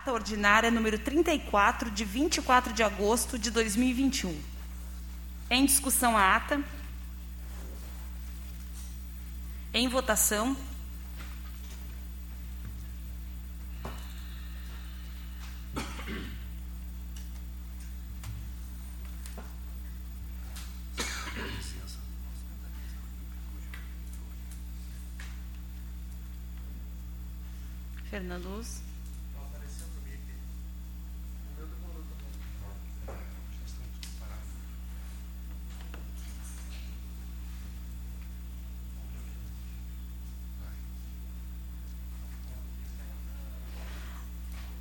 Ata ordinária número 34, de 24 de agosto de 2021. Em discussão a ata. Em votação. Fernando Luz.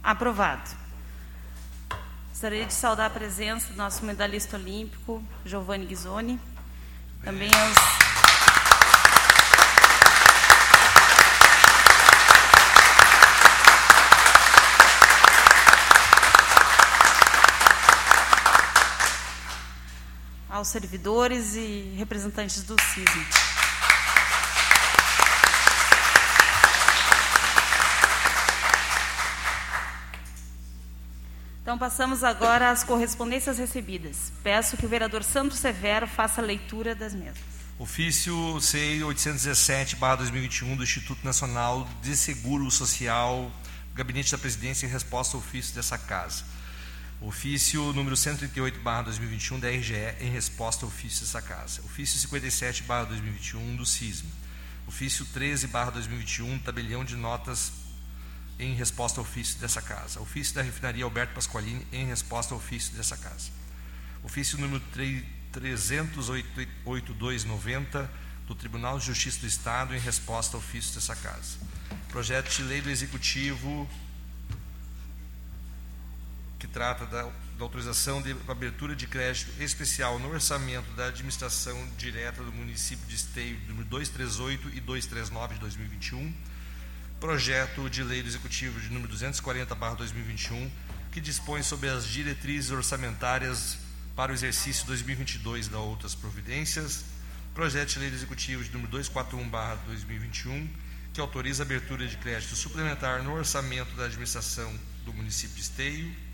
Aprovado. Gostaria de saudar a presença do nosso medalhista olímpico, Giovanni Ghisoni. Também aos aos servidores e representantes do CISM. Então, passamos agora às correspondências recebidas. Peço que o vereador Santos Severo faça a leitura das mesmas. Ofício C 817/2021 do Instituto Nacional de Seguro Social, Gabinete da Presidência em resposta ao ofício dessa casa. Ofício número 138/2021 da RGE em resposta ao ofício dessa casa. Ofício 57/2021 do CISM. Ofício 13/2021 tabelião de notas em resposta ao ofício dessa casa. Ofício da refinaria Alberto Pasqualini em resposta ao ofício dessa casa. Ofício número 38290 do Tribunal de Justiça do Estado em resposta ao ofício dessa casa. Projeto de lei do Executivo que trata da, da autorização de abertura de crédito especial no orçamento da administração direta do município de Esteio, número 238 e 239 de 2021. Projeto de lei do Executivo de número 240/2021, que dispõe sobre as diretrizes orçamentárias para o exercício 2022 da outras providências. Projeto de lei do Executivo de número 241/2021, que autoriza a abertura de crédito suplementar no orçamento da administração do município de Esteio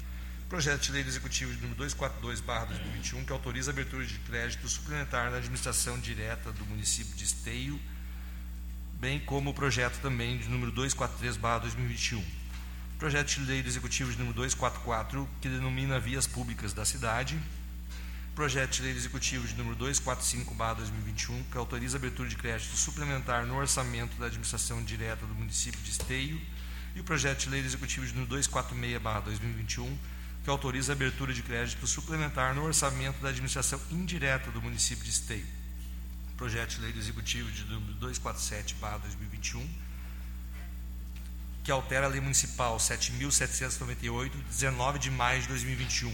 Projeto de Lei do Executivo de número 242/2021, que autoriza a abertura de crédito suplementar na administração direta do município de Esteio, bem como o projeto também de número 243/2021. Projeto de Lei do Executivo de número 244, que denomina vias públicas da cidade. Projeto de Lei do Executivo de número 245/2021, que autoriza a abertura de crédito suplementar no orçamento da administração direta do município de Esteio. E o projeto de lei do Executivo de número 246/2021, que autoriza a abertura de crédito suplementar no orçamento da administração indireta do município de Esteio. Projeto de lei do Executivo de número 247/2021, que altera a lei municipal 7.798, 19 de maio de 2021,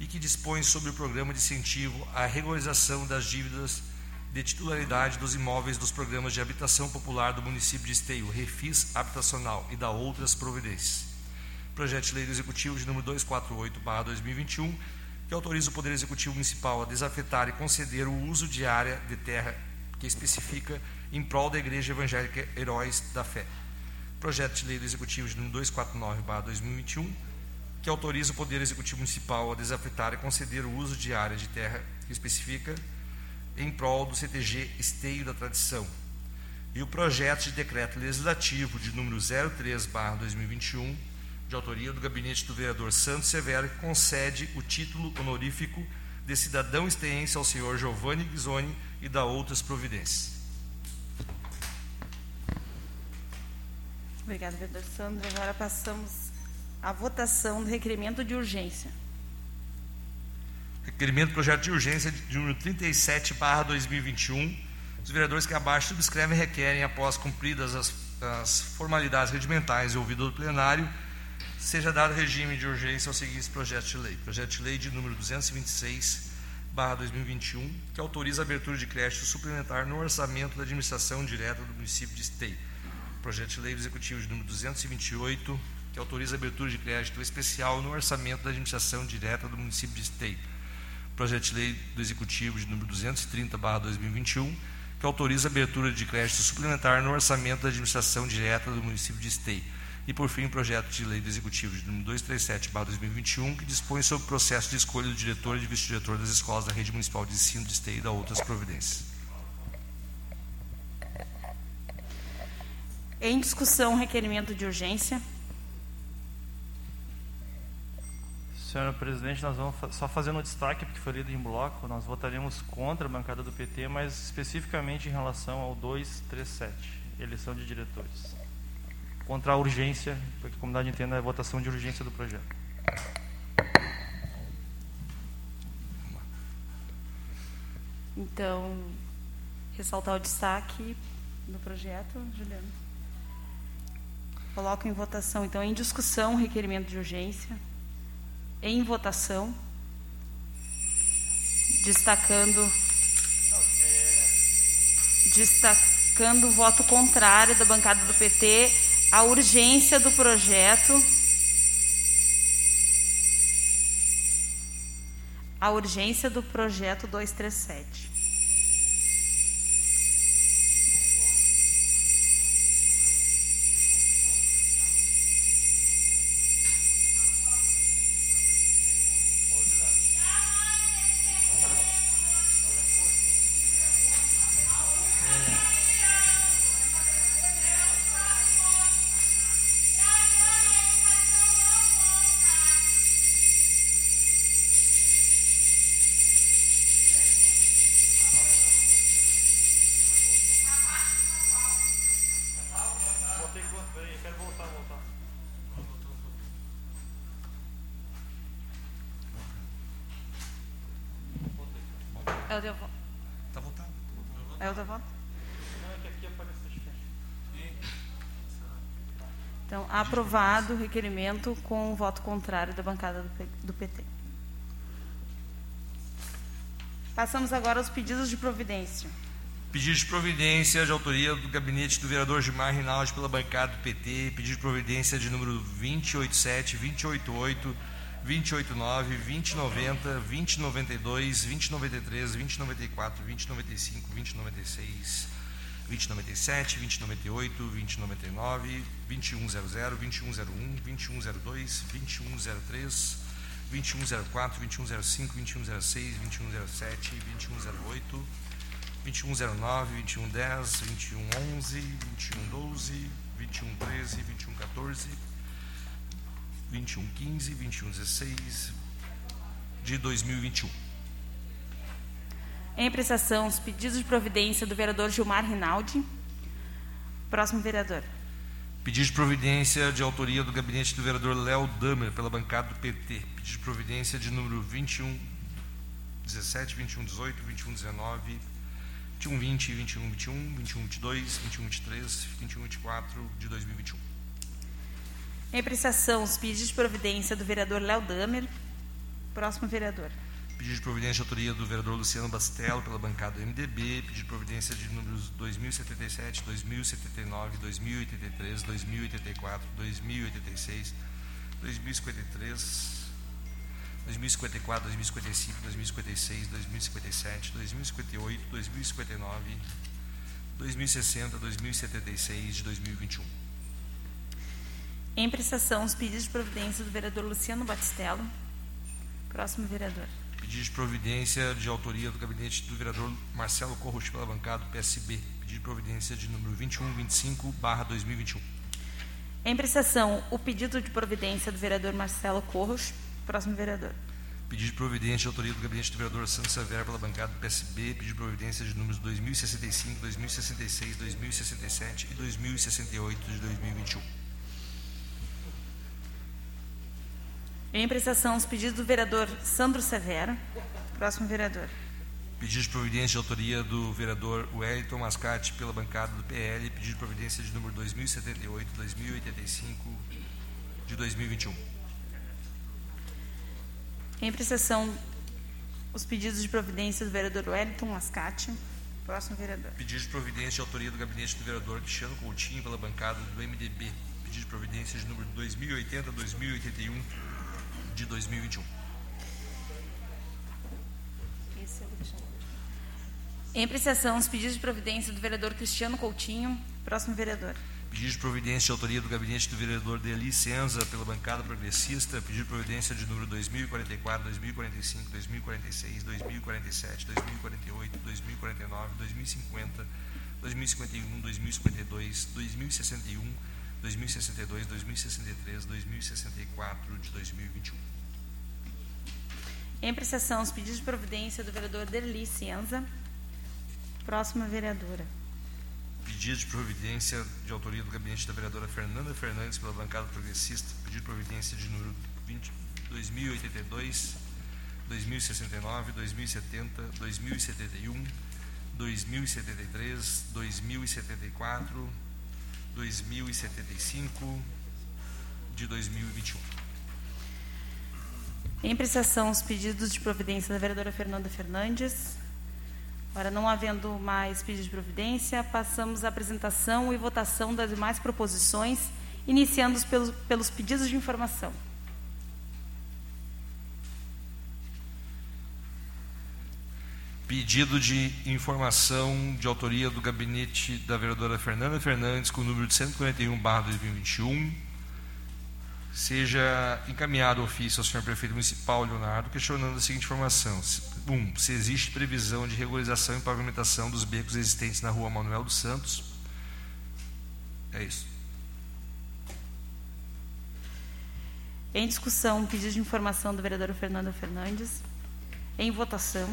e que dispõe sobre o programa de incentivo à regularização das dívidas de titularidade dos imóveis dos programas de habitação popular do município de Esteio, Refis Habitacional e da outras providências. Projeto de lei do Executivo de número 248/2021, que autoriza o Poder Executivo Municipal a desafetar e conceder o uso de área de terra que especifica em prol da Igreja Evangélica Heróis da Fé. Projeto de lei do Executivo de número 249/2021, que autoriza o Poder Executivo Municipal a desafetar e conceder o uso de área de terra que especifica em prol do CTG Esteio da Tradição. E o projeto de decreto legislativo de número 03/2021 de autoria do gabinete do vereador Santos Severo, que concede o título honorífico de cidadão esteense ao senhor Giovanni Ghisoni e da outras providências. Obrigada, vereador Sandro. Agora passamos à votação do requerimento de urgência. Requerimento projeto de urgência de número 37, barra 2021. Os vereadores que abaixo subscrevem requerem, após cumpridas as, as formalidades regimentais e ouvido do plenário, seja dado regime de urgência ao seguinte projeto de lei. Projeto de lei de número 226, barra 2021, que autoriza a abertura de crédito suplementar no orçamento da administração direta do município de Esteio. Projeto de lei do Executivo de número 228, que autoriza a abertura de crédito especial no orçamento da administração direta do município de Esteio. Projeto de lei do Executivo de número 230, barra 2021, que autoriza a abertura de crédito suplementar no orçamento da administração direta do município de Esteio E, por fim, o projeto de lei do Executivo de número 237-2021, que dispõe sobre o processo de escolha do diretor e de vice-diretor das escolas da Rede Municipal de Ensino de Esteio e da outras providências. Em discussão, requerimento de urgência. Senhora Presidente, nós vamos só fazendo um destaque, porque foi lido em bloco, nós votaremos contra a bancada do PT, mas especificamente em relação ao 237, eleição de diretores. Contra a urgência, para que a comunidade entenda a votação de urgência do projeto. Então, ressaltar o destaque do projeto, Juliano. Coloco em votação, então, em discussão, requerimento de urgência em votação, destacando destacando o voto contrário da bancada do PT à urgência do projeto, a urgência do projeto 237. É o teu voto. Está votado. É o teu voto? Então, aprovado o requerimento com o voto contrário da bancada do PT. Passamos agora aos pedidos de providência. Pedido de providência de autoria do gabinete do vereador Gilmar Rinaldi pela bancada do PT. Pedido de providência de número 287, 288, 289, 2090, 2092, 2093, 2094, 2095, 2096, 2097, 2098, 2099, 2100, 2101, 2102, 2103, 2104, 2105, 2106, 2107, 2108, 2109, 2110, 2111, 2112, 2113, 2114, 2115, 2116 de 2021. Em prestação, os pedidos de providência do vereador Gilmar Rinaldi. Próximo vereador. Pedido de providência de autoria do gabinete do vereador Léo Damer pela bancada do PT. Pedido de providência de número 21 17, 21 18, 21 19, 21 20, 21 21, 21 22, 21 23, 21 24 de 2021. Em prestação, os pedidos de providência do vereador Léo Damer. Próximo vereador. Pedido de providência de autoria do vereador Luciano Bastello pela bancada do MDB. Pedido de providência de números 2077, 2079, 2083, 2084, 2086, 2053, 2054, 2055, 2056, 2057, 2058, 2059, 2060, 2076 de 2021. Em prestação, os pedidos de providência do vereador Luciano Batistello. Próximo vereador. Pedido de providência de autoria do gabinete do vereador Marcelo Corros pela bancada do PSB. Pedido de providência de número 2125, barra 2021. Em prestação, o pedido de providência do vereador Marcelo Corros. Próximo vereador. Pedido de providência de autoria do gabinete do vereador Santos Severo pela bancada do PSB. Pedido de providência de números 2065, 2066, 2067 e 2068 de 2021. Em prestação, os pedidos do vereador Sandro Severo. Próximo vereador. Pedido de providência de autoria do vereador Wellington Mascate pela bancada do PL. Pedido de providência de número 2078, 2085 de 2021. Em prestação, os pedidos de providência do vereador Wellington Mascate. Próximo vereador. Pedido de providência de autoria do gabinete do vereador Cristiano Coutinho pela bancada do MDB. Pedido de providência de número 2080, 2081 de 2021. Em prestação, os pedidos de providência do vereador Cristiano Coutinho. Próximo vereador. Pedido de providência de autoria do gabinete do vereador Deli Senza pela bancada progressista. Pedido de providência de número 2044, 2045, 2046, 2047, 2048, 2049, 2050, 2051, 2052, 2061, 2062, 2063, 2064 de 2021. Em apreciação, os pedidos de providência do vereador Derli Cienza. Próxima vereadora. Pedido de providência de autoria do gabinete da vereadora Fernanda Fernandes pela bancada progressista. Pedido de providência de número 20, 2082, 2069, 2070, 2071, 2073, 2074, 2075 de 2021. Em apreciação, os pedidos de providência da vereadora Fernanda Fernandes. Ora, não havendo mais pedido de providência, passamos à apresentação e votação das demais proposições, iniciando pelos, pelos pedidos de informação. Pedido de informação de autoria do gabinete da vereadora Fernanda Fernandes, com o número de 141-2021. Seja encaminhado ofício ao senhor prefeito municipal, Leonardo, questionando a seguinte informação. 1. Um, se existe previsão de regularização e pavimentação dos becos existentes na rua Manuel dos Santos. É isso. Em discussão, pedido de informação do vereador Fernando Fernandes. Em votação.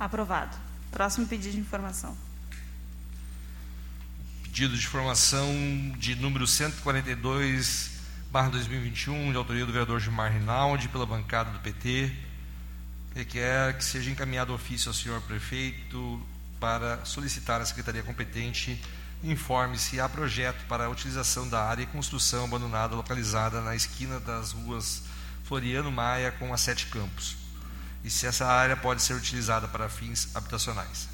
Aprovado. Próximo pedido de informação. Pedido de informação de número 142, barra 2021, de autoria do vereador Gilmar Rinaldi, pela bancada do PT, requer que seja encaminhado ofício ao senhor prefeito para solicitar à secretaria competente informe se há projeto para a utilização da área e construção abandonada localizada na esquina das ruas Floriano Maia com a Sete Campos e se essa área pode ser utilizada para fins habitacionais.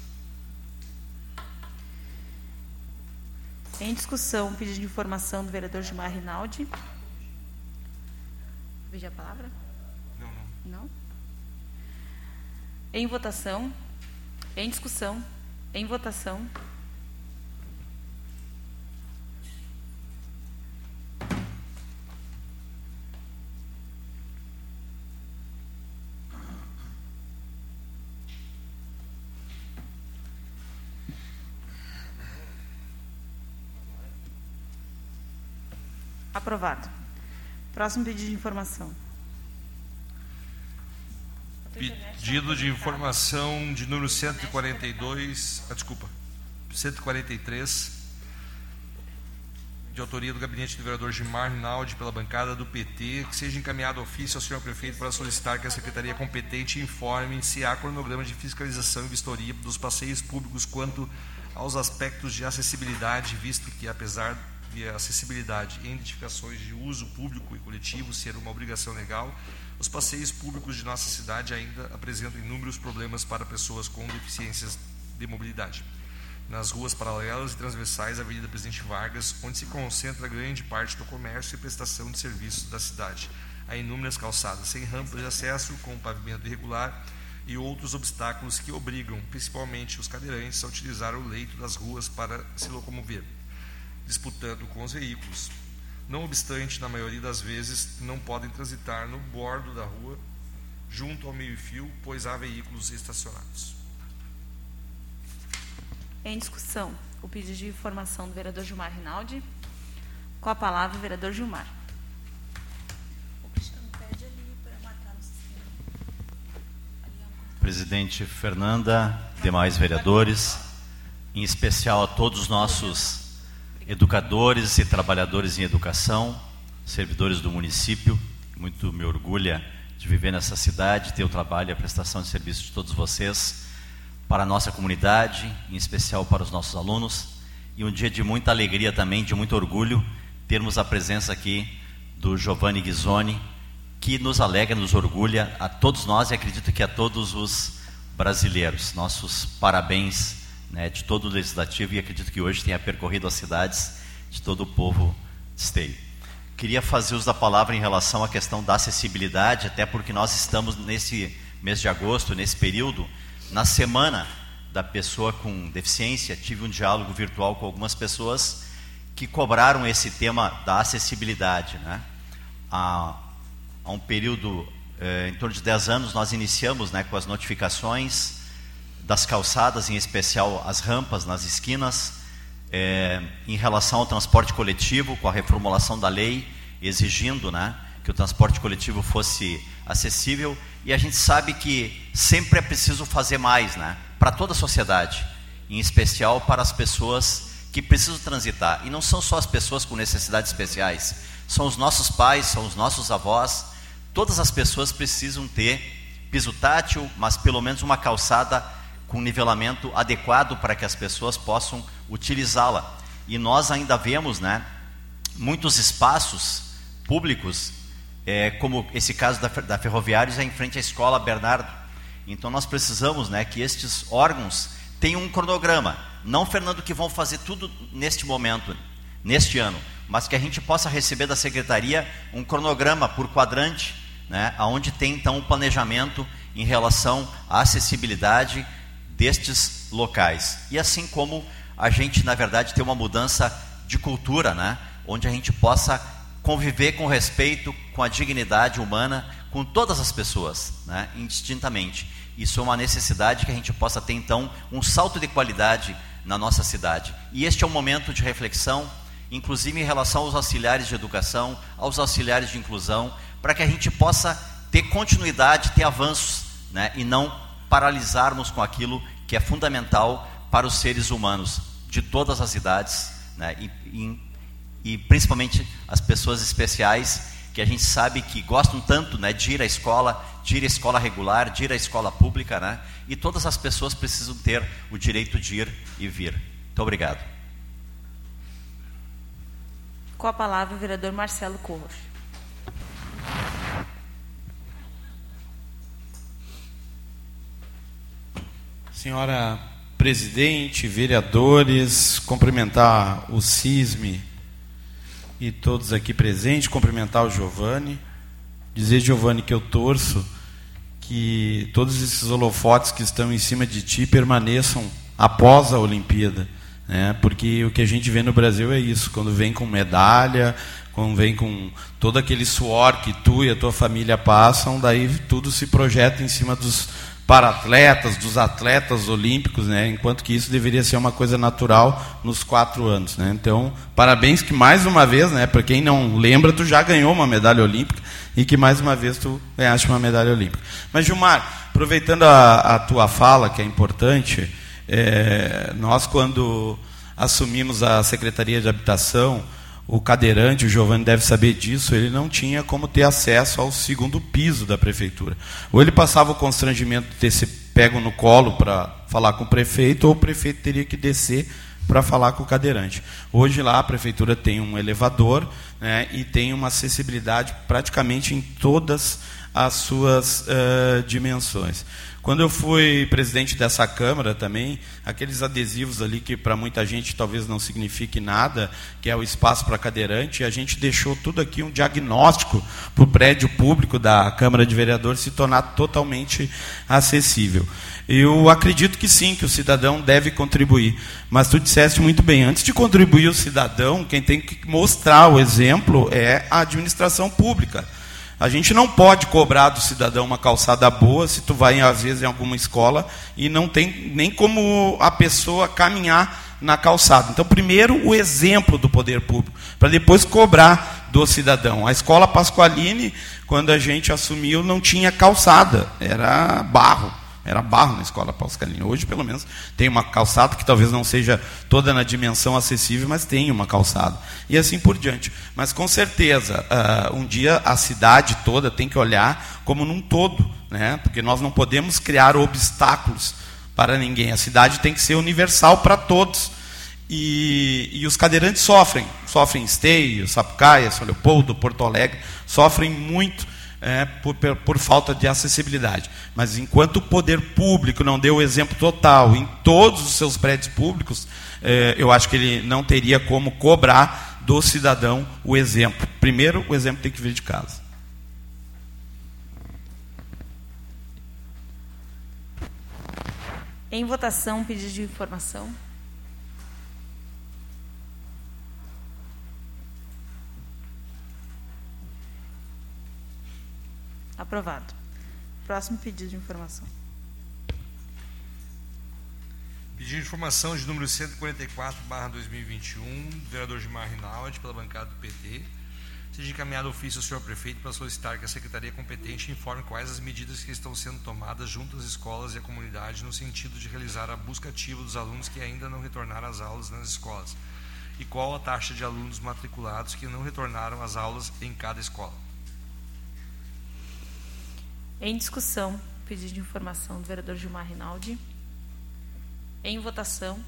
Em discussão, pedido de informação do vereador Gilmar Rinaldi. Veja a palavra? Não, não. Não? Em votação. Em discussão. Em votação. Aprovado. Próximo pedido de informação. Pedido de informação de número 142, ah, desculpa, 143, de autoria do gabinete do vereador Gilmar Rinaldi pela bancada do PT, que seja encaminhado ofício ao senhor prefeito para solicitar que a secretaria competente informe se há cronograma de fiscalização e vistoria dos passeios públicos quanto aos aspectos de acessibilidade, visto que apesar de acessibilidade e identificações de uso público e coletivo ser uma obrigação legal, os passeios públicos de nossa cidade ainda apresentam inúmeros problemas para pessoas com deficiências de mobilidade. Nas ruas paralelas e transversais à Avenida Presidente Vargas, onde se concentra grande parte do comércio e prestação de serviços da cidade, há inúmeras calçadas sem rampas de acesso, com pavimento irregular e outros obstáculos que obrigam, principalmente os cadeirantes, a utilizar o leito das ruas para se locomover disputando com os veículos. Não obstante, na maioria das vezes, não podem transitar no bordo da rua, junto ao meio-fio, pois há veículos estacionados. Em discussão, o pedido de informação do vereador Gilmar Rinaldi. Com a palavra, o vereador Gilmar. Presidente Fernanda, demais vereadores, em especial a todos os nossos educadores e trabalhadores em educação, servidores do município. Muito me orgulha de viver nessa cidade, ter o trabalho e a prestação de serviço de todos vocês, para a nossa comunidade, em especial para os nossos alunos. E um dia de muita alegria também, de muito orgulho, termos a presença aqui do Giovanni Ghisoni, que nos alegra, nos orgulha a todos nós e acredito que a todos os brasileiros. Nossos parabéns né, de todo o legislativo e acredito que hoje tenha percorrido as cidades de todo o povo de Esteio. Queria fazer uso da palavra em relação à questão da acessibilidade, até porque nós estamos nesse mês de agosto, nesse período, na semana da pessoa com deficiência, tive um diálogo virtual com algumas pessoas que cobraram esse tema da acessibilidade. Né? Há, há um período, eh, em torno de 10 anos, nós iniciamos né, com as notificações das calçadas, em especial as rampas nas esquinas, eh, em relação ao transporte coletivo, com a reformulação da lei, exigindo né, que o transporte coletivo fosse acessível. E a gente sabe que sempre é preciso fazer mais né, para toda a sociedade, em especial para as pessoas que precisam transitar. E não são só as pessoas com necessidades especiais, são os nossos pais, são os nossos avós. Todas as pessoas precisam ter piso tátil, mas pelo menos uma calçada com nivelamento adequado para que as pessoas possam utilizá-la. E nós ainda vemos, né, muitos espaços públicos, é, como esse caso da, da Ferroviários é em frente à escola Bernardo. Então nós precisamos, né, que estes órgãos tenham um cronograma. Não, Fernando, que vão fazer tudo neste momento, neste ano, mas que a gente possa receber da secretaria um cronograma por quadrante, né, onde tem então o um planejamento em relação à acessibilidade destes locais. E assim como a gente, na verdade, ter uma mudança de cultura, né? onde a gente possa conviver com respeito, com a dignidade humana, com todas as pessoas, né? indistintamente. Isso é uma necessidade que a gente possa ter, então, um salto de qualidade na nossa cidade. E este é um momento de reflexão, inclusive em relação aos auxiliares de educação, aos auxiliares de inclusão, para que a gente possa ter continuidade, ter avanços, né? e não paralisarmos com aquilo que é fundamental para os seres humanos de todas as idades, né? e, e, e principalmente as pessoas especiais que a gente sabe que gostam tanto né, de ir à escola, de ir à escola regular, de ir à escola pública, né? e todas as pessoas precisam ter o direito de ir e vir. Muito obrigado. Com a palavra o vereador Marcelo Corros. Senhora presidente, vereadores, cumprimentar o CISME e todos aqui presentes, cumprimentar o Giovanni, dizer, Giovanni, que eu torço que todos esses holofotes que estão em cima de ti permaneçam após a Olimpíada, né? porque o que a gente vê no Brasil é isso, quando vem com medalha, quando vem com todo aquele suor que tu e a tua família passam, daí tudo se projeta em cima dos para atletas, dos atletas olímpicos, né? enquanto que isso deveria ser uma coisa natural nos quatro anos. Né? Então, parabéns que mais uma vez, né, para quem não lembra, tu já ganhou uma medalha olímpica e que mais uma vez tu ganhaste uma medalha olímpica. Mas, Gilmar, aproveitando a, a tua fala, que é importante, é, nós quando assumimos a Secretaria de Habitação, o cadeirante, o Giovanni deve saber disso, ele não tinha como ter acesso ao segundo piso da prefeitura. Ou ele passava o constrangimento de ter se pego no colo para falar com o prefeito, ou o prefeito teria que descer para falar com o cadeirante. Hoje lá a prefeitura tem um elevador né, e tem uma acessibilidade praticamente em todas as suas uh, dimensões. Quando eu fui presidente dessa Câmara também, aqueles adesivos ali que para muita gente talvez não signifique nada, que é o espaço para cadeirante, a gente deixou tudo aqui um diagnóstico para o prédio público da Câmara de Vereadores se tornar totalmente acessível. Eu acredito que sim, que o cidadão deve contribuir. Mas tu disseste muito bem, antes de contribuir o cidadão, quem tem que mostrar o exemplo é a administração pública. A gente não pode cobrar do cidadão uma calçada boa se tu vai, às vezes, em alguma escola e não tem nem como a pessoa caminhar na calçada. Então, primeiro, o exemplo do poder público, para depois cobrar do cidadão. A escola Pasqualine, quando a gente assumiu, não tinha calçada, era barro. Era barro na escola Pascalina. Hoje, pelo menos, tem uma calçada que talvez não seja toda na dimensão acessível, mas tem uma calçada. E assim por diante. Mas com certeza, uh, um dia a cidade toda tem que olhar como num todo, né? porque nós não podemos criar obstáculos para ninguém. A cidade tem que ser universal para todos. E, e, os cadeirantes sofrem, sofrem Esteio, Sapucaia, São Leopoldo, Porto Alegre, sofrem muito é, por, por, falta de acessibilidade. Mas enquanto o poder público não deu o exemplo total em todos os seus prédios públicos, é, eu acho que ele não teria como cobrar do cidadão o exemplo. Primeiro, o exemplo tem que vir de casa. Em votação, pedido de informação. Aprovado. Próximo pedido de informação. Pedido de informação de número 144, barra 2021, do vereador Gilmar Rinaldi, pela bancada do PT. Seja encaminhado ofício ao senhor prefeito para solicitar que a secretaria competente informe quais as medidas que estão sendo tomadas junto às escolas e à comunidade no sentido de realizar a busca ativa dos alunos que ainda não retornaram às aulas nas escolas e qual a taxa de alunos matriculados que não retornaram às aulas em cada escola. Em discussão, pedido de informação do vereador Gilmar Rinaldi. Em votação.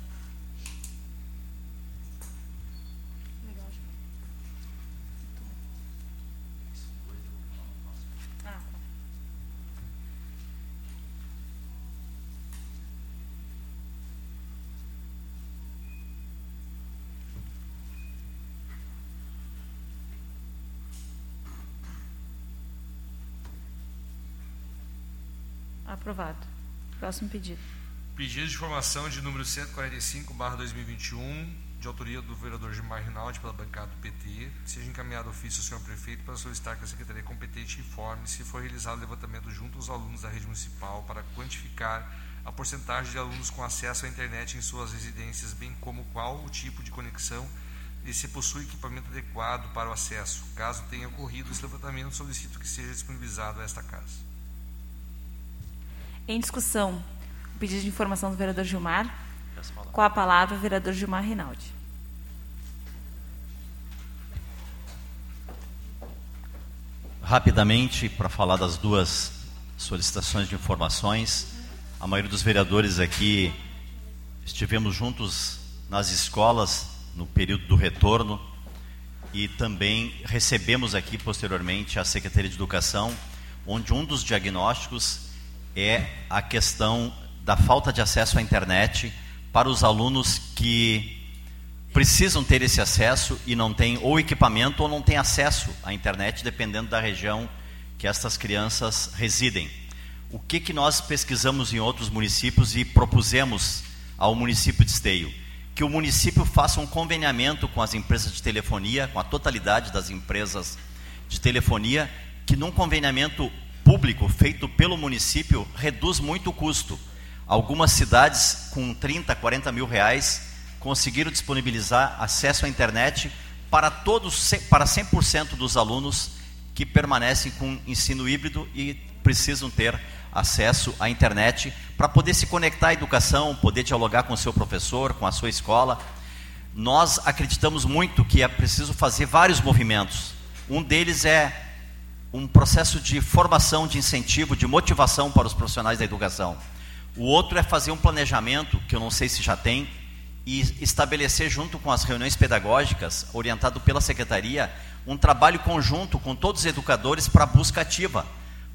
Aprovado. Próximo pedido. Pedido de informação de número 145, barra 2021, de autoria do vereador Gilmar Rinaldi, pela bancada do PT, seja encaminhado ofício ao senhor prefeito para solicitar que a Secretaria competente informe se foi realizado levantamento junto aos alunos da rede municipal para quantificar a porcentagem de alunos com acesso à internet em suas residências, bem como qual o tipo de conexão e se possui equipamento adequado para o acesso. Caso tenha ocorrido esse levantamento, solicito que seja disponibilizado a esta casa. Em discussão, o pedido de informação do vereador Gilmar. Com a palavra, o vereador Gilmar Rinaldi. Rapidamente, para falar das duas solicitações de informações, a maioria dos vereadores aqui estivemos juntos nas escolas no período do retorno e também recebemos aqui posteriormente a Secretaria de Educação, onde um dos diagnósticos é a questão da falta de acesso à internet para os alunos que precisam ter esse acesso e não têm ou equipamento ou não têm acesso à internet, dependendo da região que estas crianças residem. O que, que nós pesquisamos em outros municípios e propusemos ao município de Esteio? Que o município faça um conveniamento com as empresas de telefonia, com a totalidade das empresas de telefonia, que num conveniamento público feito pelo município reduz muito o custo. Algumas cidades com 30, 40 mil reais conseguiram disponibilizar acesso à internet para todos, para 100% dos alunos que permanecem com ensino híbrido e precisam ter acesso à internet para poder se conectar à educação, poder dialogar com o seu professor, com a sua escola. Nós acreditamos muito que é preciso fazer vários movimentos. Um deles é um processo de formação, de incentivo, de motivação para os profissionais da educação. O outro é fazer um planejamento, que eu não sei se já tem, e estabelecer junto com as reuniões pedagógicas, orientado pela secretaria, um trabalho conjunto com todos os educadores para busca ativa,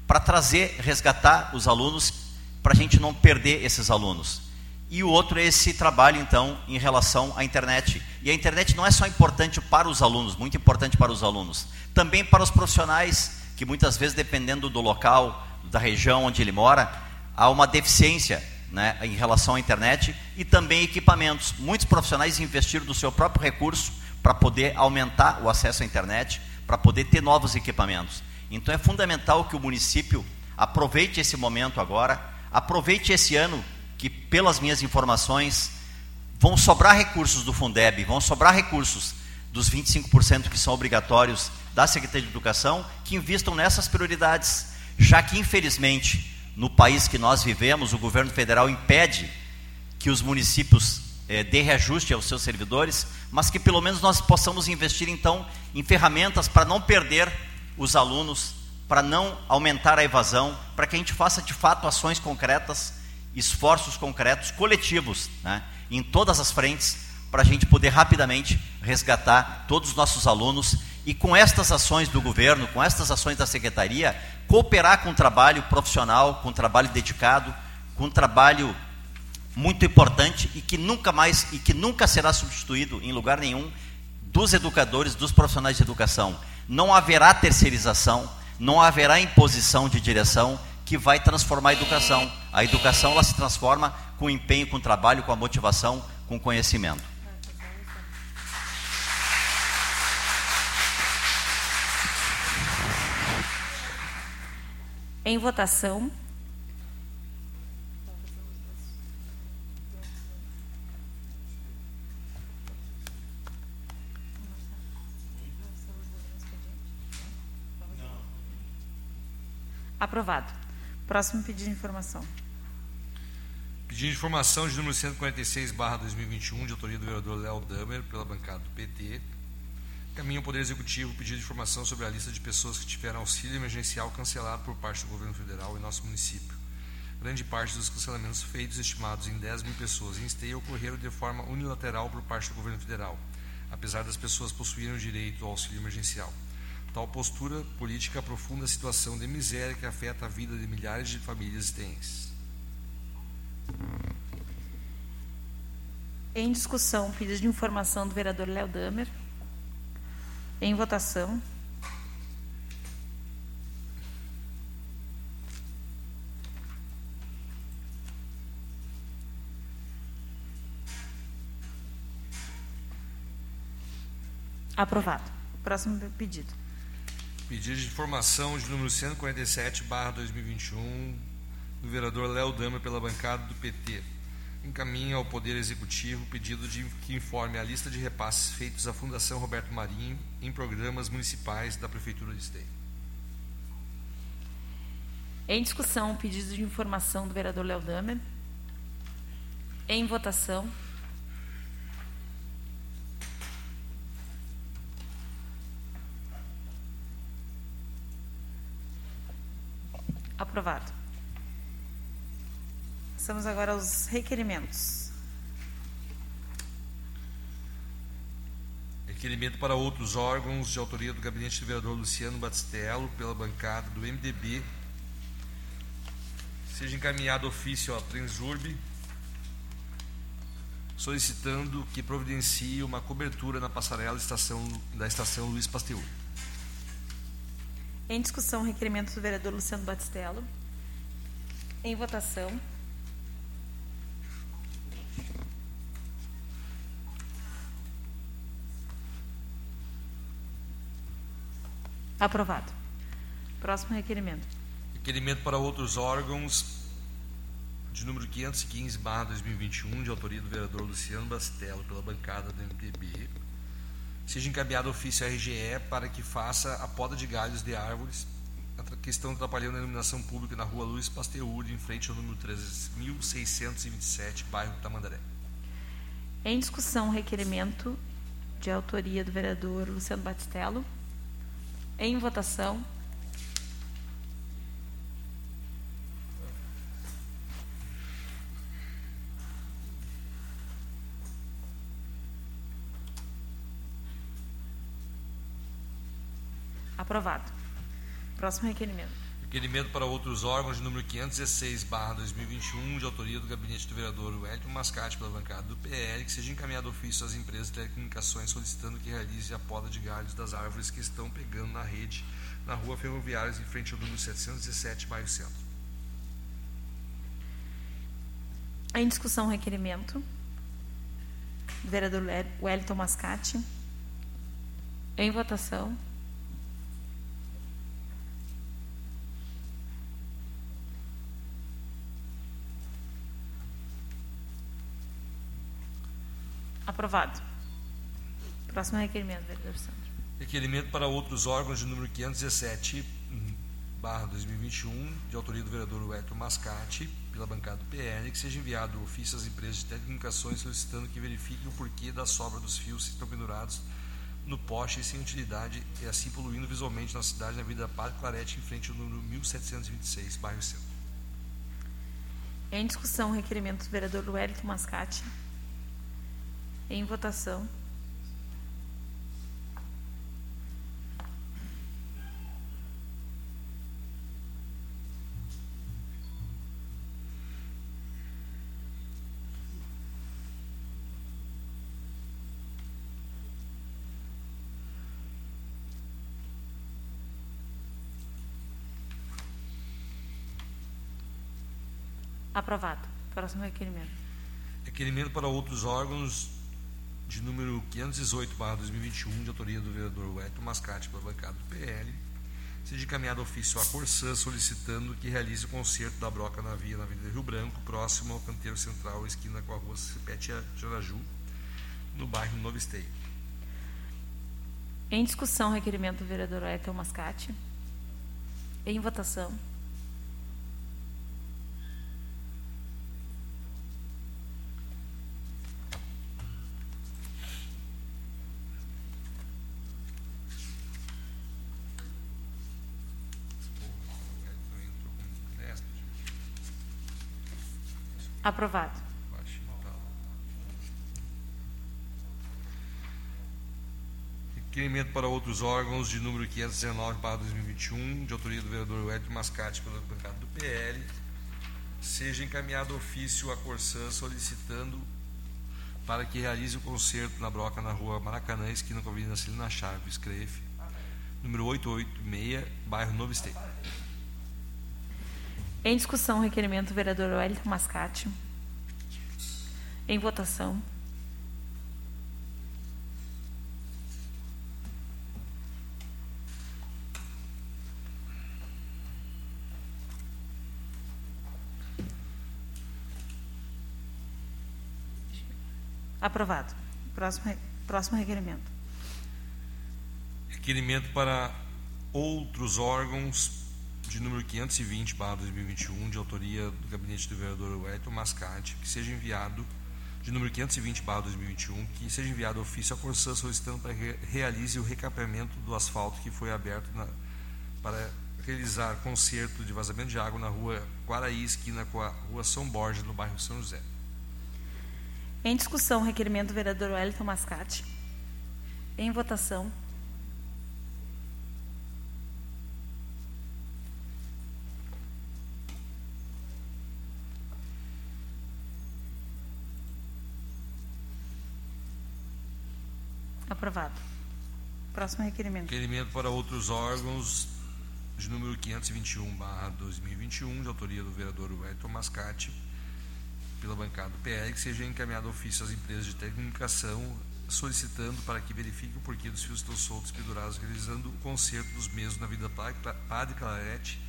para trazer, resgatar os alunos, para a gente não perder esses alunos. E o outro é esse trabalho, então, em relação à internet. E a internet não é só importante para os alunos, muito importante para os alunos, também para os profissionais que muitas vezes, dependendo do local, da região onde ele mora, há uma deficiência né, em relação à internet e também equipamentos. Muitos profissionais investiram do seu próprio recurso para poder aumentar o acesso à internet, para poder ter novos equipamentos. Então é fundamental que o município aproveite esse momento agora, aproveite esse ano que, pelas minhas informações, vão sobrar recursos do Fundeb, vão sobrar recursos dos 25% que são obrigatórios da Secretaria de Educação que investam nessas prioridades, já que, infelizmente, no país que nós vivemos, o governo federal impede que os municípios eh, dê reajuste aos seus servidores, mas que pelo menos nós possamos investir, então, em ferramentas para não perder os alunos, para não aumentar a evasão, para que a gente faça de fato ações concretas, esforços concretos, coletivos, né, em todas as frentes, para a gente poder rapidamente resgatar todos os nossos alunos e com estas ações do governo, com estas ações da secretaria, cooperar com um trabalho profissional, com um trabalho dedicado, com um trabalho muito importante e que nunca mais e que nunca será substituído em lugar nenhum dos educadores, dos profissionais de educação. Não haverá terceirização, não haverá imposição de direção que vai transformar a educação. A educação ela se transforma com empenho, com trabalho, com a motivação, com conhecimento. Em votação. Aprovado. Próximo pedido de informação. Pedido de informação de número 146, barra 2021, de autoria do vereador Léo Damer, pela bancada do PT. Caminho ao Poder Executivo pedido de informação sobre a lista de pessoas que tiveram auxílio emergencial cancelado por parte do governo federal em nosso município. Grande parte dos cancelamentos feitos, estimados em 10 mil pessoas em esteio, ocorreram de forma unilateral por parte do governo federal, apesar das pessoas possuírem o direito ao auxílio emergencial. Tal postura política aprofunda a situação de miséria que afeta a vida de milhares de famílias tens. Em discussão, pedido de informação do vereador Léo Damer. Em votação. Aprovado. Próximo pedido. Pedido de informação de número 147, barra 2021, do vereador Léo Dama pela bancada do PT. Encaminha ao Poder Executivo pedido de que informe a lista de repasses feitos à Fundação Roberto Marinho em programas municipais da Prefeitura de Esteio. Em discussão, pedido de informação do vereador Léo Damer. Em votação. Aprovado. Passamos agora aos requerimentos. Requerimento para outros órgãos de autoria do gabinete do vereador Luciano Batistello, pela bancada do MDB. Seja encaminhado ofício à Transurb, solicitando que providencie uma cobertura na passarela estação, da estação Luiz Pasteur. Em discussão, requerimento do vereador Luciano Batistello. Em votação. Aprovado. Próximo requerimento. Requerimento para outros órgãos de número 515, barra 2021, de autoria do vereador Luciano Bastello, pela bancada do MDB, seja encaminhado ofício à RGE para que faça a poda de galhos de árvores que estão atrapalhando a iluminação pública na rua Luiz Pasteur, em frente ao número 3627, bairro Tamandaré. Em discussão, requerimento de autoria do vereador Luciano Batistello. Em votação. Aprovado. Próximo requerimento. Requerimento para outros órgãos de número 516, barra 2021, de autoria do gabinete do vereador Wellington Mascate, pela bancada do PL, que seja encaminhado ofício às empresas de telecomunicações solicitando que realize a poda de galhos das árvores que estão pegando na rede na rua Ferroviários, em frente ao número 717, bairro Centro. Em discussão, requerimento do vereador Wellington Mascate. Em votação. Aprovado. Próximo requerimento, vereador Sandro. Requerimento para outros órgãos de número 517, barra 2021, de autoria do vereador Wellington Mascate, pela bancada do PL, que seja enviado ofício às empresas de telecomunicações solicitando que verifiquem o porquê da sobra dos fios que estão pendurados no poste sem utilidade e assim poluindo visualmente na cidade na Avenida Padre Clarete, em frente ao número 1726, bairro Centro. Em discussão, requerimento do vereador Wellington Mascate. Em votação. Aprovado. Próximo requerimento. Requerimento para outros órgãos de número 518, barra 2021, de autoria do vereador Wellington Mascate, pela bancada do PL, seja encaminhado ofício à Corsã solicitando que realize o conserto da broca na via na Avenida Rio Branco, próximo ao canteiro central, esquina com a rua Cipetia Jaraju, no bairro Novo Esteio. Em discussão, requerimento do vereador Wellington Mascate. Em votação. O Wellington entrou com desta, Aprovado. Requerimento para outros órgãos de número 519, barra 2021, de autoria do vereador Wellington Mascate, pela bancada do PL, seja encaminhado ofício à Corsã solicitando para que realize o conserto na broca na rua Maracanã, esquina com a Avenida Celina Chaves, CREF, número 886, bairro Novo Esteio. Em discussão, requerimento do vereador Wellington Mascate. Em votação. Aprovado. Próximo, próximo requerimento. Requerimento para outros órgãos de número 520, barra 2021, de autoria do gabinete do vereador Wellington Mascate, que seja enviado, de número 520, barra 2021, que seja enviado ofício à Corsã solicitando para que re- realize o recapeamento do asfalto que foi aberto na- para realizar conserto de vazamento de água na rua Guaraí, esquina com a rua São Borges, no bairro São José. Em discussão, requerimento do vereador Wellington Mascate. Em votação. Aprovado. Próximo requerimento. Requerimento para outros órgãos de número 521, barra 2021, de autoria do vereador Wellington Mascate, pela bancada do PL, que seja encaminhado ofício às empresas de telecomunicação, solicitando para que verifique o porquê dos fios estão soltos pendurados, realizando o conserto dos mesmos na Pa- Padre Clarete,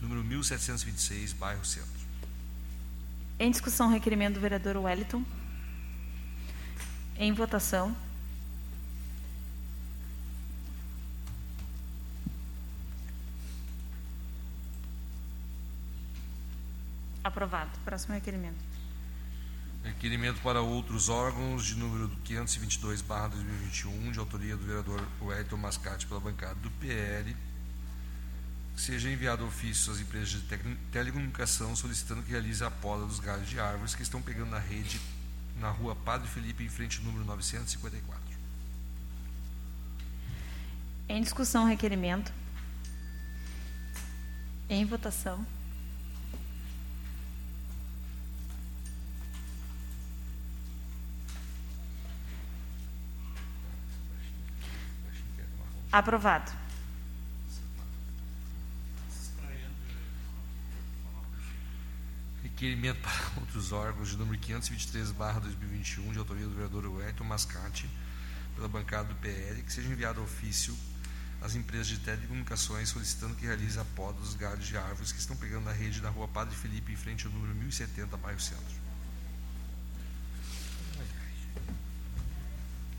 número 1726, bairro Centro. Em discussão, requerimento do vereador Wellington. Em votação. Aprovado. Próximo requerimento. Requerimento para outros órgãos de número 522, barra 2021, de autoria do vereador Wellington Mascate, pela bancada do PL, que seja enviado ofício às empresas de telecomunicação solicitando que realize a poda dos galhos de árvores que estão pegando na rede na rua Padre Felipe, em frente ao número 954. Em discussão, requerimento. Em votação. Aprovado. Requerimento para outros órgãos de número 523, barra 2021, de autoria do vereador Wellington Mascate, pela bancada do PL, que seja enviado ofício às empresas de telecomunicações solicitando que realize a poda dos galhos de árvores que estão pegando na rede da rua Padre Felipe, em frente ao número 1070, bairro Centro.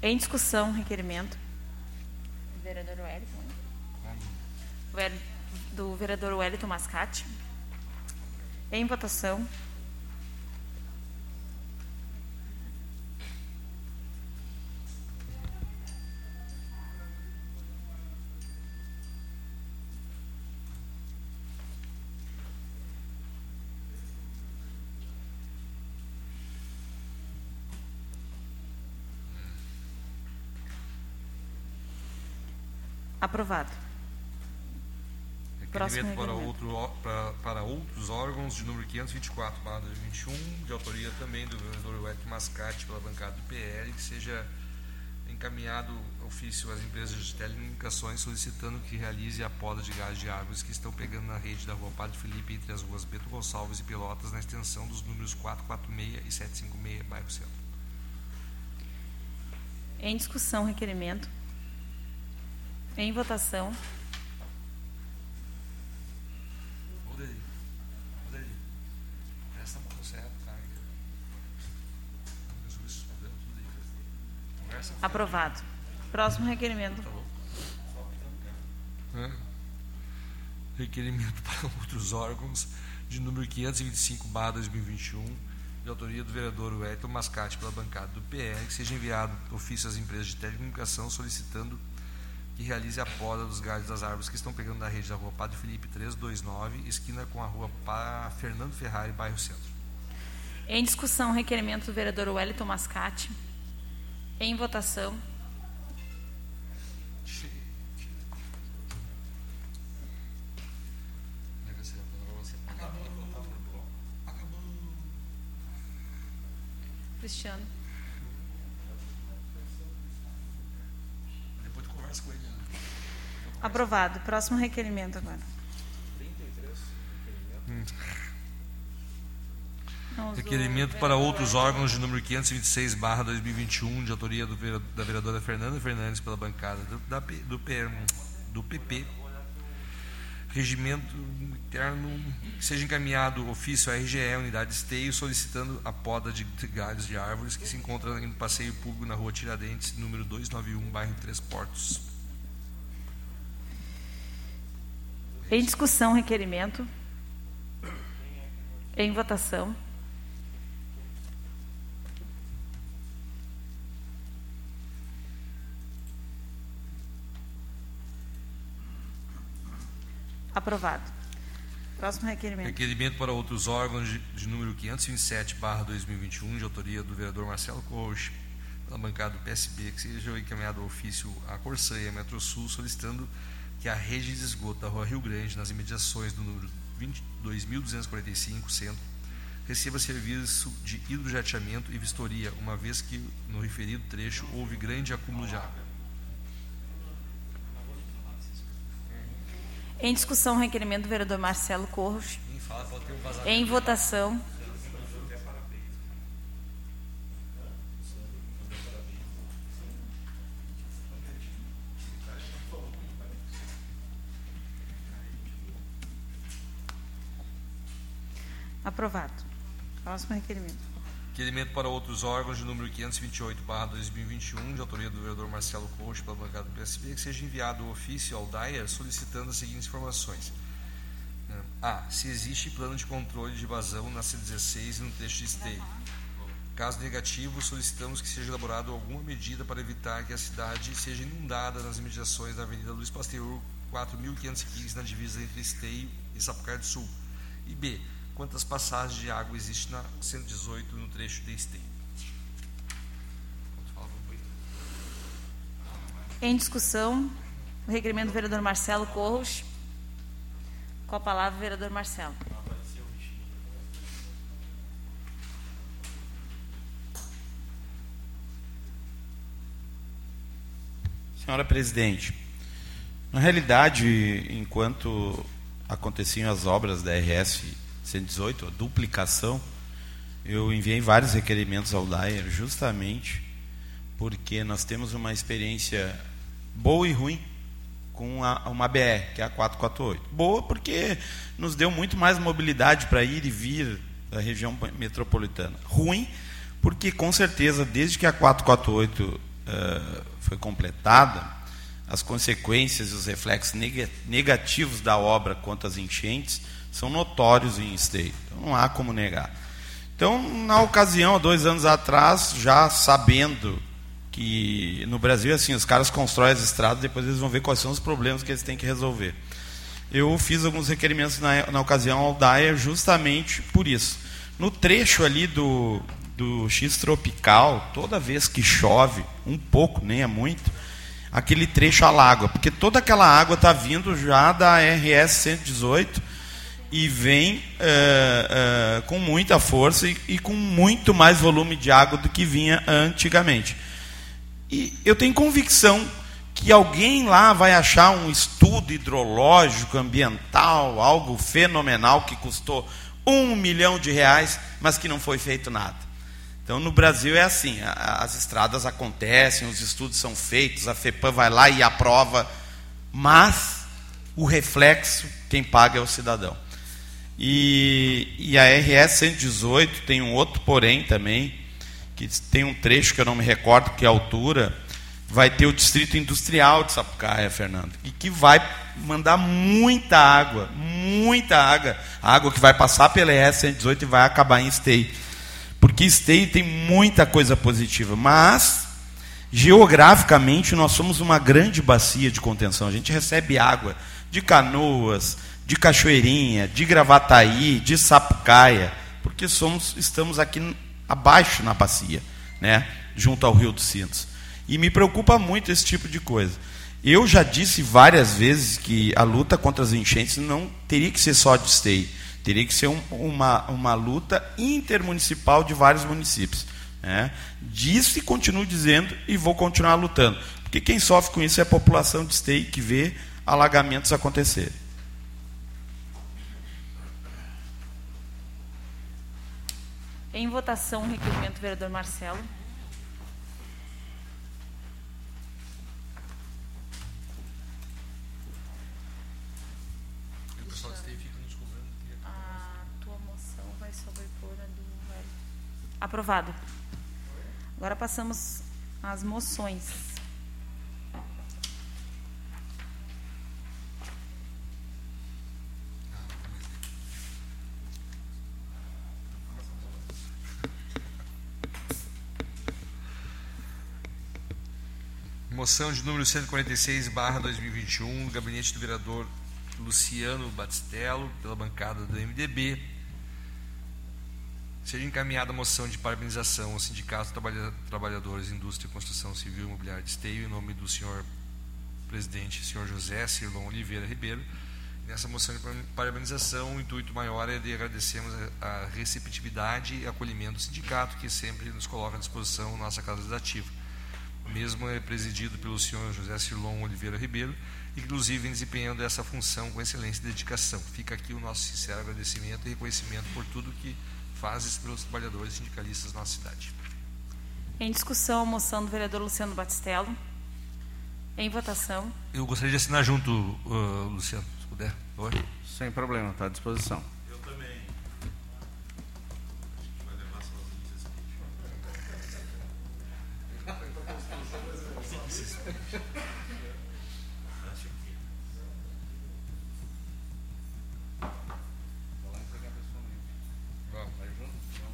Em discussão, requerimento. Vereador Wellington. Do vereador Wellington Mascate. Em votação. Aprovado. Requerimento para, requerimento. outro, para, para outros órgãos de número 524, barra 2021, de autoria também do vereador Wellington Mascate, pela bancada do PL, que seja encaminhado ofício às empresas de telecomunicações solicitando que realize a poda de gás de árvores que estão pegando na rede da rua Padre Felipe entre as ruas Beto Gonçalves e Pelotas na extensão dos números 446 e 756, bairro Centro. Em discussão, requerimento. Em votação. Odeli, Odeli, presta a mão certo, cara. Jesus, tudo aí. Conversa Aprovado. Próximo requerimento. né? requerimento para outros órgãos de número 525 2021 de autoria do vereador Wellington Mascate pela bancada do PR que seja enviado ofício às empresas de telecomunicação solicitando que realize a poda dos galhos das árvores que estão pegando na rede da rua Padre Felipe 329 esquina com a rua Fernando Ferrari bairro Centro Em discussão, requerimento do vereador Wellington Mascate. Em votação. Cristiano. depois tu com ele né? Aprovado. Próximo requerimento agora. Não usou Requerimento para outros órgãos de número 526 barra 2021 de autoria do da vereadora Fernanda Fernandes pela bancada do, da do, P- do PP. Regimento interno seja encaminhado ofício à RGE, unidade esteio, solicitando a poda de galhos de árvores que se encontra em passeio público na rua Tiradentes, número 291, bairro Três Portos. Em discussão, requerimento. Em votação. Aprovado. Próximo requerimento. Requerimento para outros órgãos de, de número 527, barra 2021, de autoria do vereador Marcelo Coach, pela bancada do PSB, que seja encaminhado ao ofício à Corsã à Metrosul, solicitando que a rede de esgoto da Rua Rio Grande, nas imediações do número 22.245, centro, receba serviço de hidrojateamento e vistoria, uma vez que no referido trecho houve grande acúmulo de água. Em discussão, requerimento do vereador Marcelo Corros. Em votação. Aprovado. Próximo requerimento. Requerimento para outros órgãos de número 528, barra 2021, de autoria do vereador Marcelo Coach, pela bancada do PSB, que seja enviado o ofício ao DAIR solicitando as seguintes informações. A. Se existe plano de controle de vazão na C16 e no trecho de esteio. Caso negativo, solicitamos que seja elaborado alguma medida para evitar que a cidade seja inundada nas imediações da Avenida Luiz Pasteur, 4.515, na divisa entre Esteio e Sapucaí do Sul. E B. Quantas passagens de água existem na 118 no trecho de Esteio? Em discussão, o requerimento do vereador Marcelo Corros. Com a palavra, o vereador Marcelo. Senhora presidente, na realidade, enquanto aconteciam as obras da RS 118, a duplicação, eu enviei vários requerimentos ao DAIR justamente porque nós temos uma experiência boa e ruim com a, uma BR, que é a 448. Boa porque nos deu muito mais mobilidade para ir e vir da região metropolitana. Ruim porque, com certeza, desde que a 448 uh, foi completada, as consequências e os reflexos neg negativos da obra quanto às enchentes são notórios em esteio. Então, não há como negar. Então, na ocasião, dois anos atrás, já sabendo que no Brasil, assim, os caras constroem as estradas, depois eles vão ver quais são os problemas que eles têm que resolver. Eu fiz alguns requerimentos na, na ocasião ao DAIA justamente por isso. No trecho ali do, do X tropical, toda vez que chove, um pouco, nem é muito, aquele trecho alaga, porque toda aquela água está vindo já da RS 118 e vem uh, uh, com muita força e, e, com muito mais volume de água do que vinha antigamente. E eu tenho convicção que alguém lá vai achar um estudo hidrológico, ambiental, algo fenomenal que custou um milhão de reais, mas que não foi feito nada. Então, no Brasil é assim: as estradas acontecem, os estudos são feitos, a FEPAM vai lá e aprova, mas o reflexo, quem paga é o cidadão. E, e a RS 118 tem um outro porém também, que tem um trecho que eu não me recordo que é altura, vai ter o distrito industrial de Sapucaia, Fernando, e que vai mandar muita água, muita água, água que vai passar pela RS 118 e vai acabar em Esteio. Porque Esteio tem muita coisa positiva, mas geograficamente nós somos uma grande bacia de contenção. A gente recebe água de Canoas, de Cachoeirinha, de Gravataí, de Sapucaia, porque somos, estamos aqui abaixo na bacia, né, junto ao Rio dos Cintos. E me preocupa muito esse tipo de coisa. Eu já disse várias vezes que a luta contra as enchentes não teria que ser só de esteio, teria que ser um, uma, uma luta intermunicipal de vários municípios. Né? Disse e continuo dizendo e vou continuar lutando. Porque quem sofre com isso é a população de esteio que vê alagamentos acontecerem. Em votação, o requerimento do vereador Marcelo. A tua moção vai sobrepor a do Hélio. Aprovado. Agora passamos às moções. Moção de número 146, barra 2021, do gabinete do vereador Luciano Batistello, pela bancada do MDB. Seja encaminhada a moção de parabenização ao Sindicato Trabalha- Trabalhadores, Indústria e Construção Civil e Imobiliária de Esteio, em nome do senhor presidente, senhor José Cirlon Oliveira Ribeiro. Nessa moção de parabenização, o intuito maior é de agradecermos a receptividade e acolhimento do sindicato, que sempre nos coloca à disposição nossa Casa Legislativa. Mesmo é presidido pelo senhor José Cirlon Oliveira Ribeiro, inclusive desempenhando essa função com excelência e dedicação. Fica aqui o nosso sincero agradecimento e reconhecimento por tudo que fazes pelos trabalhadores sindicalistas da nossa cidade. Em discussão, a moção do vereador Luciano Batistello. Em votação. Eu gostaria de assinar junto, uh, Luciano, se puder. Oi. Sem problema, está à disposição.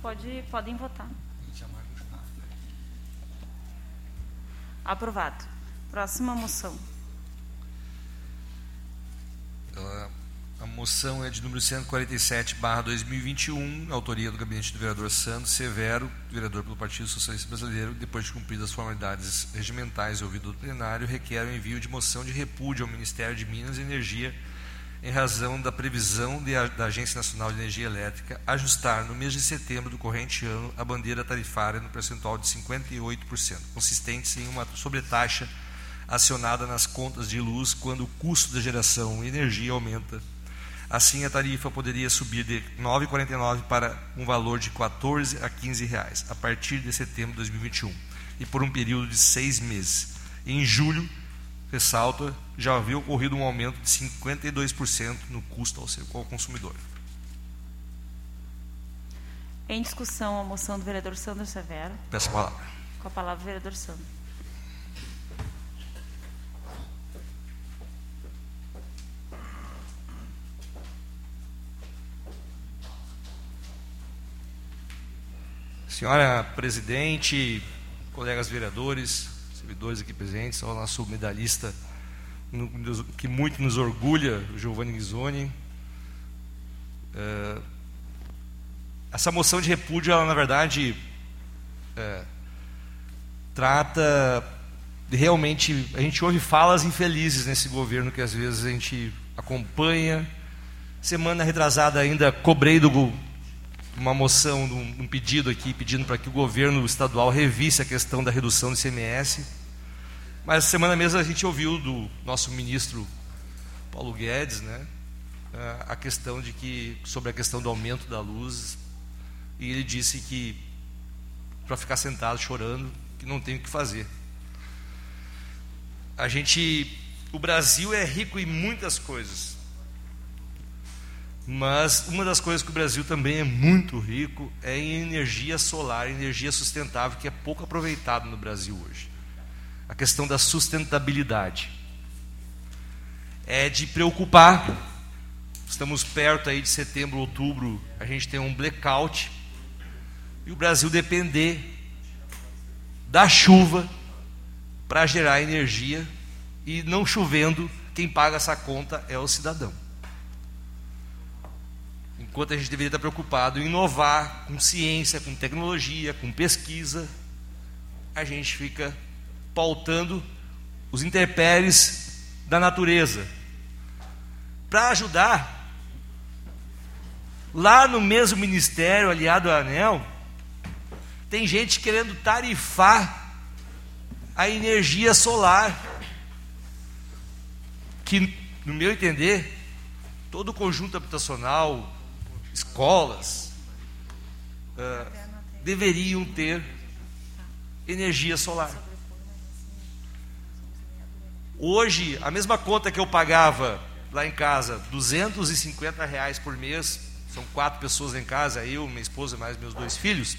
Pode, podem votar. Aprovado. Próxima moção. Ela- A moção é de número 147, barra 2021, autoria do gabinete do vereador Sandro Severo, vereador pelo Partido Socialista Brasileiro, depois de cumpridas as formalidades regimentais ouvido do plenário, requer o envio de moção de repúdio ao Ministério de Minas e Energia em razão da previsão de da Agência Nacional de Energia Elétrica ajustar no mês de setembro do corrente ano a bandeira tarifária no percentual de 58%, consistente em uma sobretaxa acionada nas contas de luz quando o custo da geração energia aumenta. Assim, a tarifa poderia subir de R$ 9,49 para um valor de R$ 14 a 15 reais, a partir de setembro de 2021, e por um período de seis meses. Em julho, ressalta, já havia ocorrido um aumento de 52% no custo ao consumidor. Em discussão, a moção do vereador Sandro Severo. Peço a palavra. Com a palavra, o vereador Sandro. Senhora presidente, colegas vereadores, servidores aqui presentes, ao nosso medalhista que muito nos orgulha, Giovanni Ghisoni. É, essa moção de repúdio, ela na verdade é, trata de realmente a gente ouve falas infelizes nesse governo que às vezes a gente acompanha. Semana retrasada ainda cobrei do uma moção, um pedido aqui, pedindo para que o governo estadual revisse a questão da redução do ICMS. Mas semana mesmo a gente ouviu do nosso ministro Paulo Guedes, né, a questão de que sobre a questão do aumento da luz e ele disse que para ficar sentado chorando que não tem o que fazer. A gente, o Brasil é rico em muitas coisas, mas uma das coisas que o Brasil também é muito rico é em energia solar, energia sustentável, que é pouco aproveitado no Brasil hoje. A questão da sustentabilidade. É de preocupar. Estamos perto aí de setembro, outubro, a gente tem um blackout. E o Brasil depender da chuva para gerar energia e não chovendo, quem paga essa conta é o cidadão. Enquanto a gente deveria estar preocupado em inovar com ciência, com tecnologia, com pesquisa, a gente fica pautando os interpéries da natureza. Para ajudar, lá no mesmo ministério, aliado ao ANEL, tem gente querendo tarifar a energia solar, que, no meu entender, todo o conjunto habitacional, escolas, uh, deveriam ter energia solar. Hoje, a mesma conta que eu pagava lá em casa, 250 reais por mês, são quatro pessoas em casa, eu, minha esposa, mais meus dois filhos.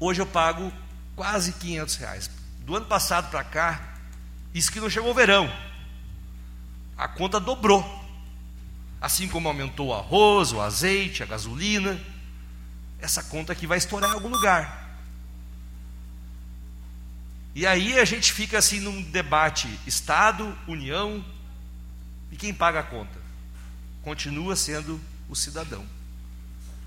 Hoje eu pago quase 500 reais. Do ano passado para cá, isso que não chegou o verão, a conta dobrou assim como aumentou o arroz, o azeite, a gasolina, essa conta aqui vai estourar em algum lugar. E aí a gente fica assim num debate Estado, União, e quem paga a conta? Continua sendo o cidadão.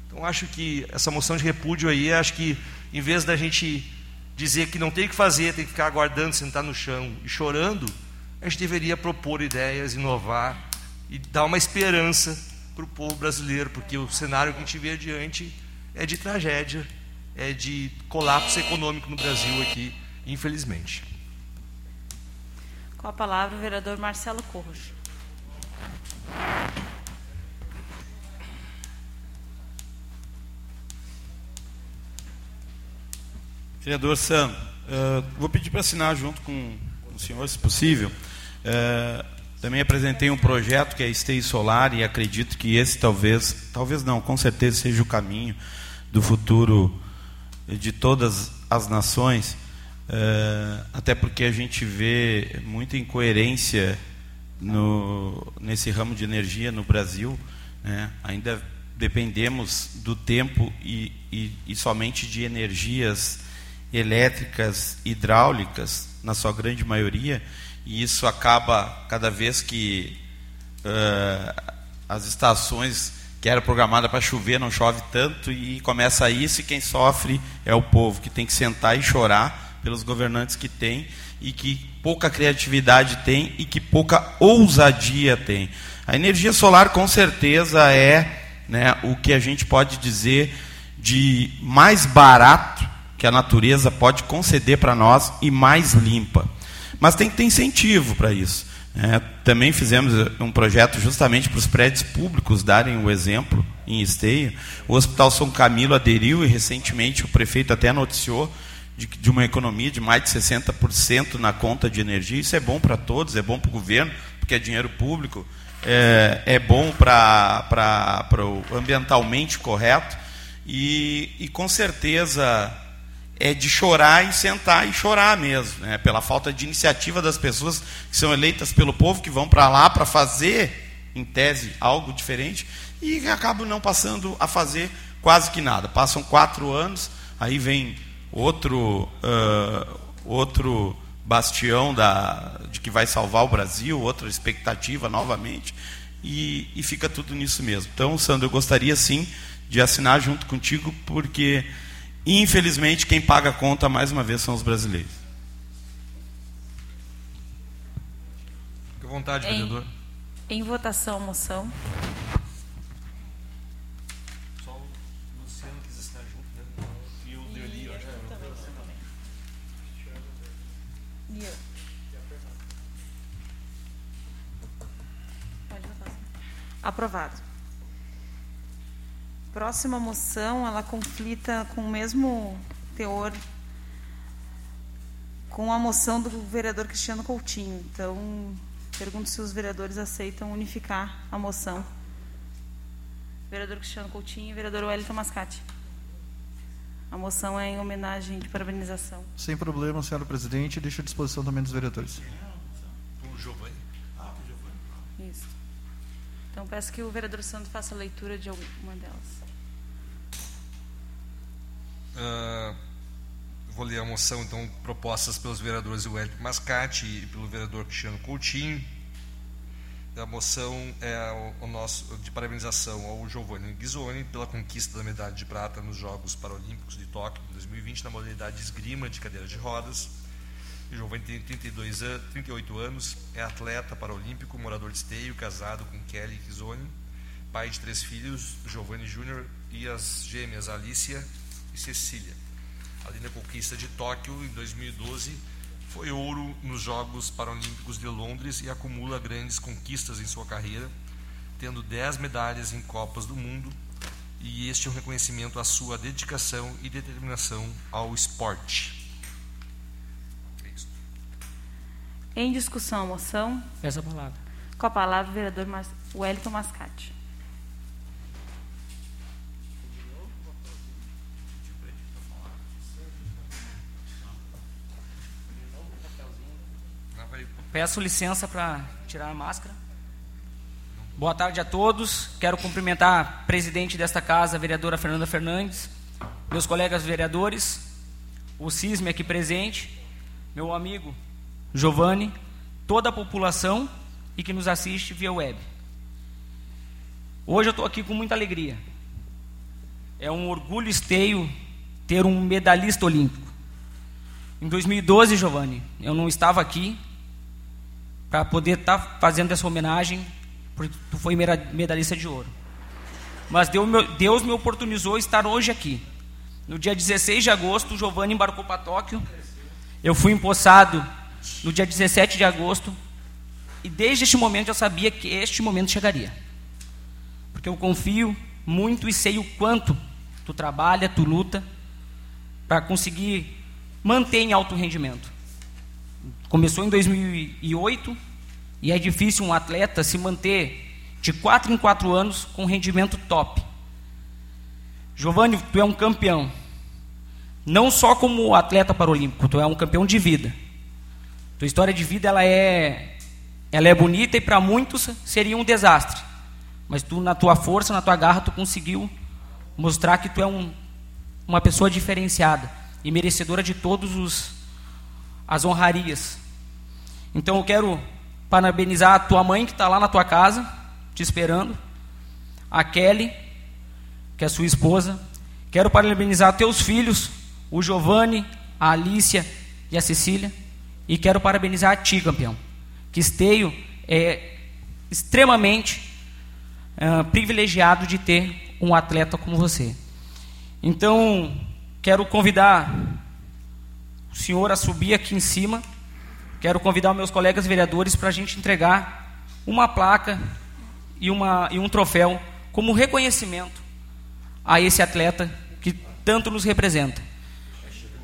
Então acho que essa moção de repúdio aí, acho que em vez da gente dizer que não tem o que fazer, tem que ficar aguardando, sentar no chão e chorando, a gente deveria propor ideias, inovar e dar uma esperança para o povo brasileiro, porque o cenário que a gente vê adiante é de tragédia, é de colapso econômico no Brasil aqui, infelizmente. Com a palavra o vereador Marcelo Corros. Vereador Sam, uh, vou pedir para assinar junto com o senhor, se possível. Uh, também apresentei um projeto que é Esteio Solar e acredito que esse talvez, talvez não, com certeza seja o caminho do futuro de todas as nações, eh, até porque a gente vê muita incoerência no, nesse ramo de energia no Brasil. Né? Ainda dependemos do tempo e, e, e somente de energias elétricas, hidráulicas, na sua grande maioria e isso acaba cada vez que uh, as estações que era programada para chover não chove tanto e começa isso e quem sofre é o povo que tem que sentar e chorar pelos governantes que tem e que pouca criatividade tem e que pouca ousadia tem. A energia solar com certeza é né, o que a gente pode dizer de mais barato que a natureza pode conceder para nós e mais limpa. Mas tem que ter incentivo para isso. É, também fizemos um projeto justamente para os prédios públicos darem o exemplo em Esteio. O Hospital São Camilo aderiu e recentemente o prefeito até noticiou de, de uma economia de mais de 60% na conta de energia. Isso é bom para todos, é bom para o governo, porque é dinheiro público, é, é bom para o ambientalmente correto e, e com certeza é de chorar e sentar e chorar mesmo, né? pela falta de iniciativa das pessoas que são eleitas pelo povo, que vão para lá para fazer, em tese, algo diferente, e acabam não passando a fazer quase que nada. Passam quatro anos, aí vem outro, uh, outro bastião da, de que vai salvar o Brasil, outra expectativa novamente, e, e fica tudo nisso mesmo. Então, Sandro, eu gostaria sim de assinar junto contigo, porque e infelizmente quem paga a conta mais uma vez são os brasileiros. Fique à vontade, em, vereador. Em votação, moção. Só o Luciano junto. Né? E eu. E eu. Aprovado. Próxima moção, ela conflita com o mesmo teor com a moção do vereador Cristiano Coutinho. Então, pergunto se os vereadores aceitam unificar a moção. Vereador Cristiano Coutinho e vereador Wellington Mascate. A moção é em homenagem de parabenização. Sem problema, senhora presidente. Deixo à disposição também dos vereadores. O Giovanni. Isso. Então, peço que o vereador Santos faça a leitura de alguma delas. Uh, vou ler a moção, então, propostas pelos vereadores Wellington Mascate e pelo vereador Cristiano Coutinho. A moção é o, nosso de parabenização ao Giovanni Ghisoni pela conquista da medalha de prata nos Jogos Paralímpicos de Tóquio 2020 na modalidade esgrima de cadeira de rodas. O Giovanni tem 32 an 38 anos, é atleta paralímpico, morador de Esteio, casado com Kelly Ghisoni, pai de três filhos, Giovanni Júnior e as gêmeas Alicia e Cecília. Ali na conquista de Tóquio, em 2012, foi ouro nos Jogos Paralímpicos de Londres e acumula grandes conquistas em sua carreira, tendo 10 medalhas em Copas do Mundo, e este é um reconhecimento à sua dedicação e determinação ao esporte. É em discussão a moção. Peço a palavra. Com a palavra o vereador Wellington Mascate. Peço licença para tirar a máscara. Boa tarde a todos. Quero cumprimentar a presidente desta casa, a vereadora Fernanda Fernandes, meus colegas vereadores, o CISME aqui presente, meu amigo Giovanni, toda a população e que nos assiste via web. Hoje eu estou aqui com muita alegria. É um orgulho esteio ter um medalhista olímpico. Em 2012, Giovanni, eu não estava aqui, para poder estar tá fazendo essa homenagem, porque tu foi medalhista de ouro. Mas Deus me oportunizou estar hoje aqui. No dia 16 de agosto, o Giovanni embarcou para Tóquio. Eu fui empossado no dia 17 de agosto. E desde este momento eu sabia que este momento chegaria. Porque eu confio muito e sei o quanto tu trabalha, tu luta para conseguir manter em alto rendimento. Começou em 2008 e é difícil um atleta se manter de 4 em 4 anos com rendimento top. Giovanni, tu é um campeão. Não só como atleta paralímpico, tu é um campeão de vida. Tua história de vida ela é ela é bonita e para muitos seria um desastre. Mas tu na tua força, na tua garra, tu conseguiu mostrar que tu é um, uma pessoa diferenciada e merecedora de todos os as honrarias. Então eu quero parabenizar a tua mãe que está lá na tua casa, te esperando, a Kelly, que é sua esposa. Quero parabenizar teus filhos, o Giovanni, a Alicia e a Cecília. E quero parabenizar a ti, campeão. Que esteio é extremamente uh, privilegiado de ter um atleta como você. Então, quero convidar senhor a subir aqui em cima. Quero convidar meus colegas vereadores para a gente entregar uma placa e, uma, e um troféu como reconhecimento a esse atleta que tanto nos representa.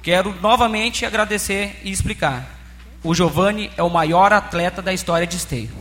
Quero novamente agradecer e explicar. O Giovanni é o maior atleta da história de Esteio.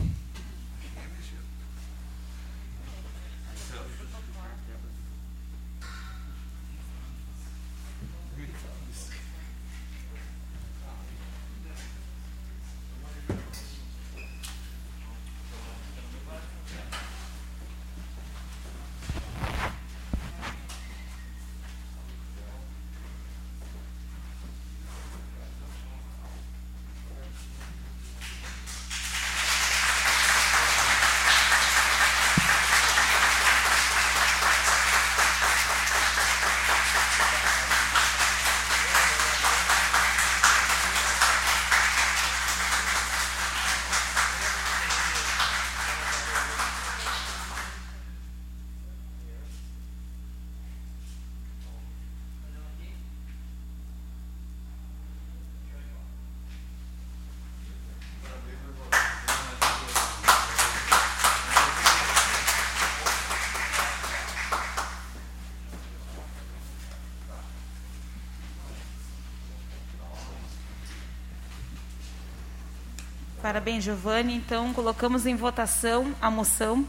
Parabéns, Giovanni. Então, colocamos em votação a moção.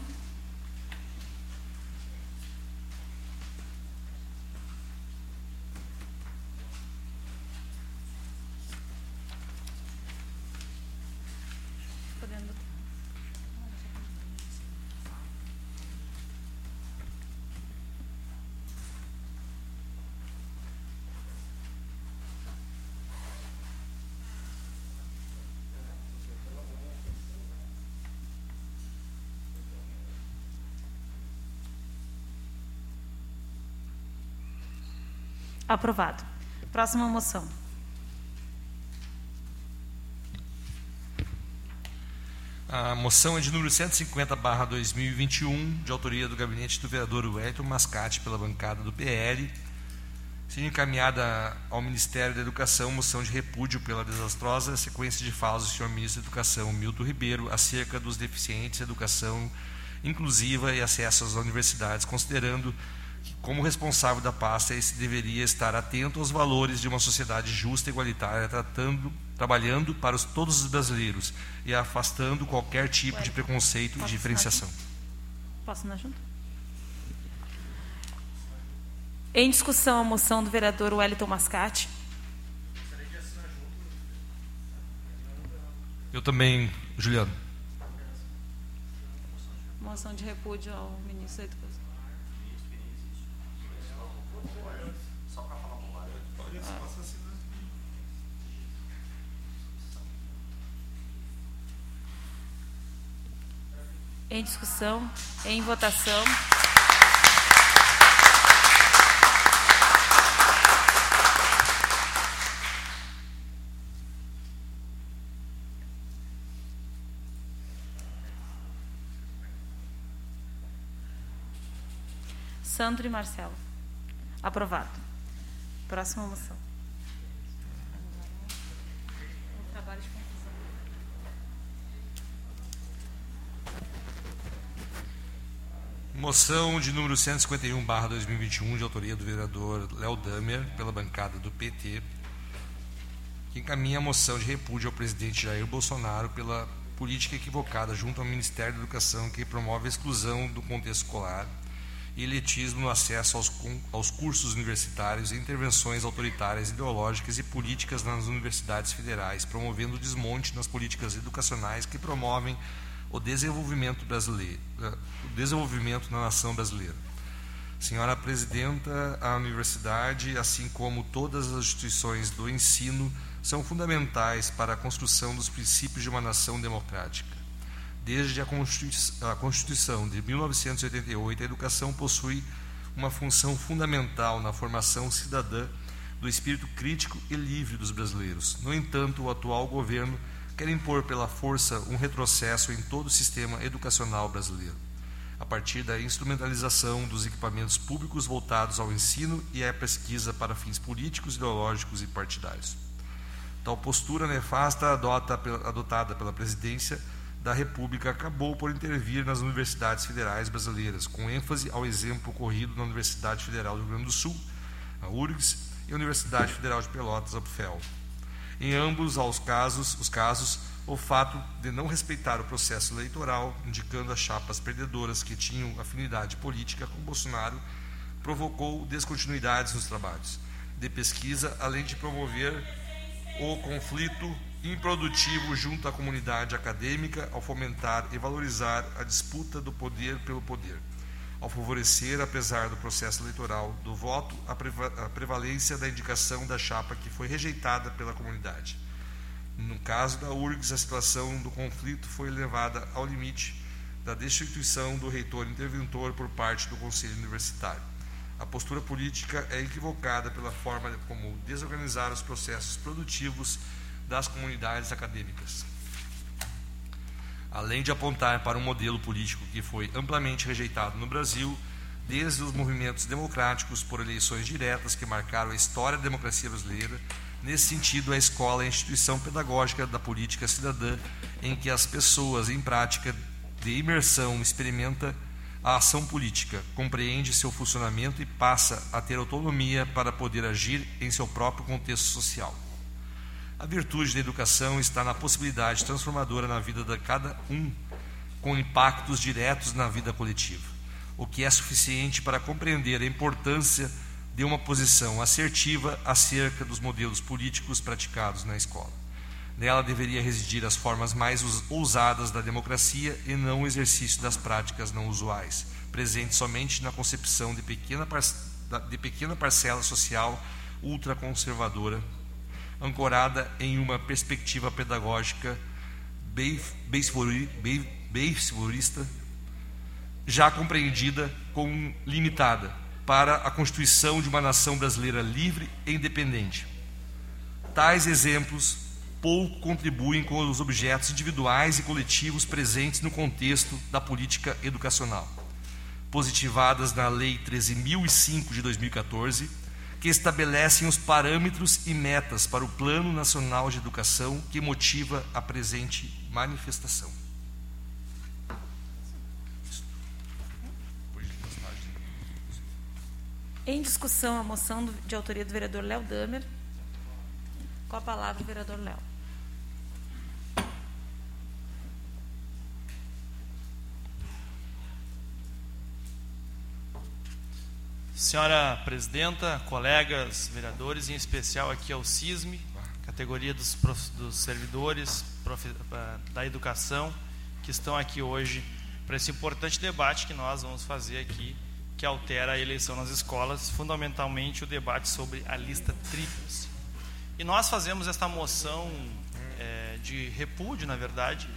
Aprovado. Próxima moção. A moção é de número 150, barra 2021, de autoria do gabinete do vereador Wellington Mascate, pela bancada do PL. Sendo encaminhada ao Ministério da Educação, moção de repúdio pela desastrosa sequência de falas do senhor ministro da Educação, Milton Ribeiro, acerca dos deficientes, educação inclusiva e acesso às universidades, considerando como responsável da pasta, esse deveria estar atento aos valores de uma sociedade justa e igualitária, tratando, trabalhando para os, todos os brasileiros e afastando qualquer tipo de preconceito e diferenciação. Posso assinar junto? Em discussão a moção do vereador Wellington Mascate. Eu também, Juliano. Moção de repúdio ao ministro da Educação. Em discussão, em votação. Sandro e Marcelo. Aprovado. Próxima moção. Moção de número 151, barra 2021, de autoria do vereador Léo Damer, pela bancada do PT, que encaminha a moção de repúdio ao presidente Jair Bolsonaro pela política equivocada junto ao Ministério da Educação que promove a exclusão do contexto escolar e elitismo no acesso aos, aos cursos universitários e intervenções autoritárias, ideológicas e políticas nas universidades federais, promovendo o desmonte nas políticas educacionais que promovem o desenvolvimento brasileiro, eh, o desenvolvimento na nação brasileira. Senhora Presidenta, a universidade, assim como todas as instituições do ensino, são fundamentais para a construção dos princípios de uma nação democrática. Desde a Constituição de 1988, a educação possui uma função fundamental na formação cidadã do espírito crítico e livre dos brasileiros. No entanto, o atual governo quer impor pela força um retrocesso em todo o sistema educacional brasileiro, a partir da instrumentalização dos equipamentos públicos voltados ao ensino e à pesquisa para fins políticos, ideológicos e partidários. Tal postura nefasta adota, adotada pela presidência da República acabou por intervir nas universidades federais brasileiras, com ênfase ao exemplo ocorrido na Universidade Federal do Rio Grande do Sul, a URGS, e a Universidade Federal de Pelotas, a UFEL. Em ambos os casos, os casos, o fato de não respeitar o processo eleitoral, indicando as chapas perdedoras que tinham afinidade política com Bolsonaro, provocou descontinuidades nos trabalhos de pesquisa, além de promover o conflito improdutivo junto à comunidade acadêmica ao fomentar e valorizar a disputa do poder pelo poder, ao favorecer, apesar do processo eleitoral do voto, a, prevalência da indicação da chapa que foi rejeitada pela comunidade. No caso da URGS, a situação do conflito foi levada ao limite da destituição do reitor interventor por parte do Conselho Universitário. A postura política é equivocada pela forma como desorganizar os processos produtivos das comunidades acadêmicas. Além de apontar para um modelo político que foi amplamente rejeitado no Brasil, desde os movimentos democráticos por eleições diretas que marcaram a história da democracia brasileira, nesse sentido, a escola é a instituição pedagógica da política cidadã em que as pessoas, em prática de imersão, experimenta a ação política, compreende seu funcionamento e passa a ter autonomia para poder agir em seu próprio contexto social. A virtude da educação está na possibilidade transformadora na vida de cada um, com impactos diretos na vida coletiva, o que é suficiente para compreender a importância de uma posição assertiva acerca dos modelos políticos praticados na escola. Nela deveria residir as formas mais ousadas da democracia e não o exercício das práticas não usuais, presentes somente na concepção de pequena, de pequena parcela social ultraconservadora ancorada em uma perspectiva pedagógica beisbolista, já compreendida como limitada para a constituição de uma nação brasileira livre e independente. Tais exemplos pouco contribuem com os objetos individuais e coletivos presentes no contexto da política educacional, positivadas na Lei 13.005 de 2014 que estabelecem os parâmetros e metas para o Plano Nacional de Educação que motiva a presente manifestação. Em discussão, a moção de autoria do vereador Léo Damer. Com a palavra, o vereador Léo. Senhora Presidenta, colegas vereadores, em especial aqui ao CISME, categoria dos, dos servidores prof, da educação, que estão aqui hoje para esse importante debate que nós vamos fazer aqui, que altera a eleição nas escolas, fundamentalmente o debate sobre a lista tríplice. E nós fazemos esta moção é, de repúdio, na verdade,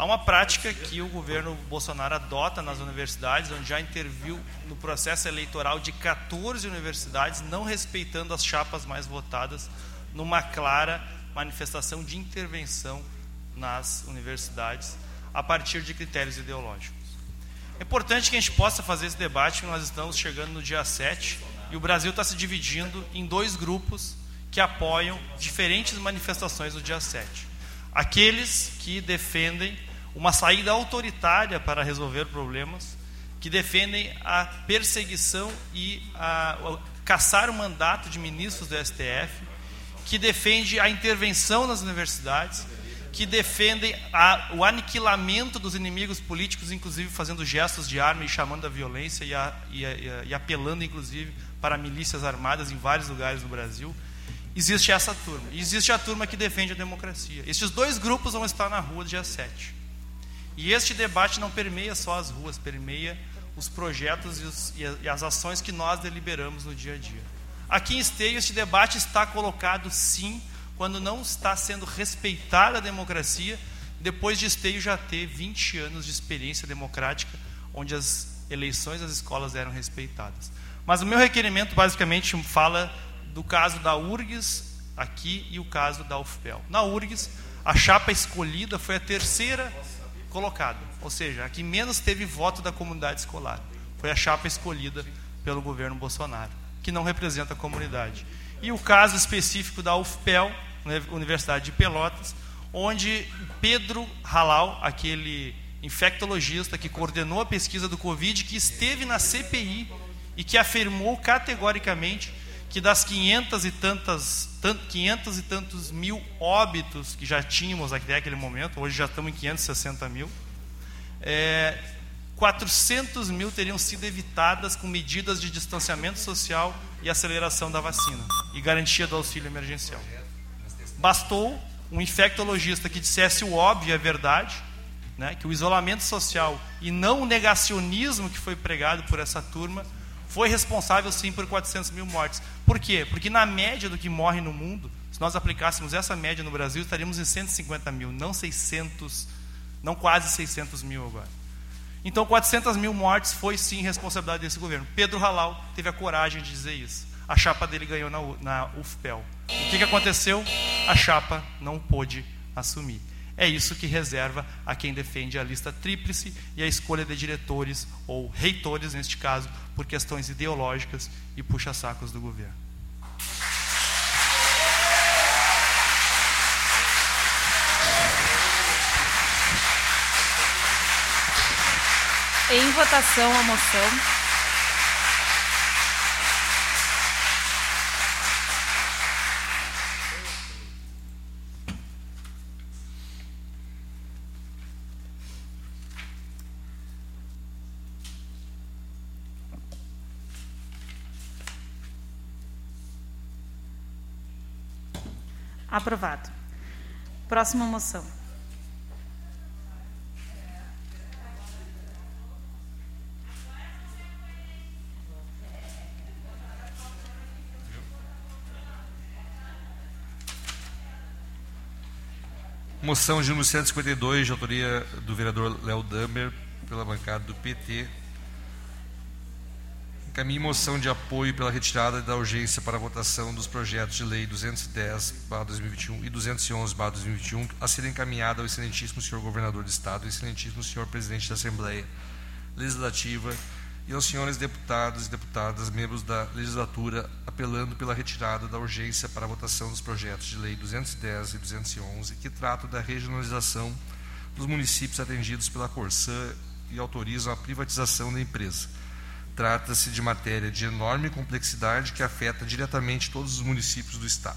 Há uma prática que o governo Bolsonaro adota nas universidades, onde já interviu no processo eleitoral de 14 universidades, não respeitando as chapas mais votadas, numa clara manifestação de intervenção nas universidades a partir de critérios ideológicos. É importante que a gente possa fazer esse debate, nós estamos chegando no dia 7 e o Brasil está se dividindo em dois grupos que apoiam diferentes manifestações no dia 7. Aqueles que defendem uma saída autoritária para resolver problemas, que defendem a perseguição e a, a caçar o mandato de ministros do STF, que defende a intervenção nas universidades, que defendem a, o aniquilamento dos inimigos políticos, inclusive fazendo gestos de arma e chamando a violência e, a, e, e apelando, inclusive, para milícias armadas em vários lugares do Brasil. Existe essa turma. E existe a turma que defende a democracia. Esses dois grupos vão estar na rua dia 7. E este debate não permeia só as ruas, permeia os projetos e, os, e as ações que nós deliberamos no dia a dia. Aqui em Esteio, este debate está colocado sim, quando não está sendo respeitada a democracia, depois de Esteio já ter 20 anos de experiência democrática, onde as eleições das escolas eram respeitadas. Mas o meu requerimento basicamente fala do caso da URGS aqui e o caso da UFPEL. Na URGS, a chapa escolhida foi a terceira colocada, ou seja, a que menos teve voto da comunidade escolar. Foi a chapa escolhida pelo governo Bolsonaro, que não representa a comunidade. E o caso específico da UFPEL, Universidade de Pelotas, onde Pedro Halal, aquele infectologista que coordenou a pesquisa do Covid, que esteve na CPI e que afirmou categoricamente que das 500 e tantas 500 e tantos mil óbitos que já tínhamos até aquele momento, hoje já estamos em 560 mil, é, 400 mil teriam sido evitadas com medidas de distanciamento social e aceleração da vacina e garantia do auxílio emergencial. Bastou um infectologista que dissesse o óbvio, a verdade, né, que o isolamento social e não o negacionismo que foi pregado por essa turma foi responsável sim por 400 mil mortes. Por quê? Porque na média do que morre no mundo, se nós aplicássemos essa média no Brasil, estaríamos em 150 mil, não 600, não quase 600 mil agora. Então, 400 mil mortes foi sim responsabilidade desse governo. Pedro Halal teve a coragem de dizer isso. A chapa dele ganhou na, na UFPEL. O que, que aconteceu? A chapa não pôde assumir. É isso que reserva a quem defende a lista tríplice e a escolha de diretores, ou reitores neste caso, por questões ideológicas e puxa-sacos do governo. Em votação a moção. Aprovado. Próxima moção. Moção de número 152, de autoria do vereador Léo Damer, pela bancada do PT. Encaminhe moção de apoio pela retirada da urgência para a votação dos projetos de lei 210-2021 e 211-2021 a serem encaminhada ao excelentíssimo senhor governador do Estado, excelentíssimo senhor presidente da Assembleia Legislativa e aos senhores deputados e deputadas, membros da legislatura, apelando pela retirada da urgência para a votação dos projetos de lei 210 e 211, que tratam da regionalização dos municípios atendidos pela Corsã e autorizam a privatização da empresa. Trata-se de matéria de enorme complexidade que afeta diretamente todos os municípios do Estado.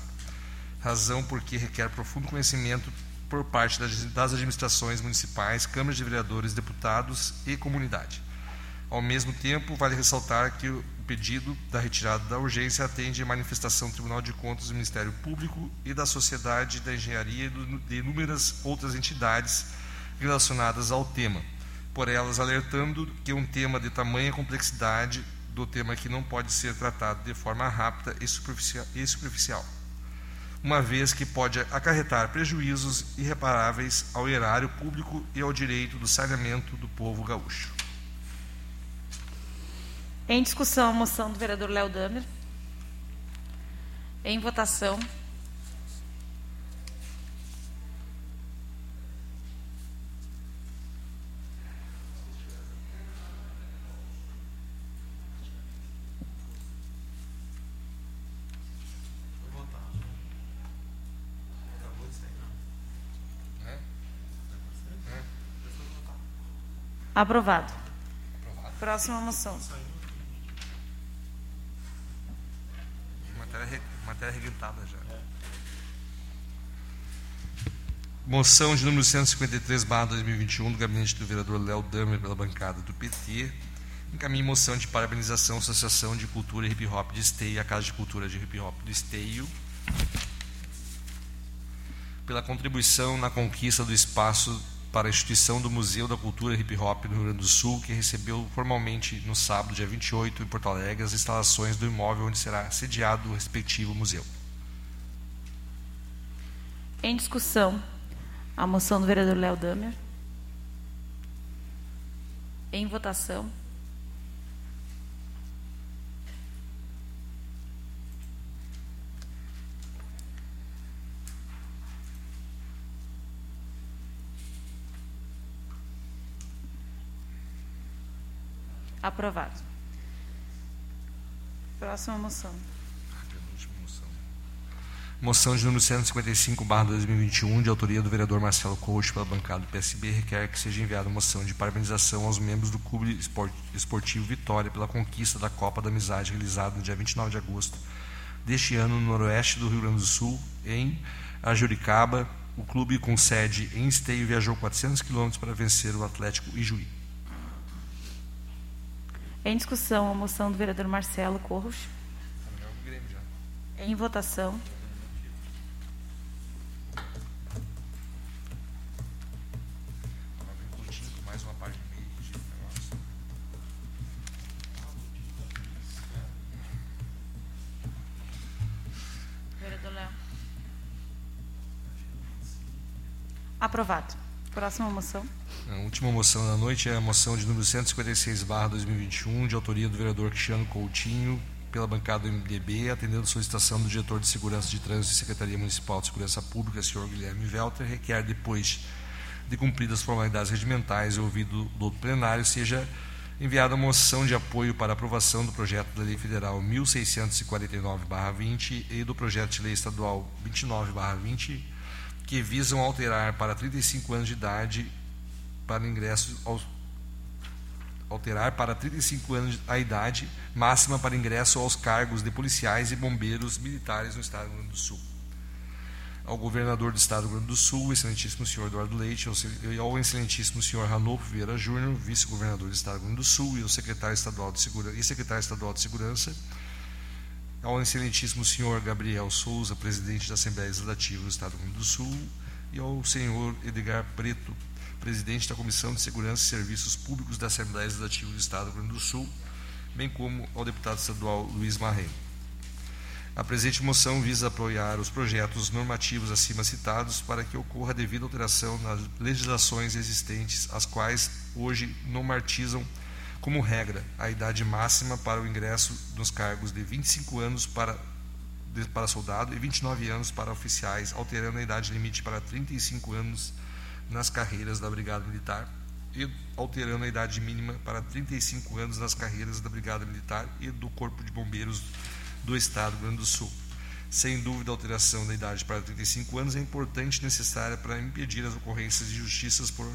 Razão porque requer profundo conhecimento por parte das administrações municipais, câmaras de vereadores, deputados e comunidade. Ao mesmo tempo, vale ressaltar que o pedido da retirada da urgência atende à manifestação do Tribunal de Contas do Ministério Público e da Sociedade da Engenharia e de inúmeras outras entidades relacionadas ao tema, por elas alertando que um tema de tamanha complexidade do tema que não pode ser tratado de forma rápida e superficial, uma vez que pode acarretar prejuízos irreparáveis ao erário público e ao direito do saneamento do povo gaúcho. Em discussão, a moção do vereador Léo Damer. Em votação. Aprovado. Próxima moção. Matéria, matéria requentada já. Moção de número 153, barra 2021, do gabinete do vereador Léo Damer, pela bancada do PT. Encaminhe moção de parabenização à Associação de Cultura Hip Hop de Esteio, a Casa de Cultura de Hip Hop de Esteio, pela contribuição na conquista do espaço para a instituição do Museu da Cultura Hip Hop no Rio Grande do Sul, que recebeu formalmente no sábado, dia 28, em Porto Alegre, as instalações do imóvel onde será sediado o respectivo museu. Em discussão, a moção do vereador Léo Damer. Em votação. Aprovado. Próxima moção. Moção de número 155, barra 2021, de autoria do vereador Marcelo Coach, pela bancada do PSB, requer que seja enviada moção de parabenização aos membros do Clube Esportivo Vitória pela conquista da Copa da Amizade, realizada no dia 29 de agosto deste ano no noroeste do Rio Grande do Sul, em Ajuricaba. O clube com sede em Esteio viajou 400 quilômetros para vencer o Atlético Ijuí. Em discussão, a moção do vereador Marcelo Corros. Em votação. Vereador Léo. Aprovado. Próxima moção. A última moção da noite é a moção de número 156, barra 2021, de autoria do vereador Cristiano Coutinho, pela bancada do MDB, atendendo a solicitação do diretor de Segurança de Trânsito e Secretaria Municipal de Segurança Pública, senhor Guilherme Velter, requer depois de cumpridas as formalidades regimentais e ouvido do plenário, seja enviada a moção de apoio para aprovação do projeto da Lei Federal 1649-20 e do projeto de Lei Estadual 29-20, que visam alterar para 35 anos de idade para ingresso alterar para 35 anos a idade máxima para ingresso aos cargos de policiais e bombeiros militares no Estado do Rio Grande do Sul. Ao governador do Estado do Rio Grande do Sul, o excelentíssimo senhor Eduardo Leite, e ao excelentíssimo senhor Ranolfo Vieira Júnior, vice-governador do Estado do Rio Grande do Sul, e ao secretário estadual de Segurança, e secretário estadual de Segurança, ao excelentíssimo senhor Gabriel Souza, presidente da Assembleia Legislativa do Estado do Rio Grande do Sul, e ao senhor Edgar Preto, presidente da Comissão de Segurança e Serviços Públicos da Assembleia Legislativa do Estado do Rio Grande do Sul, bem como ao deputado estadual Luiz Marrem. A presente moção visa apoiar os projetos normativos acima citados para que ocorra a devida alteração nas legislações existentes, as quais hoje normatizam como regra a idade máxima para o ingresso nos cargos de 25 anos para, para soldado e 29 anos para oficiais, alterando a idade limite para 35 anos nas carreiras da Brigada Militar e alterando a idade mínima para 35 anos nas carreiras da Brigada Militar e do Corpo de Bombeiros do Estado do Rio Grande do Sul. Sem dúvida, a alteração da idade para 35 anos é importante e necessária para impedir as ocorrências de injustiças por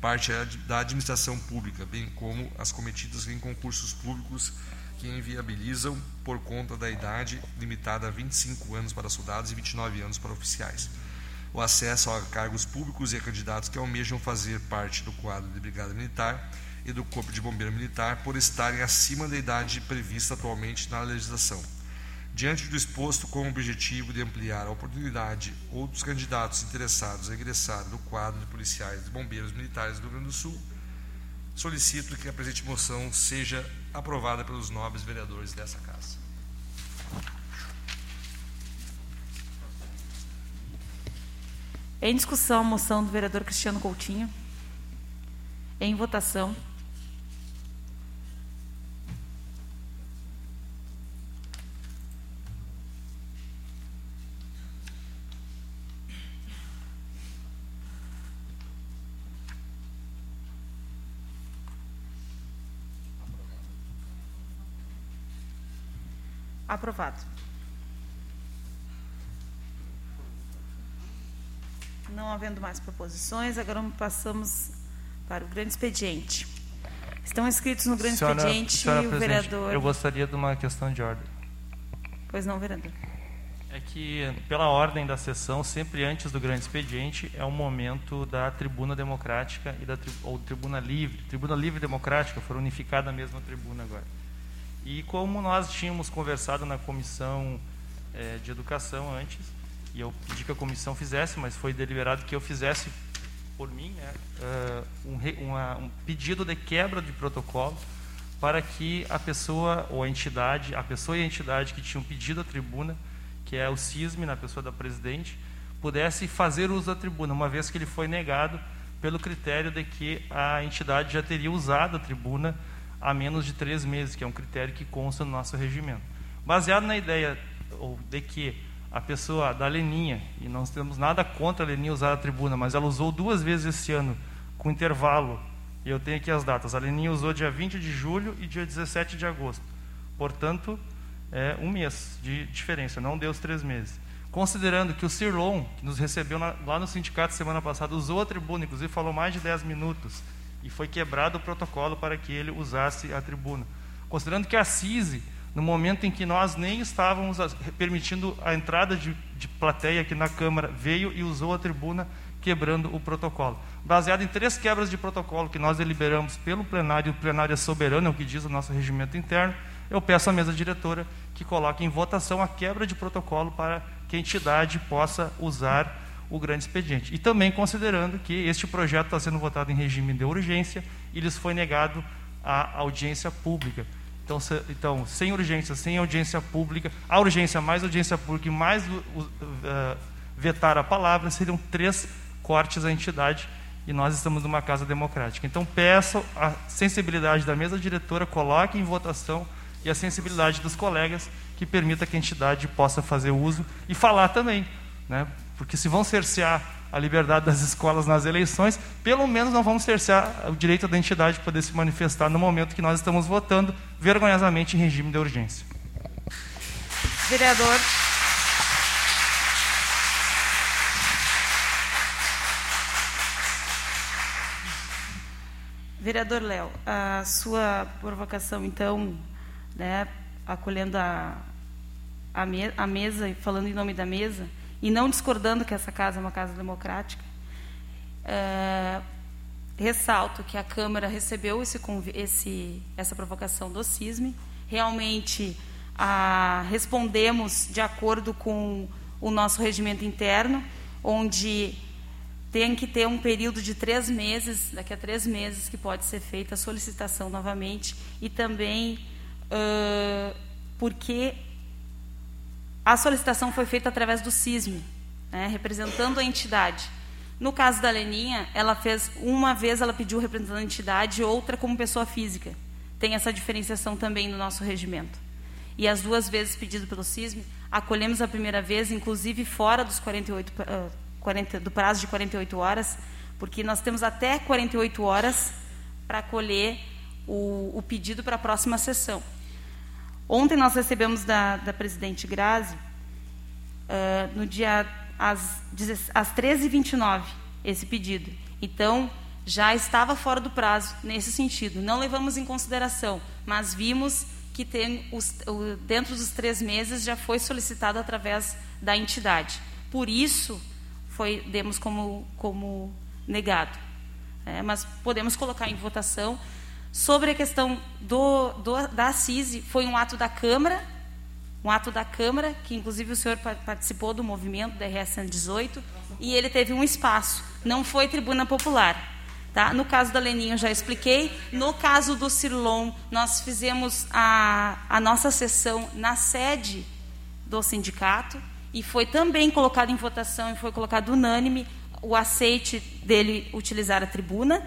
parte da administração pública, bem como as cometidas em concursos públicos que inviabilizam por conta da idade limitada a 25 anos para soldados e 29 anos para oficiais. O acesso a cargos públicos e a candidatos que almejam fazer parte do quadro de Brigada Militar e do Corpo de Bombeiro Militar por estarem acima da idade prevista atualmente na legislação. Diante do exposto com o objetivo de ampliar a oportunidade, outros candidatos interessados a ingressar no quadro de policiais e bombeiros militares do Rio Grande do Sul, solicito que a presente moção seja aprovada pelos nobres vereadores dessa casa. Em discussão, a moção do vereador Cristiano Coutinho. Em votação. Aprovado. Não havendo mais proposições, agora passamos para o grande expediente. Estão inscritos no grande Senhora- expediente senhora o vereador. Eu gostaria de uma questão de ordem. Pois não, vereador. É que, pela ordem da sessão, sempre antes do grande expediente, é o momento da tribuna democrática e da tri- ou tribuna livre. Tribuna livre e democrática foram unificadas na mesma tribuna agora. E como nós tínhamos conversado na comissão eh, de educação antes, e eu pedi que a comissão fizesse, mas foi deliberado que eu fizesse por mim né, eh, um, re- uma- um pedido de quebra de protocolo para que a pessoa ou a entidade, a pessoa e a entidade que tinham pedido a tribuna, que é o CISM, na pessoa da presidente, pudesse fazer uso da tribuna, uma vez que ele foi negado pelo critério de que a entidade já teria usado a tribuna há menos de três meses, que é um critério que consta no nosso regimento. Baseado na ideia de que a pessoa da Leninha, e não temos nada contra a Leninha usar a tribuna, mas ela usou duas vezes esse ano, com intervalo, e eu tenho aqui as datas. A Leninha usou dia 20 de julho e dia 17 de agosto. Portanto, é um mês de diferença, não deu os três meses. Considerando que o Cirlon, que nos recebeu na- lá no sindicato semana passada, usou a tribuna, inclusive falou mais de 10 minutos, e foi quebrado o protocolo para que ele usasse a tribuna. Considerando que a CISI, no momento em que nós nem estávamos permitindo a entrada de, de plateia aqui na Câmara, veio e usou a tribuna, quebrando o protocolo. Baseado em três quebras de protocolo que nós deliberamos pelo plenário, o plenário é soberano, é o que diz o nosso regimento interno, eu peço à mesa diretora que coloque em votação a quebra de protocolo para que a entidade possa usar o grande expediente. E também considerando que este projeto está sendo votado em regime de urgência e lhes foi negado a audiência pública. Então, se- então, sem urgência, sem audiência pública, a urgência mais audiência pública e mais eh, vetar a palavra seriam três cortes à entidade e nós estamos numa casa democrática. Então, peço a sensibilidade da mesa diretora, coloque em votação e a sensibilidade dos colegas que permita que a entidade possa fazer uso e falar também, né? Porque se vão cercear a liberdade das escolas nas eleições, pelo menos não vamos cercear o direito da entidade de poder se manifestar no momento que nós estamos votando vergonhosamente em regime de urgência. Vereador. Vereador Léo, a sua provocação, então, né, acolhendo a, a, me- a mesa e falando em nome da mesa, e não discordando que essa casa é uma casa democrática, eh, ressalto que a Câmara recebeu esse, esse- essa provocação do CISME. Realmente, a, respondemos de acordo com o nosso regimento interno, onde tem que ter um período de três meses, daqui a três meses que pode ser feita a solicitação novamente, e também uh, porque a solicitação foi feita através do CISME, né, representando a entidade. No caso da Leninha, ela fez uma vez ela pediu representando a entidade, outra como pessoa física. Tem essa diferenciação também no nosso regimento. E as duas vezes pedido pelo CISME, acolhemos a primeira vez, inclusive fora dos 48 uh, 40, do prazo de 48 horas, porque nós temos até 48 horas para colher o, o pedido para a próxima sessão. Ontem nós recebemos da, da presidente Grazi, uh, no dia às, às 13h29, esse pedido. Então, já estava fora do prazo nesse sentido. Não levamos em consideração, mas vimos que tem os, dentro dos três meses já foi solicitado através da entidade. Por isso, foi demos como, como negado. É, mas podemos colocar em votação. Sobre a questão do, do, da CISI, foi um ato da Câmara, um ato da Câmara, que inclusive o senhor participou do movimento da RS 118, e ele teve um espaço, não foi tribuna popular. Tá? No caso da Leninho, já expliquei. No caso do Cirlon, nós fizemos a, a nossa sessão na sede do sindicato, e foi também colocado em votação e foi colocado unânime o aceite dele utilizar a tribuna.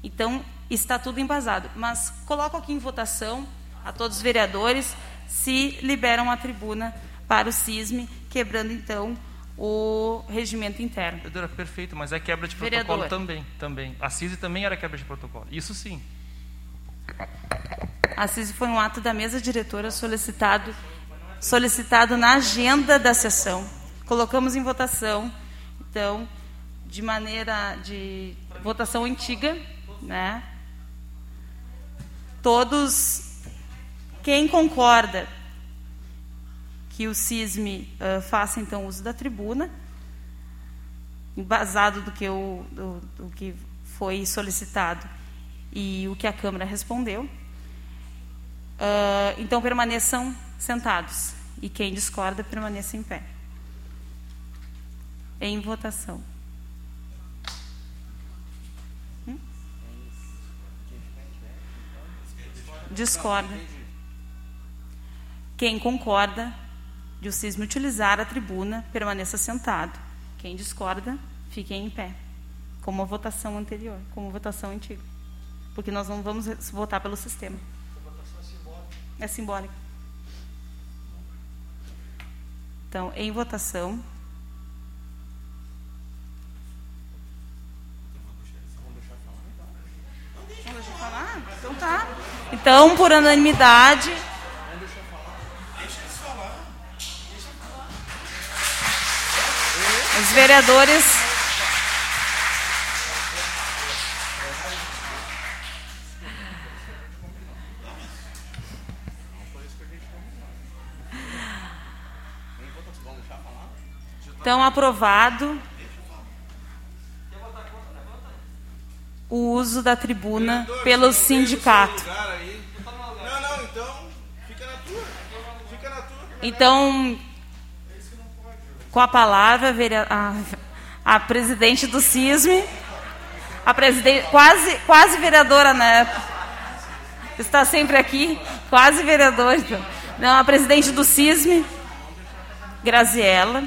Então, está tudo embasado. Mas coloco aqui em votação a todos os vereadores se liberam a tribuna para o CISME, quebrando então o regimento interno. Vereadora, perfeito, mas é quebra de protocolo Vereador. também, também. A CISE também era quebra de protocolo. Isso sim. A CISE foi um ato da mesa diretora solicitado solicitado na agenda da sessão. Colocamos em votação, então, de maneira de votação antiga, né? Todos, quem concorda que o CISME uh, faça então uso da tribuna, embasado do que, o, do, do que foi solicitado e o que a Câmara respondeu, uh, então permaneçam sentados. E quem discorda, permaneça em pé. Em votação. Discorda. Quem concorda de o cisma utilizar a tribuna, permaneça sentado. Quem discorda, fique em pé. Como a votação anterior, como a votação antiga. Porque nós não vamos votar pelo sistema. A votação é simbólica. É simbólica. Então, em votação. Falar? Então tá. Então, por unanimidade. Os vereadores Então, aprovado o uso da tribuna pelo sindicato. Não, não, então fica na tua. Fica na tua. Então, com a palavra, a, a presidente do CISME, a presidente, quase, quase vereadora, né? Está sempre aqui, quase vereadora. Então. Não, a presidente do CISME, Graziella.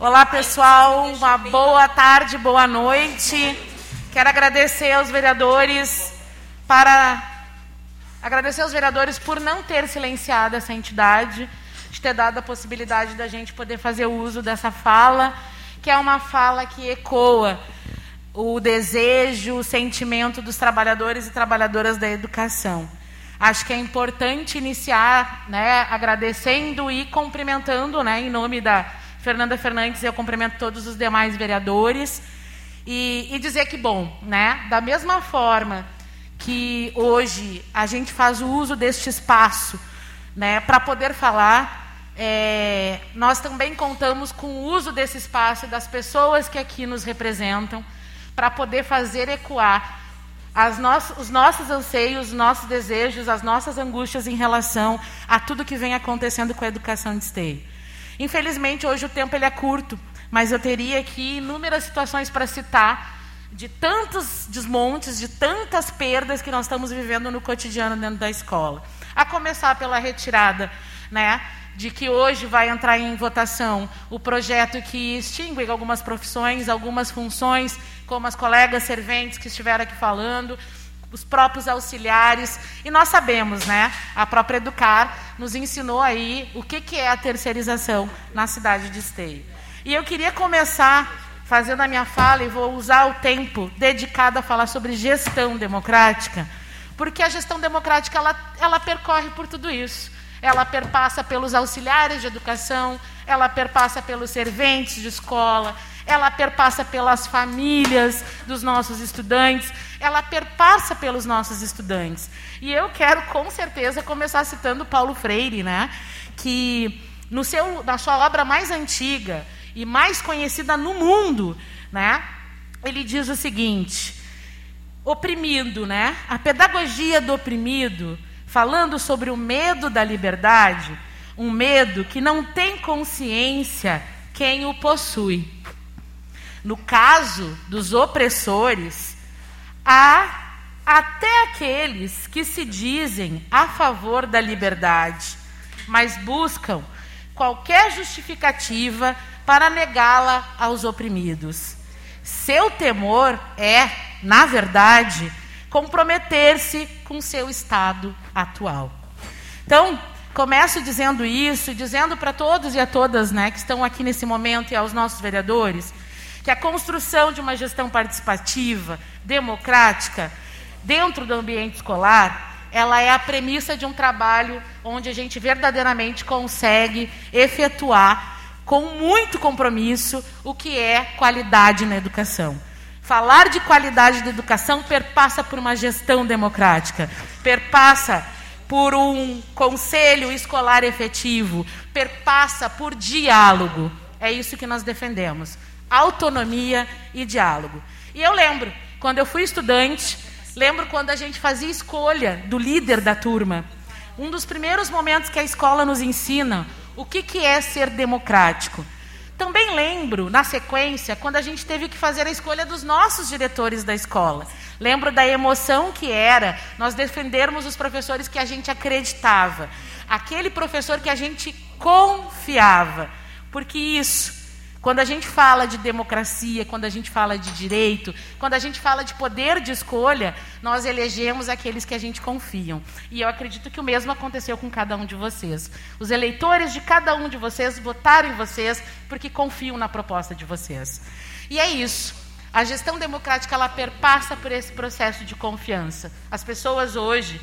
Olá, pessoal. Uma boa tarde, boa noite. Quero agradecer aos vereadores para agradecer aos vereadores por não ter silenciado essa entidade, de ter dado a possibilidade da gente poder fazer uso dessa fala, que é uma fala que ecoa o desejo, o sentimento dos trabalhadores e trabalhadoras da educação. Acho que é importante iniciar, né, agradecendo e cumprimentando, né, em nome da Fernanda Fernandes, eu cumprimento todos os demais vereadores. E, e dizer que, bom, né, da mesma forma que hoje a gente faz o uso deste espaço né, para poder falar, é, nós também contamos com o uso desse espaço das pessoas que aqui nos representam para poder fazer ecoar no os nossos anseios, os nossos desejos, as nossas angústias em relação a tudo que vem acontecendo com a educação de esteio. Infelizmente, hoje o tempo ele é curto, mas eu teria aqui inúmeras situações para citar de tantos desmontes, de tantas perdas que nós estamos vivendo no cotidiano dentro da escola. A começar pela retirada, né, de que hoje vai entrar em votação o projeto que extingue algumas profissões, algumas funções, como as colegas serventes que estiveram aqui falando, os próprios auxiliares, e nós sabemos, né, a própria Educar nos ensinou aí o que, que é a terceirização na cidade de Esteio. E eu queria começar fazendo a minha fala, e vou usar o tempo dedicado a falar sobre gestão democrática, porque a gestão democrática ela, ela percorre por tudo isso ela perpassa pelos auxiliares de educação, ela perpassa pelos serventes de escola, ela perpassa pelas famílias dos nossos estudantes, ela perpassa pelos nossos estudantes. E eu quero, com certeza, começar citando Paulo Freire, né? que no seu, na sua obra mais antiga e mais conhecida no mundo, né? ele diz o seguinte: oprimido, né? a pedagogia do oprimido falando sobre o medo da liberdade, um medo que não tem consciência quem o possui. No caso dos opressores, há até aqueles que se dizem a favor da liberdade, mas buscam qualquer justificativa para negá-la aos oprimidos. Seu temor é, na verdade, comprometer-se com seu estado atual. Então, começo dizendo isso, dizendo para todos e a todas né, que estão aqui nesse momento e aos nossos vereadores, que a construção de uma gestão participativa, democrática, dentro do ambiente escolar, ela é a premissa de um trabalho onde a gente verdadeiramente consegue efetuar com muito compromisso o que é qualidade na educação. Falar de qualidade da educação perpassa por uma gestão democrática, perpassa por um conselho escolar efetivo, perpassa por diálogo. É isso que nós defendemos: autonomia e diálogo. E eu lembro, quando eu fui estudante, lembro quando a gente fazia escolha do líder da turma. Um dos primeiros momentos que a escola nos ensina o que, que é ser democrático. Também lembro, na sequência, quando a gente teve que fazer a escolha dos nossos diretores da escola. Lembro da emoção que era nós defendermos os professores que a gente acreditava, aquele professor que a gente confiava, porque isso quando a gente fala de democracia, quando a gente fala de direito, quando a gente fala de poder de escolha, nós elegemos aqueles que a gente confia. E eu acredito que o mesmo aconteceu com cada um de vocês. Os eleitores de cada um de vocês votaram em vocês porque confiam na proposta de vocês. E é isso. A gestão democrática ela perpassa por esse processo de confiança. As pessoas hoje,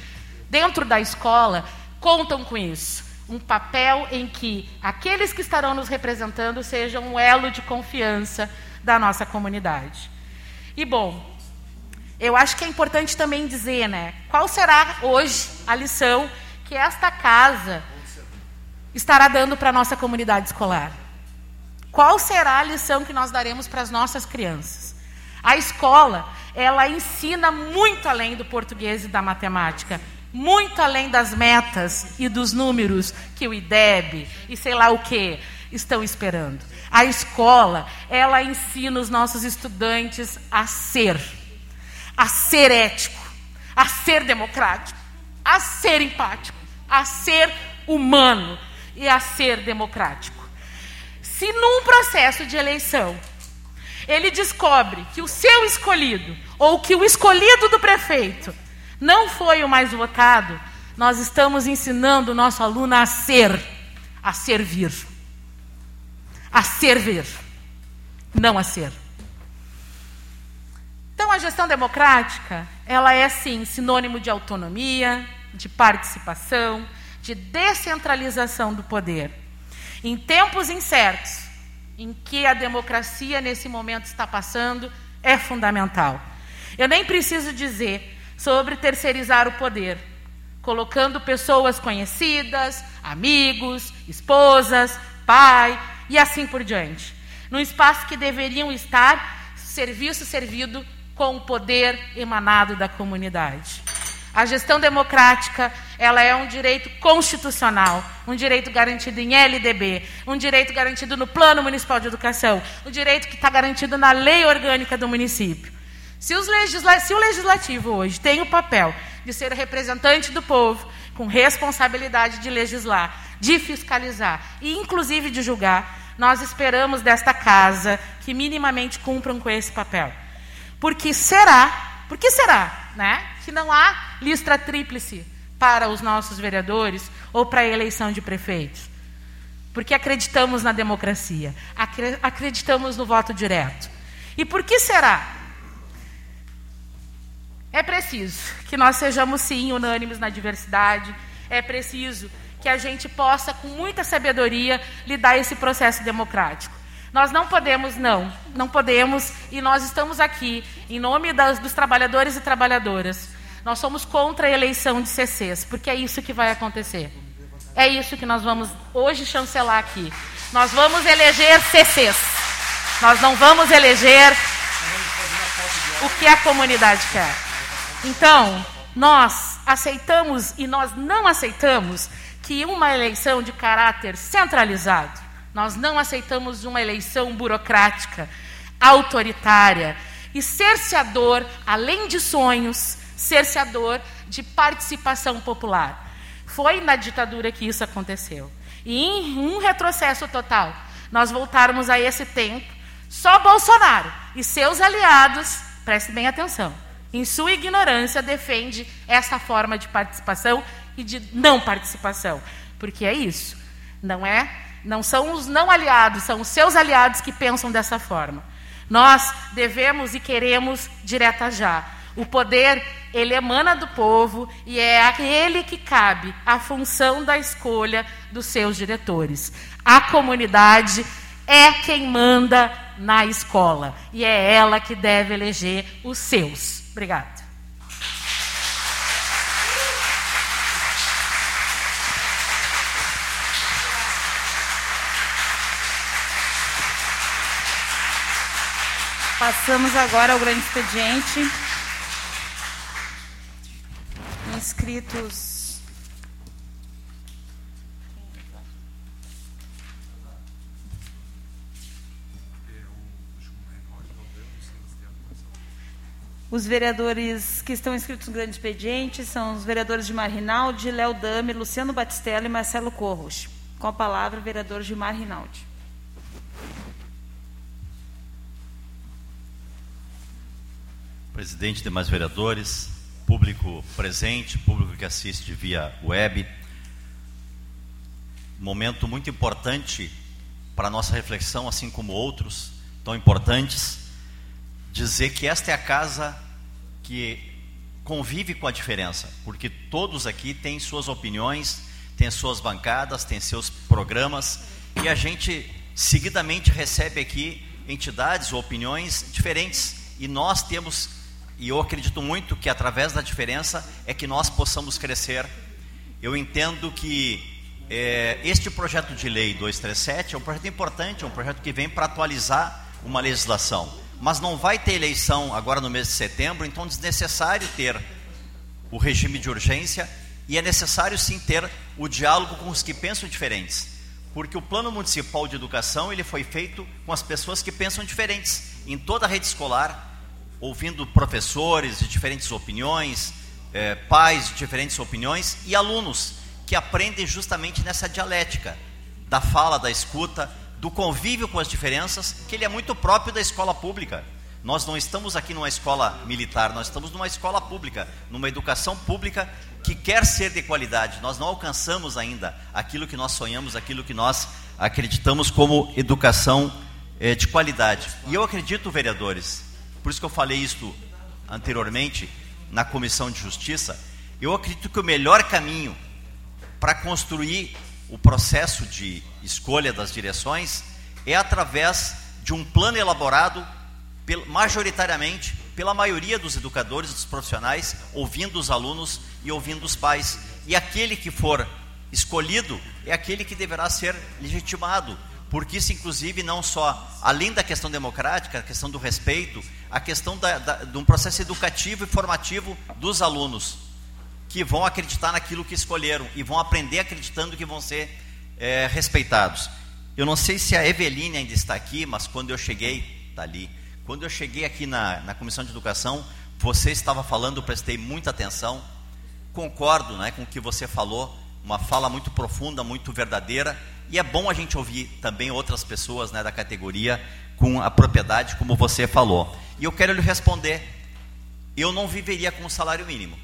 dentro da escola, contam com isso um papel em que aqueles que estarão nos representando sejam um elo de confiança da nossa comunidade. E bom, eu acho que é importante também dizer, né, qual será hoje a lição que esta casa estará dando para a nossa comunidade escolar? Qual será a lição que nós daremos para as nossas crianças? A escola, ela ensina muito além do português e da matemática muito além das metas e dos números que o IDEB e sei lá o que estão esperando. A escola, ela ensina os nossos estudantes a ser, a ser ético, a ser democrático, a ser empático, a ser humano e a ser democrático. Se num processo de eleição ele descobre que o seu escolhido ou que o escolhido do prefeito não foi o mais votado, nós estamos ensinando o nosso aluno a ser, a servir, a servir, não a ser. Então, a gestão democrática, ela é sim sinônimo de autonomia, de participação, de descentralização do poder. Em tempos incertos, em que a democracia nesse momento está passando, é fundamental. Eu nem preciso dizer sobre terceirizar o poder. colocando pessoas conhecidas, amigos, esposas, pai e assim por diante. Num espaço que deveriam estar serviço servido com o poder emanado da comunidade. A gestão democrática, ela é um direito constitucional, um direito garantido em LDB, um direito garantido no Plano Municipal de Educação, um direito que está garantido na lei orgânica do município. Se, legisla se o legislativo hoje tem o papel de ser representante do povo, com responsabilidade de legislar, de fiscalizar e, inclusive, de julgar, nós esperamos desta casa que minimamente cumpram com esse papel. Porque será, porque será, né, que não há lista tríplice para os nossos vereadores ou para a eleição de prefeitos? Porque acreditamos na democracia, acreditamos no voto direto. E por que será? É preciso que nós sejamos, sim, unânimes na diversidade, é preciso que a gente possa, com muita sabedoria, lidar esse processo democrático. Nós não podemos, não, não podemos, e nós estamos aqui em nome das, dos trabalhadores e trabalhadoras. Nós somos contra a eleição de CCs, porque é isso que vai acontecer. É isso que nós vamos hoje chancelar aqui. Nós vamos eleger CCs. Nós não vamos eleger o que a comunidade quer. Então, nós aceitamos e nós não aceitamos que uma eleição de caráter centralizado nós não aceitamos uma eleição burocrática, autoritária e cerceador, além de sonhos, cerceador de participação popular. Foi na ditadura que isso aconteceu. E em um retrocesso total, nós voltarmos a esse tempo, só Bolsonaro e seus aliados, preste bem atenção, em sua ignorância, defende essa forma de participação e de não participação. Porque é isso. Não é não são os não aliados, são os seus aliados que pensam dessa forma. Nós devemos e queremos direta já. O poder, ele emana do povo e é a ele que cabe a função da escolha dos seus diretores. A comunidade é quem manda na escola e é ela que deve eleger os seus. Obrigada. Passamos agora ao grande expediente. Inscritos. Os vereadores que estão inscritos no grande expediente são os vereadores de Rinaldi, Léo Dame, Luciano Batistella e Marcelo Corros. Com a palavra, vereador Gilmar Rinaldi. presidente, demais vereadores, público presente, público que assiste via web. Momento muito importante para a nossa reflexão, assim como outros tão importantes. Dizer que esta é a casa que convive com a diferença, porque todos aqui têm suas opiniões, têm suas bancadas, têm seus programas, e a gente seguidamente recebe aqui entidades ou opiniões diferentes, e nós temos e eu acredito muito que através da diferença é que nós possamos crescer. Eu entendo que é, este projeto de lei 237 é um projeto importante, é um projeto que vem para atualizar uma legislação. Mas não vai ter eleição agora no mês de setembro, então é desnecessário ter o regime de urgência e é necessário sim ter o diálogo com os que pensam diferentes. Porque o plano municipal de educação ele foi feito com as pessoas que pensam diferentes. Em toda a rede escolar, ouvindo professores de diferentes opiniões, é, pais de diferentes opiniões e alunos que aprendem justamente nessa dialética da fala, da escuta, do convívio com as diferenças, que ele é muito próprio da escola pública. Nós não estamos aqui numa escola militar, nós estamos numa escola pública, numa educação pública que quer ser de qualidade. Nós não alcançamos ainda aquilo que nós sonhamos, aquilo que nós acreditamos como educação é, de qualidade. E eu acredito, vereadores, por isso que eu falei isto anteriormente na Comissão de Justiça, eu acredito que o melhor caminho para construir o processo de escolha das direções é através de um plano elaborado majoritariamente pela maioria dos educadores, dos profissionais, ouvindo os alunos e ouvindo os pais. E aquele que for escolhido é aquele que deverá ser legitimado, porque isso, inclusive, não só, além da questão democrática, a questão do respeito, a questão da, da, de um processo educativo e formativo dos alunos, que vão acreditar naquilo que escolheram e vão aprender acreditando que vão ser é, respeitados. Eu não sei se a Eveline ainda está aqui, mas quando eu cheguei, está ali, quando eu cheguei aqui na, na Comissão de Educação, você estava falando, prestei muita atenção, concordo né, com o que você falou, uma fala muito profunda, muito verdadeira, e é bom a gente ouvir também outras pessoas né, da categoria com a propriedade, como você falou. E eu quero lhe responder: eu não viveria com o salário mínimo,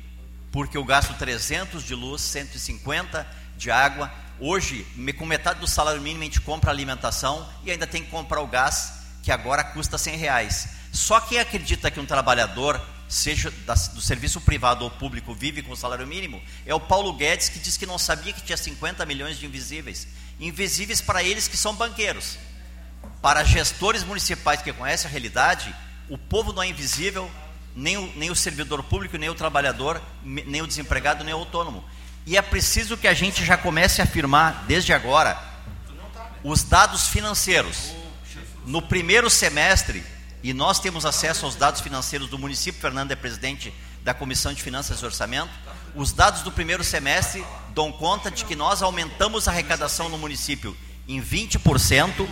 porque eu gasto 300 de luz, 150 de água. Hoje, com metade do salário mínimo, a gente compra alimentação e ainda tem que comprar o gás, que agora custa 100 reais. Só quem acredita que um trabalhador seja do serviço privado ou público, vive com o salário mínimo, é o Paulo Guedes que diz que não sabia que tinha 50 milhões de invisíveis. Invisíveis para eles que são banqueiros. Para gestores municipais que conhecem a realidade, o povo não é invisível, nem o, nem o servidor público, nem o trabalhador, nem o desempregado, nem o autônomo. E é preciso que a gente já comece a afirmar, desde agora, os dados financeiros. No primeiro semestre, e nós temos acesso aos dados financeiros do município, Fernando é presidente da Comissão de Finanças e Orçamento. Os dados do primeiro semestre dão conta de que nós aumentamos a arrecadação no município em 20%.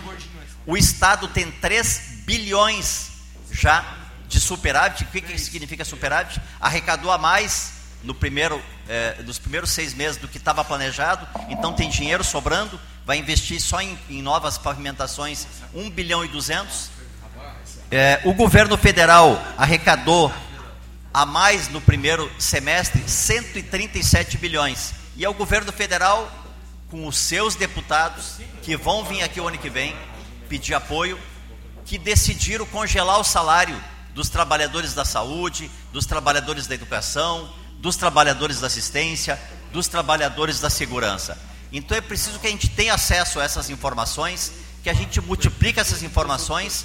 O Estado tem 3 bilhões já de superávit. O que, que significa superávit? Arrecadou a mais no primeiro, eh, nos primeiros seis meses do que estava planejado, então tem dinheiro sobrando, vai investir só em, em novas pavimentações 1 bilhão e 200 é, o governo federal arrecadou a mais no primeiro semestre 137 bilhões. E é o governo federal, com os seus deputados, que vão vir aqui o ano que vem pedir apoio, que decidiram congelar o salário dos trabalhadores da saúde, dos trabalhadores da educação, dos trabalhadores da assistência, dos trabalhadores da segurança. Então é preciso que a gente tenha acesso a essas informações, que a gente multiplique essas informações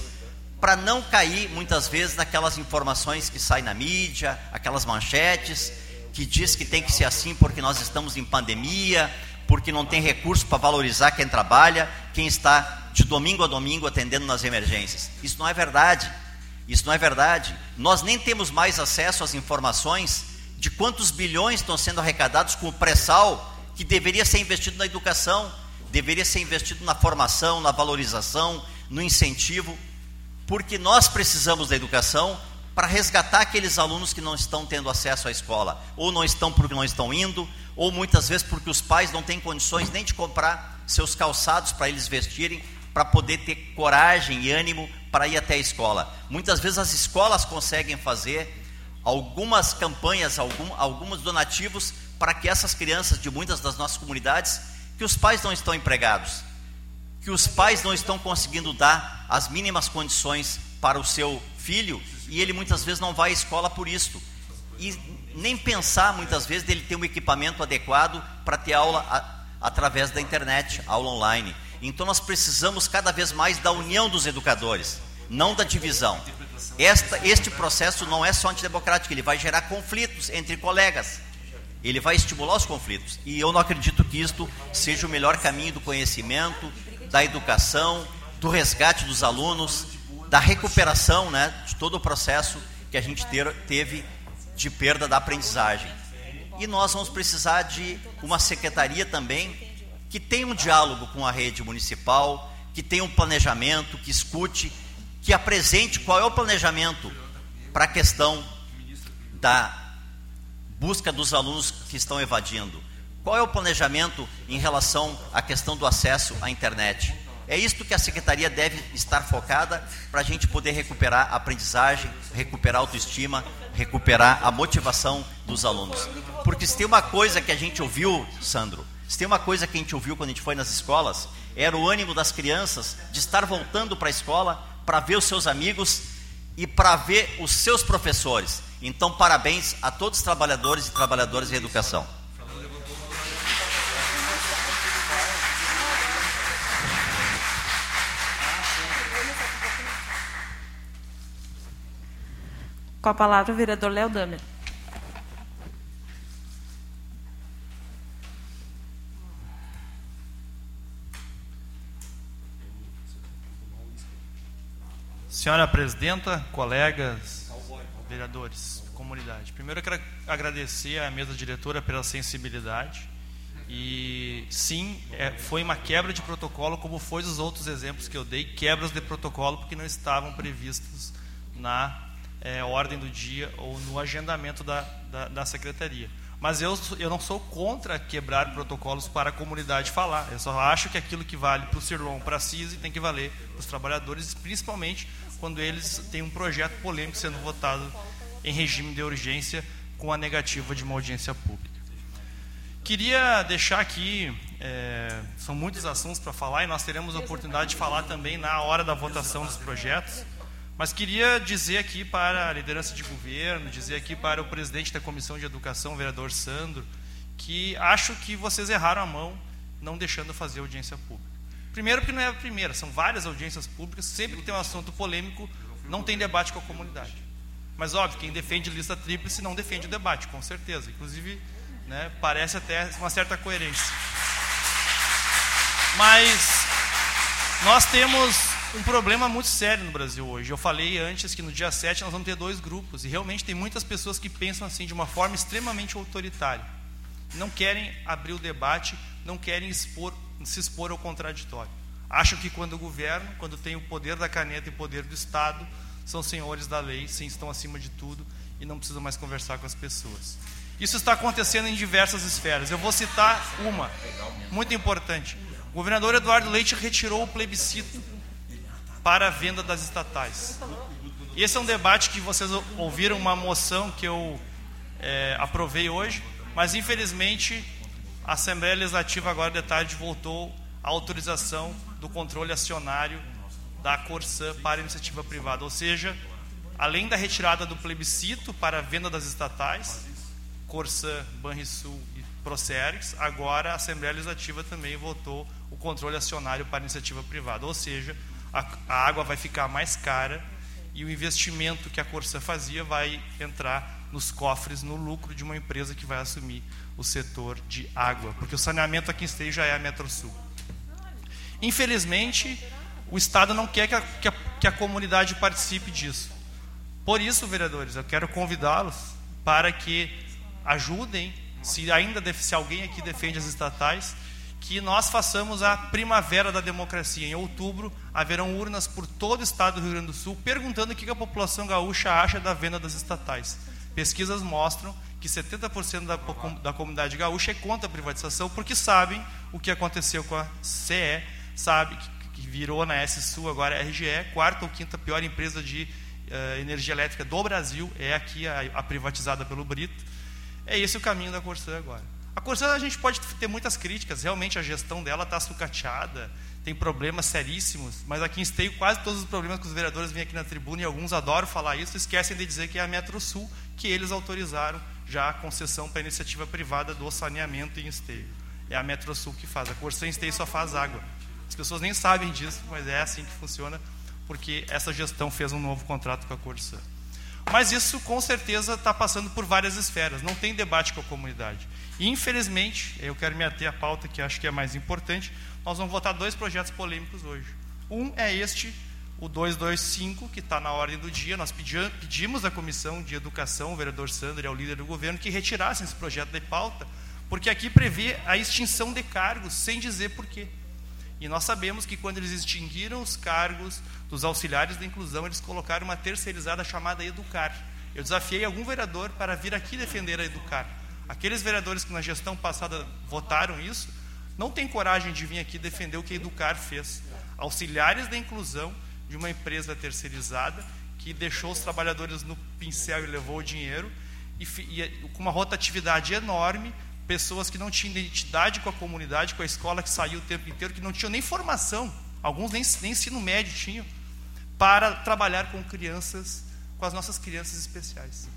para não cair muitas vezes naquelas informações que saem na mídia, aquelas manchetes que diz que tem que ser assim porque nós estamos em pandemia, porque não tem recurso para valorizar quem trabalha, quem está de domingo a domingo atendendo nas emergências. Isso não é verdade. Isso não é verdade. Nós nem temos mais acesso às informações de quantos bilhões estão sendo arrecadados com o pré-sal que deveria ser investido na educação, deveria ser investido na formação, na valorização, no incentivo porque nós precisamos da educação para resgatar aqueles alunos que não estão tendo acesso à escola, ou não estão porque não estão indo, ou muitas vezes porque os pais não têm condições nem de comprar seus calçados para eles vestirem, para poder ter coragem e ânimo para ir até a escola. Muitas vezes as escolas conseguem fazer algumas campanhas, algum, alguns donativos para que essas crianças de muitas das nossas comunidades, que os pais não estão empregados, que os pais não estão conseguindo dar as mínimas condições para o seu filho e ele muitas vezes não vai à escola por isso. E nem pensar muitas vezes dele ter um equipamento adequado para ter aula a, através da internet, aula online. Então nós precisamos cada vez mais da união dos educadores, não da divisão. Esta, este processo não é só antidemocrático, ele vai gerar conflitos entre colegas. Ele vai estimular os conflitos. E eu não acredito que isto seja o melhor caminho do conhecimento, da educação, do resgate dos alunos, da recuperação né, de todo o processo que a gente ter, teve de perda da aprendizagem. E nós vamos precisar de uma secretaria também que tenha um diálogo com a rede municipal, que tenha um planejamento, que escute, que apresente qual é o planejamento para a questão da busca dos alunos que estão evadindo. Qual é o planejamento em relação à questão do acesso à internet? É isto que a secretaria deve estar focada para a gente poder recuperar a aprendizagem, recuperar a autoestima, recuperar a motivação dos alunos. Porque se tem uma coisa que a gente ouviu, Sandro, se tem uma coisa que a gente ouviu quando a gente foi nas escolas, era o ânimo das crianças de estar voltando para a escola para ver os seus amigos e para ver os seus professores. Então, parabéns a todos os trabalhadores e trabalhadoras de educação. Com a palavra, o vereador Léo Damer. Senhora Presidenta, colegas, vereadores, comunidade. Primeiro eu quero agradecer à mesa diretora pela sensibilidade. E sim, é, foi uma quebra de protocolo, como foi os outros exemplos que eu dei, quebras de protocolo porque não estavam previstos na é, ordem do dia ou no agendamento da, da, da secretaria. Mas eu, eu não sou contra quebrar protocolos para a comunidade falar. Eu só acho que aquilo que vale para o Cirlon, para a CISI, tem que valer para os trabalhadores, principalmente quando eles têm um projeto polêmico sendo votado em regime de urgência com a negativa de uma audiência pública. Queria deixar aqui, é, são muitos assuntos para falar e nós teremos a oportunidade de falar também na hora da votação dos projetos. Mas queria dizer aqui para a liderança de governo, dizer aqui para o presidente da Comissão de Educação, o vereador Sandro, que acho que vocês erraram a mão não deixando fazer audiência pública. Primeiro, porque não é a primeira, são várias audiências públicas, sempre que tem um assunto polêmico, não tem debate com a comunidade. Mas, óbvio, quem defende lista tríplice não defende o debate, com certeza. Inclusive, né, parece até uma certa coerência. Mas nós temos um problema muito sério no Brasil hoje. Eu falei antes que no dia 7 nós vamos ter dois grupos, e realmente tem muitas pessoas que pensam assim de uma forma extremamente autoritária. Não querem abrir o debate, não querem expor, se expor ao contraditório. Acham que quando governo, quando tem o poder da caneta e o poder do Estado, são senhores da lei, sim, estão acima de tudo e não precisam mais conversar com as pessoas. Isso está acontecendo em diversas esferas. Eu vou citar uma, muito importante. O governador Eduardo Leite retirou o plebiscito para a venda das estatais. Esse é um debate que vocês ouviram uma moção que eu é, aprovei hoje, mas infelizmente a Assembleia Legislativa agora de tarde voltou à autorização do controle acionário da Corsã para a iniciativa privada, ou seja, além da retirada do plebiscito para a venda das estatais, Corsã, Banrisul e Proceres, agora a Assembleia Legislativa também votou o controle acionário para a iniciativa privada, ou seja, a, a água vai ficar mais cara e o investimento que a Corsã fazia vai entrar nos cofres, no lucro de uma empresa que vai assumir o setor de água, porque o saneamento aqui em Esteio já é a Metrosul. Infelizmente, o Estado não quer que a, que a, que a comunidade participe disso. Por isso, vereadores, eu quero convidá-los para que ajudem, se ainda se alguém aqui defende as estatais, que nós façamos a primavera da democracia. Em outubro, haverão urnas por todo o estado do Rio Grande do Sul perguntando o que a população gaúcha acha da venda das estatais. Pesquisas mostram que 70% da, da comunidade gaúcha é contra a privatização porque sabem o que aconteceu com a CE, sabe que, que virou na S-Sul agora a RGE, quarta ou quinta pior empresa de uh, energia elétrica do Brasil, é aqui a, a privatizada pelo Brito. É esse o caminho da Corsã agora. A Corsã a gente pode ter muitas críticas, realmente a gestão dela está sucateada, tem problemas seríssimos, mas aqui em Esteio quase todos os problemas que os vereadores vêm aqui na tribuna e alguns adoram falar isso, esquecem de dizer que é a Metro Sul que eles autorizaram já a concessão para a iniciativa privada do saneamento em Esteio. É a Metro Sul que faz, a Corsã Esteio só faz água. As pessoas nem sabem disso, mas é assim que funciona, porque essa gestão fez um novo contrato com a Corsã. Mas isso com certeza está passando por várias esferas, não tem debate com a comunidade. E, infelizmente, eu quero me ater à pauta que acho que é mais importante, nós vamos votar dois projetos polêmicos hoje. Um é este, o 225, que está na ordem do dia. Nós pedimos à Comissão de Educação, o vereador Sandro é o líder do governo, que retirassem esse projeto de pauta, porque aqui prevê a extinção de cargos, sem dizer porquê. E nós sabemos que quando eles extinguiram os cargos dos auxiliares da inclusão, eles colocaram uma terceirizada chamada Educar. Eu desafiei algum vereador para vir aqui defender a Educar. Aqueles vereadores que na gestão passada votaram isso, não têm coragem de vir aqui defender o que a Educar fez. Auxiliares da inclusão de uma empresa terceirizada que deixou os trabalhadores no pincel e levou o dinheiro, e, e com uma rotatividade enorme, pessoas que não tinham identidade com a comunidade, com a escola, que saiu o tempo inteiro, que não tinham nem formação, alguns nem, nem ensino médio tinham, para trabalhar com crianças, com as nossas crianças especiais.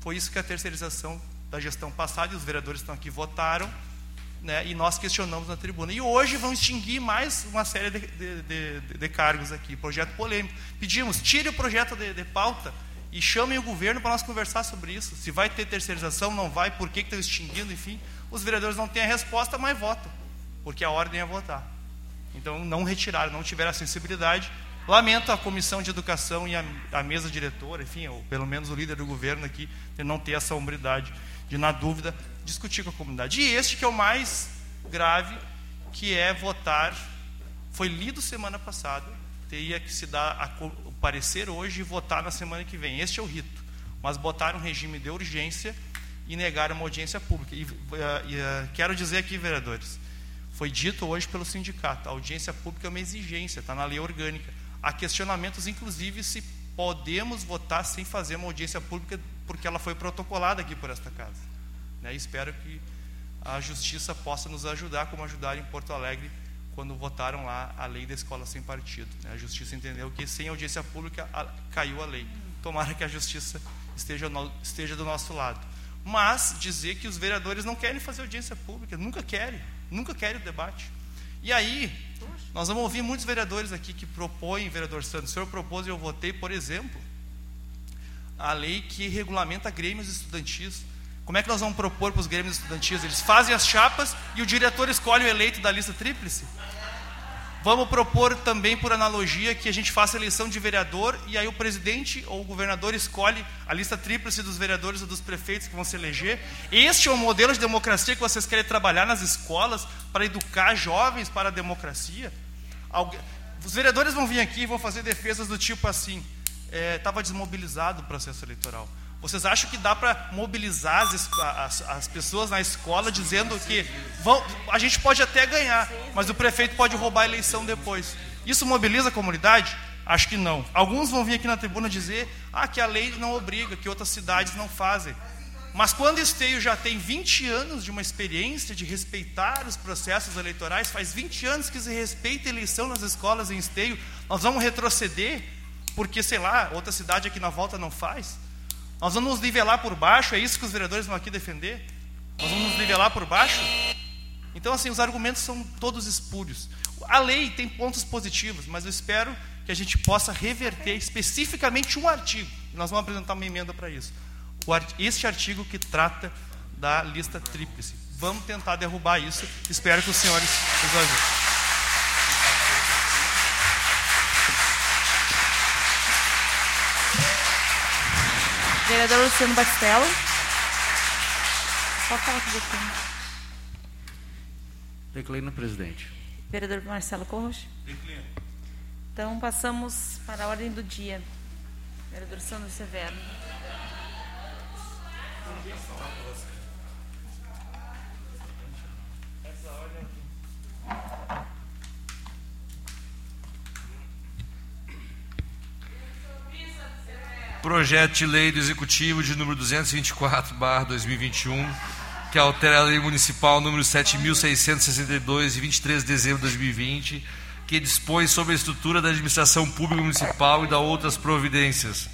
Foi isso que a terceirização da gestão passada, e os vereadores estão aqui, votaram, né, e nós questionamos na tribuna. E hoje vão extinguir mais uma série de, de, de, de cargos aqui, projeto polêmico. Pedimos, tire o projeto de, pauta e chamem o governo para nós conversar sobre isso. Se vai ter terceirização, não vai, por que, que estão extinguindo, enfim. Os vereadores não têm a resposta, mas votam, porque a ordem é votar. Então não retiraram, não tiveram a sensibilidade Lamento a comissão de educação e a, a mesa diretora, enfim, ou pelo menos o líder do governo aqui, de não ter essa hombridade de, na dúvida, discutir com a comunidade. E este que é o mais grave, que é votar, foi lido semana passada, teria que se dar a, o parecer hoje e votar na semana que vem. Este é o rito. Mas botar um regime de urgência e negar uma audiência pública. E, uh, uh, quero dizer aqui, vereadores, foi dito hoje pelo sindicato, a audiência pública é uma exigência, está na lei orgânica. Há questionamentos, inclusive, se podemos votar sem fazer uma audiência pública, porque ela foi protocolada aqui por esta casa. Né? Espero que a justiça possa nos ajudar, como ajudaram em Porto Alegre, quando votaram lá a lei da escola sem partido. Né? A justiça entendeu que sem audiência pública a, caiu a lei. Tomara que a justiça esteja, no, esteja do nosso lado. Mas dizer que os vereadores não querem fazer audiência pública, nunca querem, nunca querem o debate. E aí, nós vamos ouvir muitos vereadores aqui que propõem, vereador Santos, o senhor propôs e eu votei, por exemplo, a lei que regulamenta grêmios estudantis. Como é que nós vamos propor para os grêmios estudantis? Eles fazem as chapas e o diretor escolhe o eleito da lista tríplice? Vamos propor também, por analogia, que a gente faça eleição de vereador e aí o presidente ou o governador escolhe a lista tríplice dos vereadores ou dos prefeitos que vão se eleger. Este é o modelo de democracia que vocês querem trabalhar nas escolas para educar jovens para a democracia? Os vereadores vão vir aqui e vão fazer defesas do tipo assim: estava é, desmobilizado o processo eleitoral. Vocês acham que dá para mobilizar as, as, as, pessoas na escola dizendo que vão, a gente pode até ganhar, mas o prefeito pode roubar a eleição depois? Isso mobiliza a comunidade? Acho que não. Alguns vão vir aqui na tribuna dizer ah, que a lei não obriga, que outras cidades não fazem. Mas quando Esteio já tem 20 anos de uma experiência de respeitar os processos eleitorais, faz 20 anos que se respeita a eleição nas escolas em Esteio, nós vamos retroceder porque, sei lá, outra cidade aqui na volta não faz? Nós vamos nos nivelar por baixo, é isso que os vereadores vão aqui defender? Nós vamos nos nivelar por baixo? Então, assim, os argumentos são todos espúrios. A lei tem pontos positivos, mas eu espero que a gente possa reverter especificamente um artigo. Nós vamos apresentar uma emenda para isso. Este artigo que trata da lista tríplice. Vamos tentar derrubar isso. Espero que os senhores nos ajudem. Vereador Luciano Bastelo. Só fala aqui Declino, presidente. Vereador Marcelo Corros. Declino. Então, passamos para a ordem do dia. Vereador Sandro Severo. Projeto de lei do Executivo de número 224, barra 2021, que altera a lei municipal número 7.662, de 23 de dezembro de 2020, que dispõe sobre a estrutura da administração pública municipal e da outras providências.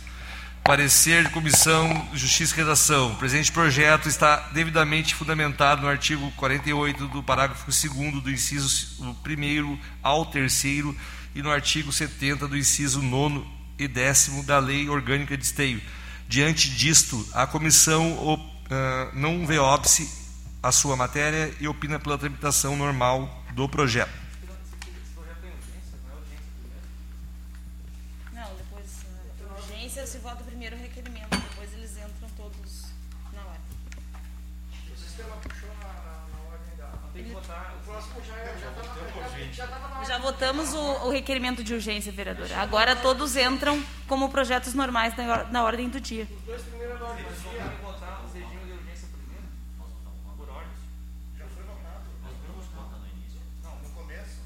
Parecer de Comissão Justiça e Redação. O presente projeto está devidamente fundamentado no artigo 48 do parágrafo 2 do inciso 1 ao 3 e no artigo 70 do inciso 9 e décimo da Lei Orgânica de Esteio. Diante disto, a comissão uh, não vê óbice a sua matéria e opina pela tramitação normal do projeto. Não, depois uh, urgência se vota primeiro o requerimento, depois eles entram todos na ordem. O sistema puxou na, na, ordem da. Tem que votar. O próximo já é. Já está já votamos o, o, requerimento de urgência, vereadora. Agora todos entram como projetos normais na, na ordem do dia. Os dois primeiros da ordem do dia. votar o regime de urgência primeiro? Por ordem. Já foi votado. Nós vamos votar no início. Não, no começo.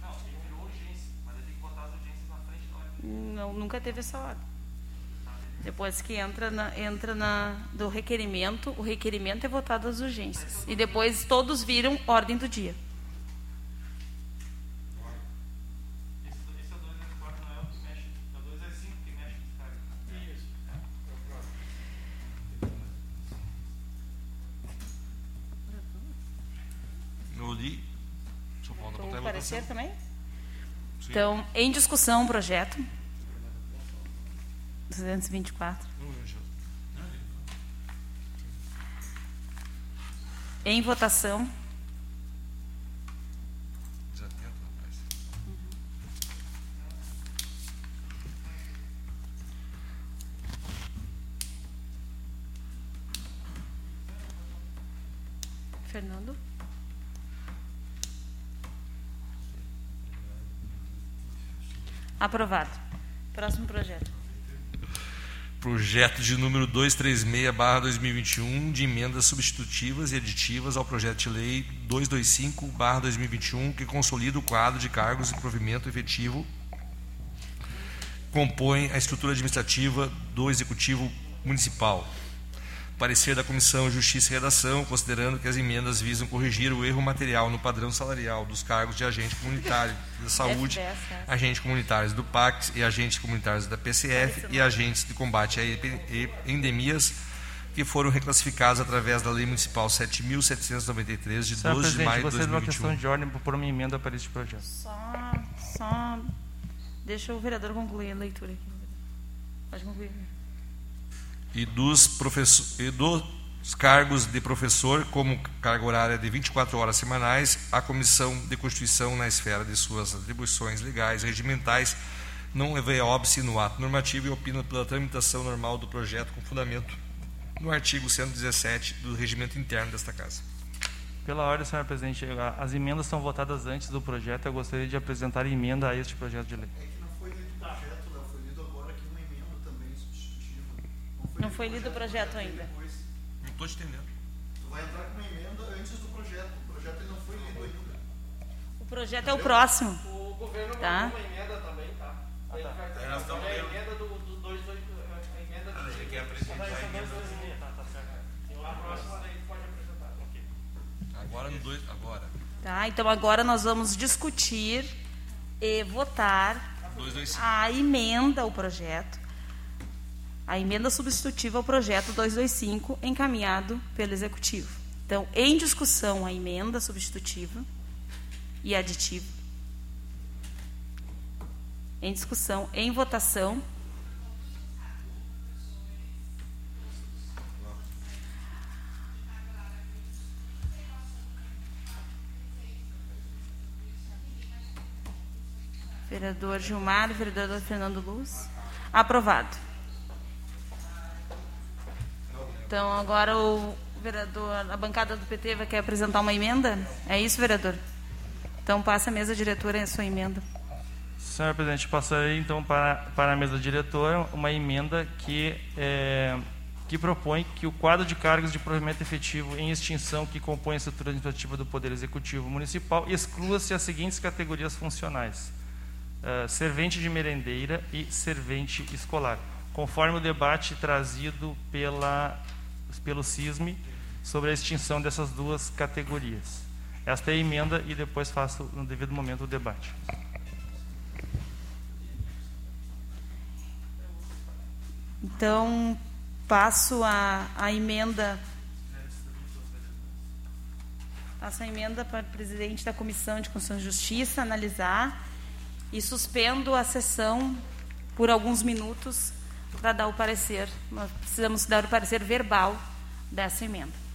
Não, ele virou urgência, mas tem que votar as urgências na frente da ordem. Não, nunca teve essa ordem. Depois que entra, na, entra na, do requerimento, o requerimento é votado as urgências. E depois todos viram ordem do dia. Parecer também? Sim. Então, em discussão o projeto. 224. Em votação. Fernando. Aprovado. Próximo projeto. Projeto de número 236-2021, de emendas substitutivas e aditivas ao projeto de lei 225-2021, que consolida o quadro de cargos e provimento efetivo, compõe a estrutura administrativa do Executivo Municipal. Parecer da Comissão Justiça e Redação, considerando que as emendas visam corrigir o erro material no padrão salarial dos cargos de agente comunitário da saúde, agentes comunitários do PAC e agentes comunitários da PCF e agentes de combate a endemias que foram reclassificados através da Lei Municipal 7.793, de Senhor 12 de maio de gostaria de uma 2021. questão de ordem por uma emenda para este projeto. Só, só. Deixa o vereador concluir a leitura aqui. Pode concluir. E dos, e dos cargos de professor, como carga horária de 24 horas semanais, a Comissão de Constituição, na esfera de suas atribuições legais e regimentais, não a óbice no ato normativo e opina pela tramitação normal do projeto com fundamento no artigo 117 do regimento interno desta Casa. Pela ordem, senhor presidente, as emendas são votadas antes do projeto. Eu gostaria de apresentar emenda a este projeto de lei. Não foi lido o projeto ainda. Não estou te entendendo. Tu vai entrar com uma emenda antes do projeto. O projeto não foi lido ainda. O projeto é o próximo. O governo Tá. mandou uma emenda também, tá? Aí vai ter nós estamos é a emenda do, do dois, dois, a emenda do... Ele quer apresentar a emenda. A próxima daí pode apresentar. Ok. Agora no dois, agora. Tá? Então agora nós vamos discutir e votar 225. a emenda ao projeto, a emenda substitutiva ao projeto 225 encaminhado pelo executivo. Então, em discussão a emenda substitutiva e aditiva. Em discussão, em votação. Vereador Gilmar, vereador Fernando Luz. Aprovado. Então, agora o vereador, a bancada do PT vai querer apresentar uma emenda? É isso, vereador? Então, passa a mesa diretora a sua emenda. Senhor presidente, passarei então para, para a mesa diretora uma emenda que, é, que propõe que o quadro de cargos de provimento efetivo em extinção que compõe a estrutura administrativa do Poder Executivo Municipal exclua-se as seguintes categorias funcionais: eh, servente de merendeira e servente escolar, conforme o debate trazido pela, pelo CISME sobre a extinção dessas duas categorias. Esta é a emenda e depois faço no devido momento o debate. Então, passo a, a emenda. Passo a emenda para o presidente da Comissão de Constituição e Justiça analisar e suspendo a sessão por alguns minutos para dar o parecer. Nós precisamos dar o parecer verbal dessa emenda.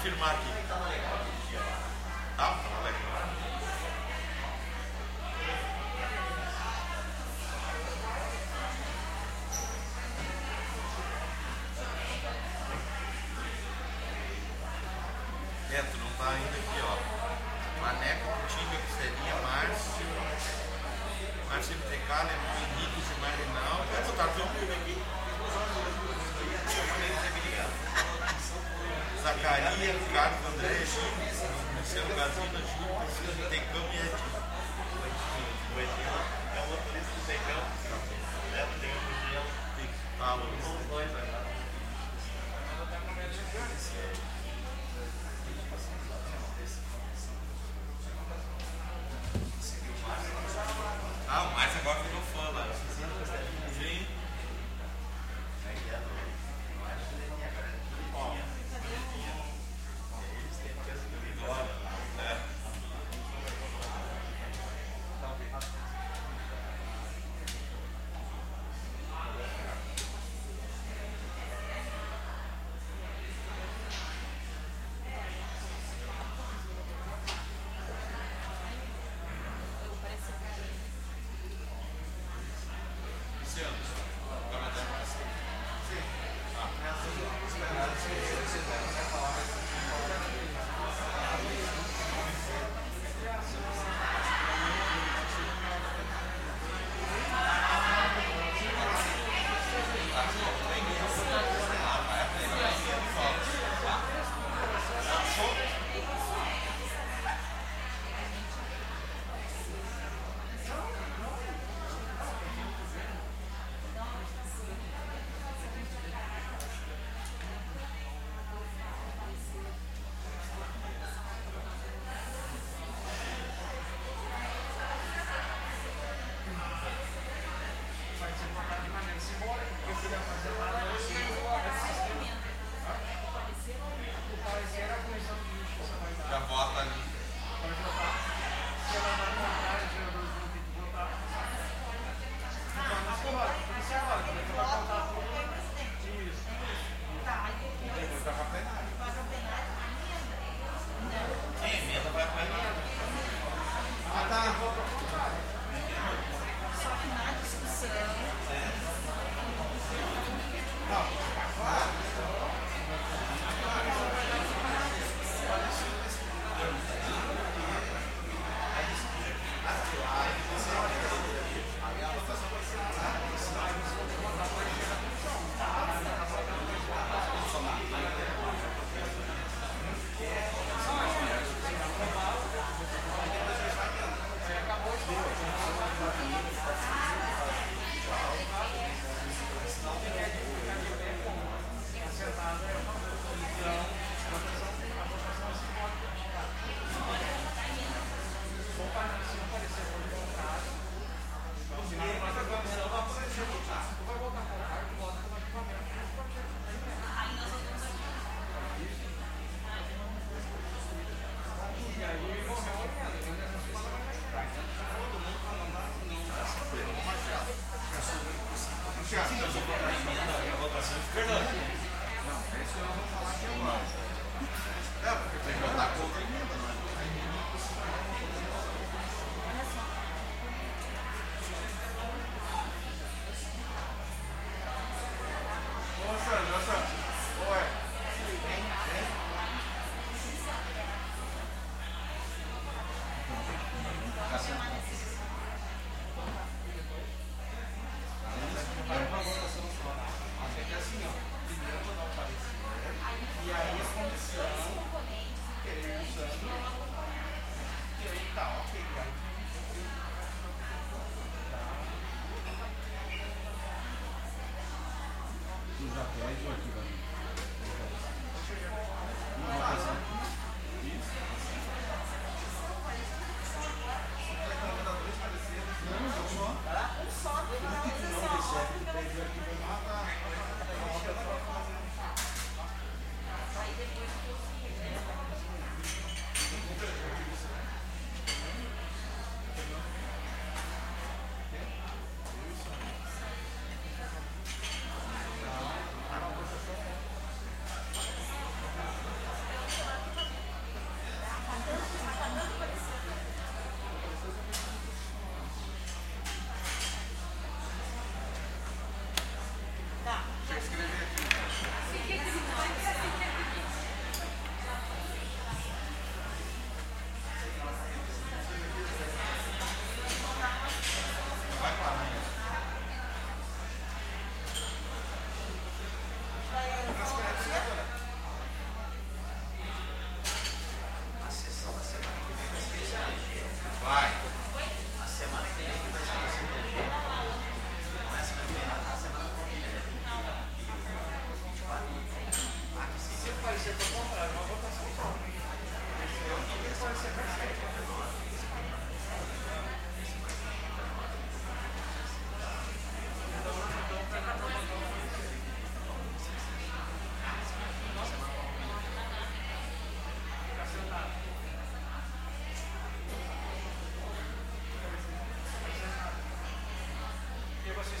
Confirmar aqui.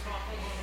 Thanks, Michael.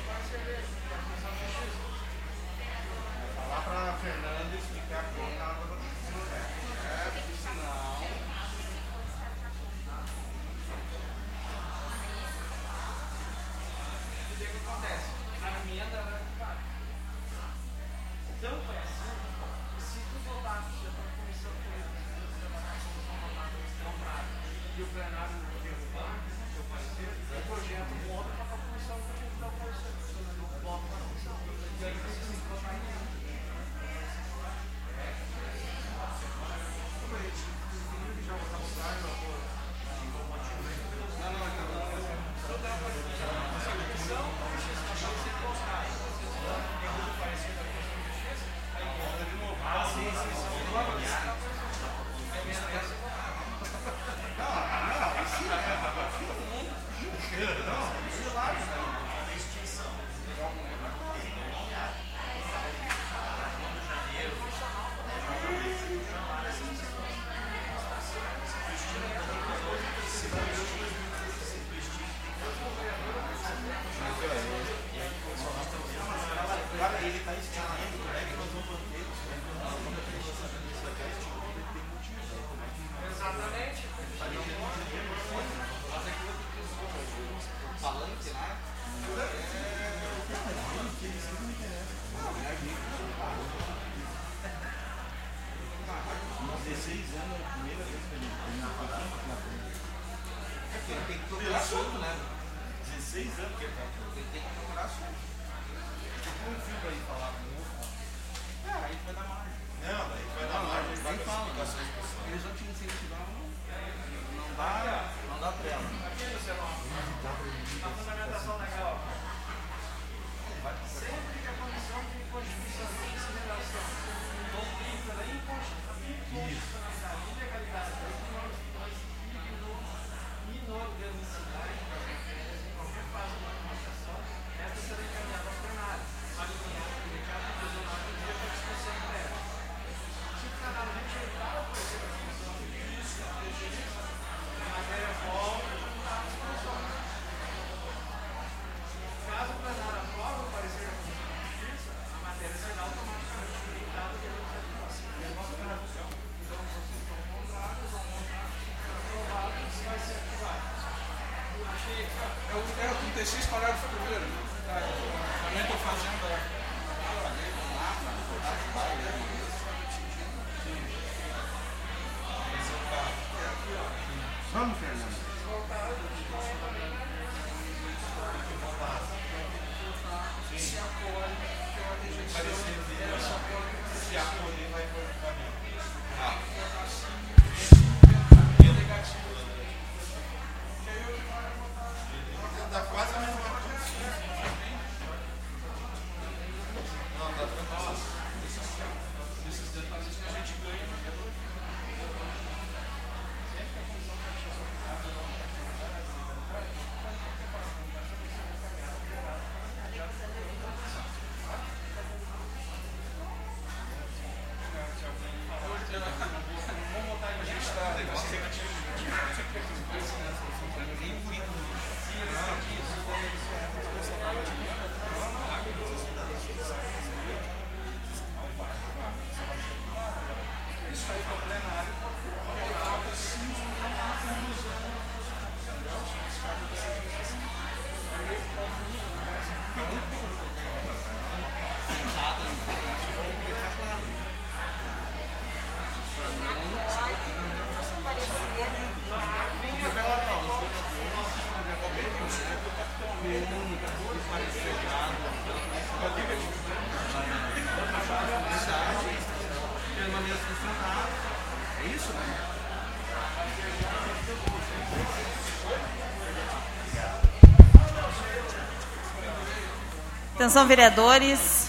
Atenção, vereadores.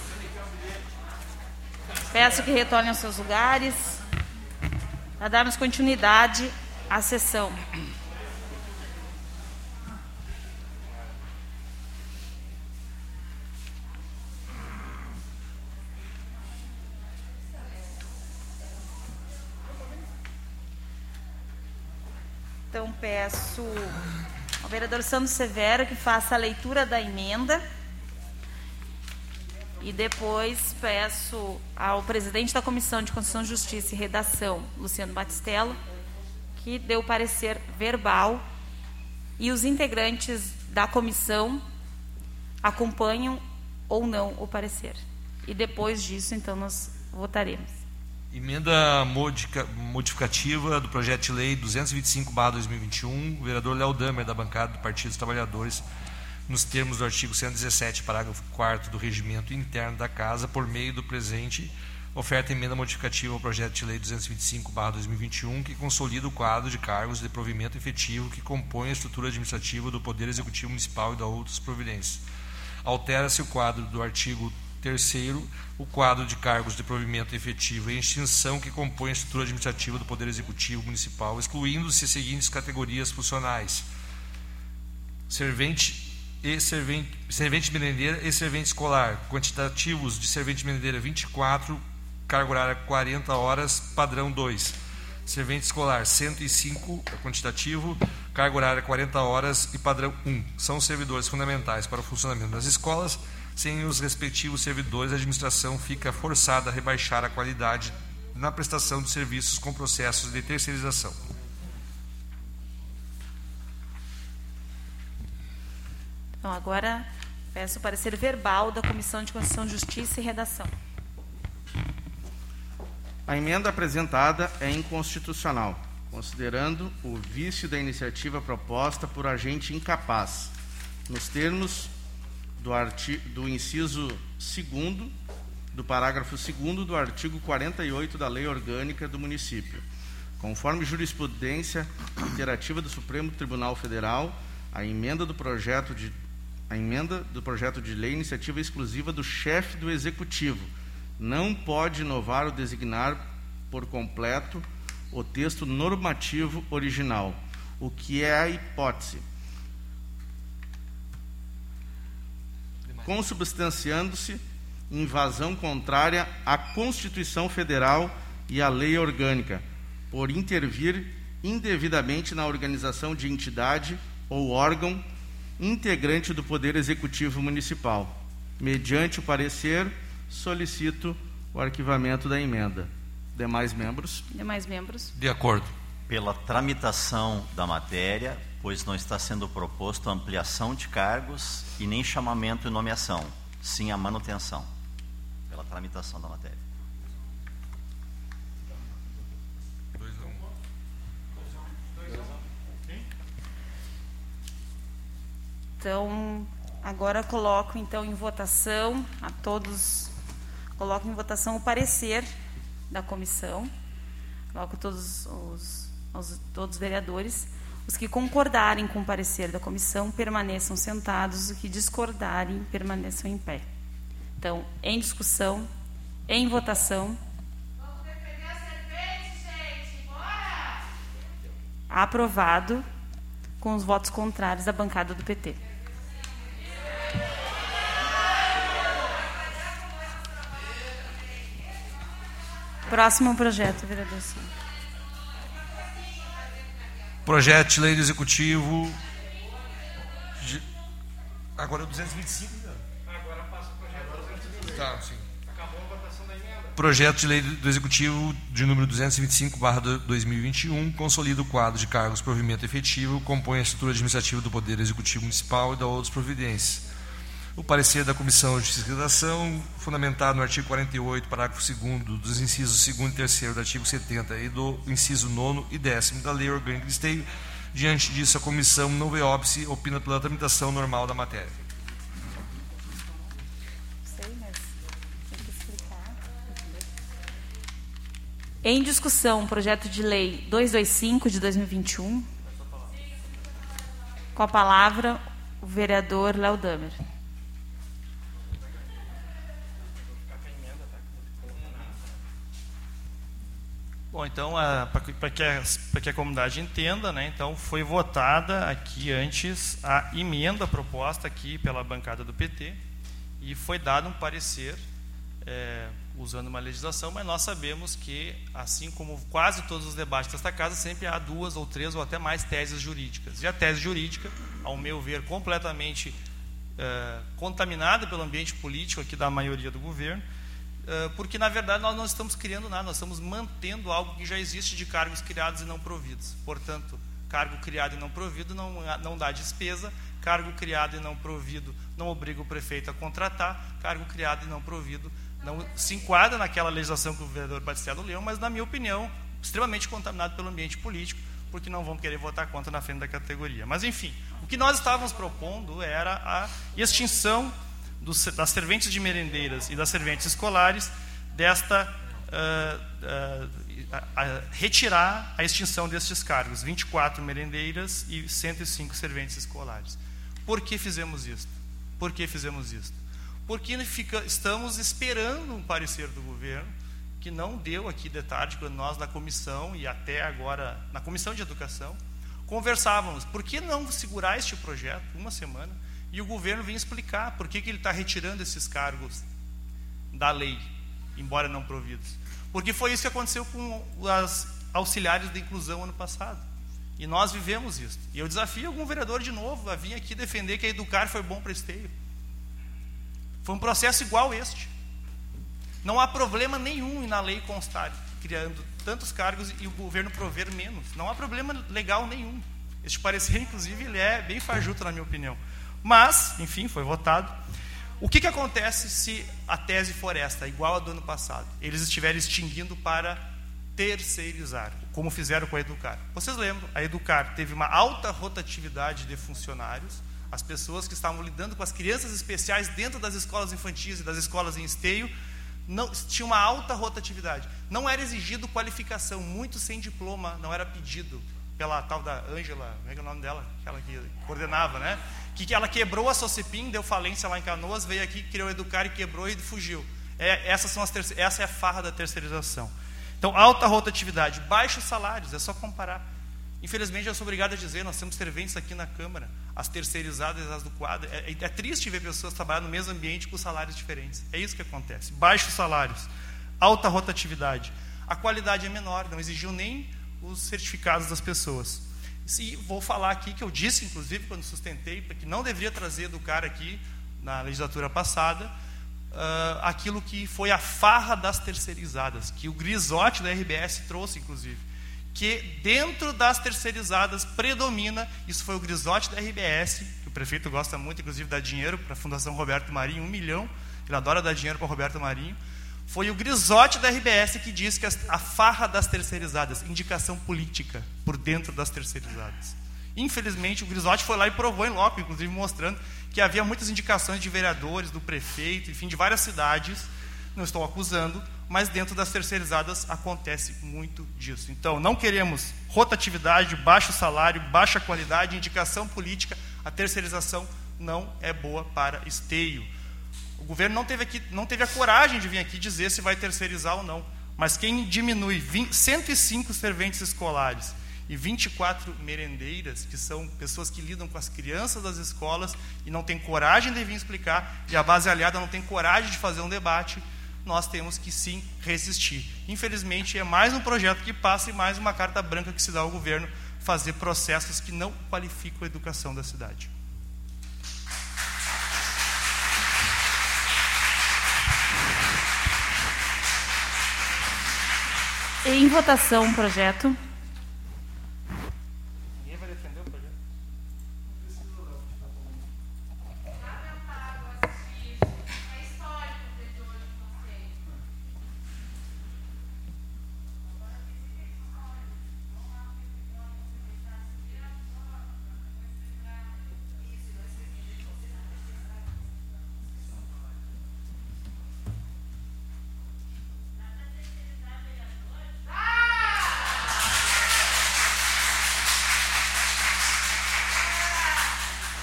Peço que retornem aos seus lugares para darmos continuidade à sessão. Então, peço ao vereador Sandro Severo que faça a leitura da emenda. E depois peço ao presidente da Comissão de Constituição, Justiça e Redação, Luciano Batistello, que o parecer verbal e os integrantes da comissão acompanham ou não o parecer. E depois disso, então, nós votaremos. Emenda modificativa do projeto de lei 225/2021, o vereador Léo Damer da bancada do Partido dos Trabalhadores, nos termos do artigo 117, parágrafo 4 do regimento interno da casa, por meio do presente oferta emenda modificativa ao projeto de lei 225/2021, que consolida o quadro de cargos de provimento efetivo que compõe a estrutura administrativa do Poder Executivo Municipal e da outras providências. Altera-se o quadro do artigo 3 o quadro de cargos de provimento efetivo e extinção que compõe a estrutura administrativa do Poder Executivo Municipal, excluindo-se as seguintes categorias funcionais: servente e servente, servente merendeira e servente escolar, quantitativos de servente merendeira 24, carga horária 40 horas, padrão 2. Servente escolar 105, é quantitativo, carga horária 40 horas e padrão 1. São servidores fundamentais para o funcionamento das escolas. Sem os respectivos servidores, a administração fica forçada a rebaixar a qualidade na prestação de serviços com processos de terceirização. Então, agora peço o parecer verbal da Comissão de Constituição, Justiça e Redação. A emenda apresentada é inconstitucional, considerando o vício da iniciativa proposta por agente incapaz, nos termos do, arti do inciso 2 do parágrafo 2 do artigo 48 da Lei Orgânica do Município. Conforme jurisprudência interativa do Supremo Tribunal Federal, a emenda do projeto de a emenda do projeto de lei é iniciativa exclusiva do chefe do executivo não pode inovar ou designar por completo o texto normativo original, o que é a hipótese. Consubstanciando-se invasão contrária à Constituição Federal e à lei orgânica, por intervir indevidamente na organização de entidade ou órgão integrante do Poder Executivo Municipal. Mediante o parecer, solicito o arquivamento da emenda. Demais membros? Demais membros? De acordo. Pela tramitação da matéria, pois não está sendo proposto ampliação de cargos e nem chamamento e nomeação, sim a manutenção. Pela tramitação da matéria. Então, agora coloco então em votação a todos, coloco em votação o parecer da comissão. Coloco todos os, os todos os vereadores. Os que concordarem com o parecer da comissão permaneçam sentados, os que discordarem permaneçam em pé. Então, em discussão, em votação. Aprovado com os votos contrários da bancada do PT. Próximo projeto, vereador Silva. Projeto de lei do Executivo. de- Agora é o 225, né? Agora passa o projeto 225. Tá, sim. Acabou a votação da emenda. Projeto de lei do Executivo de número 225/2021 consolida o quadro de cargos provimento efetivo, compõe a estrutura administrativa do Poder Executivo Municipal e da outras providências. O parecer da Comissão de Justiça e Redação, fundamentado no artigo 48, parágrafo 2 dos incisos 2 e 3 do artigo 70 e do inciso 9 e 10 da Lei Orgânica de Esteio. Diante disso, a comissão não vê óbice, opina pela tramitação normal da matéria. Em discussão, projeto de lei 225 de 2021. Com a palavra, o vereador Léo Damer. Bom, então, para que, a- que a comunidade entenda, né, então foi votada aqui antes a emenda proposta aqui pela bancada do PT e foi dado um parecer é, usando uma legislação, mas nós sabemos que, assim como quase todos os debates desta casa, sempre há duas ou três ou até mais teses jurídicas. E a tese jurídica, ao meu ver, completamente é, contaminada pelo ambiente político aqui da maioria do governo, porque na verdade nós não estamos criando nada, nós estamos mantendo algo que já existe de cargos criados e não providos. Portanto, cargo criado e não provido não, não dá despesa, cargo criado e não provido não obriga o prefeito a contratar, cargo criado e não provido não se enquadra naquela legislação que o vereador Batistelo leu, mas, na minha opinião, extremamente contaminado pelo ambiente político, porque não vão querer votar contra na frente da categoria. Mas, enfim, o que nós estávamos propondo era a extinção dos, das serventes de merendeiras e das serventes escolares, desta. Uh, uh, a, a retirar a extinção destes cargos, 24 merendeiras e 105 serventes escolares. Por que fizemos isso? Por que fizemos isso? porque fica, estamos esperando um parecer do governo, que não deu aqui de tarde, quando nós na comissão e até agora na comissão de educação, conversávamos, por que não segurar este projeto uma semana e o governo vem explicar por que, que ele está retirando esses cargos da lei, embora não providos. Porque foi isso que aconteceu com as auxiliares da inclusão ano passado. E nós vivemos isso. E eu desafio algum vereador de novo a vir aqui defender que a Educar foi bom para esteio. Foi um processo igual este. Não há problema nenhum na lei constar, criando tantos cargos e o governo prover menos. Não há problema legal nenhum. Este parecer, inclusive, ele é bem fajuto, na minha opinião. Mas, enfim, foi votado. O que, que acontece se a tese for esta, igual a do ano passado? Eles estiverem extinguindo para terceirizar, como fizeram com a Educar. Vocês lembram, a Educar teve uma alta rotatividade de funcionários, as pessoas que estavam lidando com as crianças especiais dentro das escolas infantis e das escolas em esteio não, tinha uma alta rotatividade. Não era exigido qualificação, muito sem diploma, não era pedido pela tal da Ângela, como é, é o nome dela? Aquela que coordenava, né? Que ela quebrou a Socipim, deu falência lá em Canoas, veio aqui, criou Educar e quebrou e fugiu. É, essas são as essa é a farra da terceirização. Então, alta rotatividade, baixos salários, é só comparar. Infelizmente, eu sou obrigado a dizer, nós temos serventes aqui na Câmara, as terceirizadas as do quadro. É, é, triste ver pessoas trabalhando no mesmo ambiente com salários diferentes. É isso que acontece. Baixos salários, alta rotatividade. A qualidade é menor, não exigiu nem os certificados das pessoas. E vou falar aqui que eu disse, inclusive, quando sustentei, que não deveria trazer do cara aqui, na legislatura passada, uh, aquilo que foi a farra das terceirizadas, que o Grisote da RBS trouxe, inclusive que dentro das terceirizadas predomina, isso foi o grisote da RBS, que o prefeito gosta muito, inclusive, dar dinheiro para a Fundação Roberto Marinho, um milhão, ele adora dar dinheiro para o Roberto Marinho, foi o grisote da RBS que diz que a farra das terceirizadas, indicação política por dentro das terceirizadas. Infelizmente, o Grisotti foi lá e provou em loco, inclusive mostrando que havia muitas indicações de vereadores, do prefeito, enfim, de várias cidades, não estou acusando, mas dentro das terceirizadas acontece muito disso. Então, não queremos rotatividade, baixo salário, baixa qualidade, indicação política. A terceirização não é boa para esteio. O governo não teve, aqui, não teve a coragem de vir aqui dizer se vai terceirizar ou não. Mas quem diminui 20, 105 serventes escolares e 24 merendeiras, que são pessoas que lidam com as crianças das escolas e não tem coragem de vir explicar, e a base aliada não tem coragem de fazer um debate, nós temos que sim resistir. Infelizmente, é mais um projeto que passa e mais uma carta branca que se dá ao governo fazer processos que não qualificam a educação da cidade. Em votação, o projeto.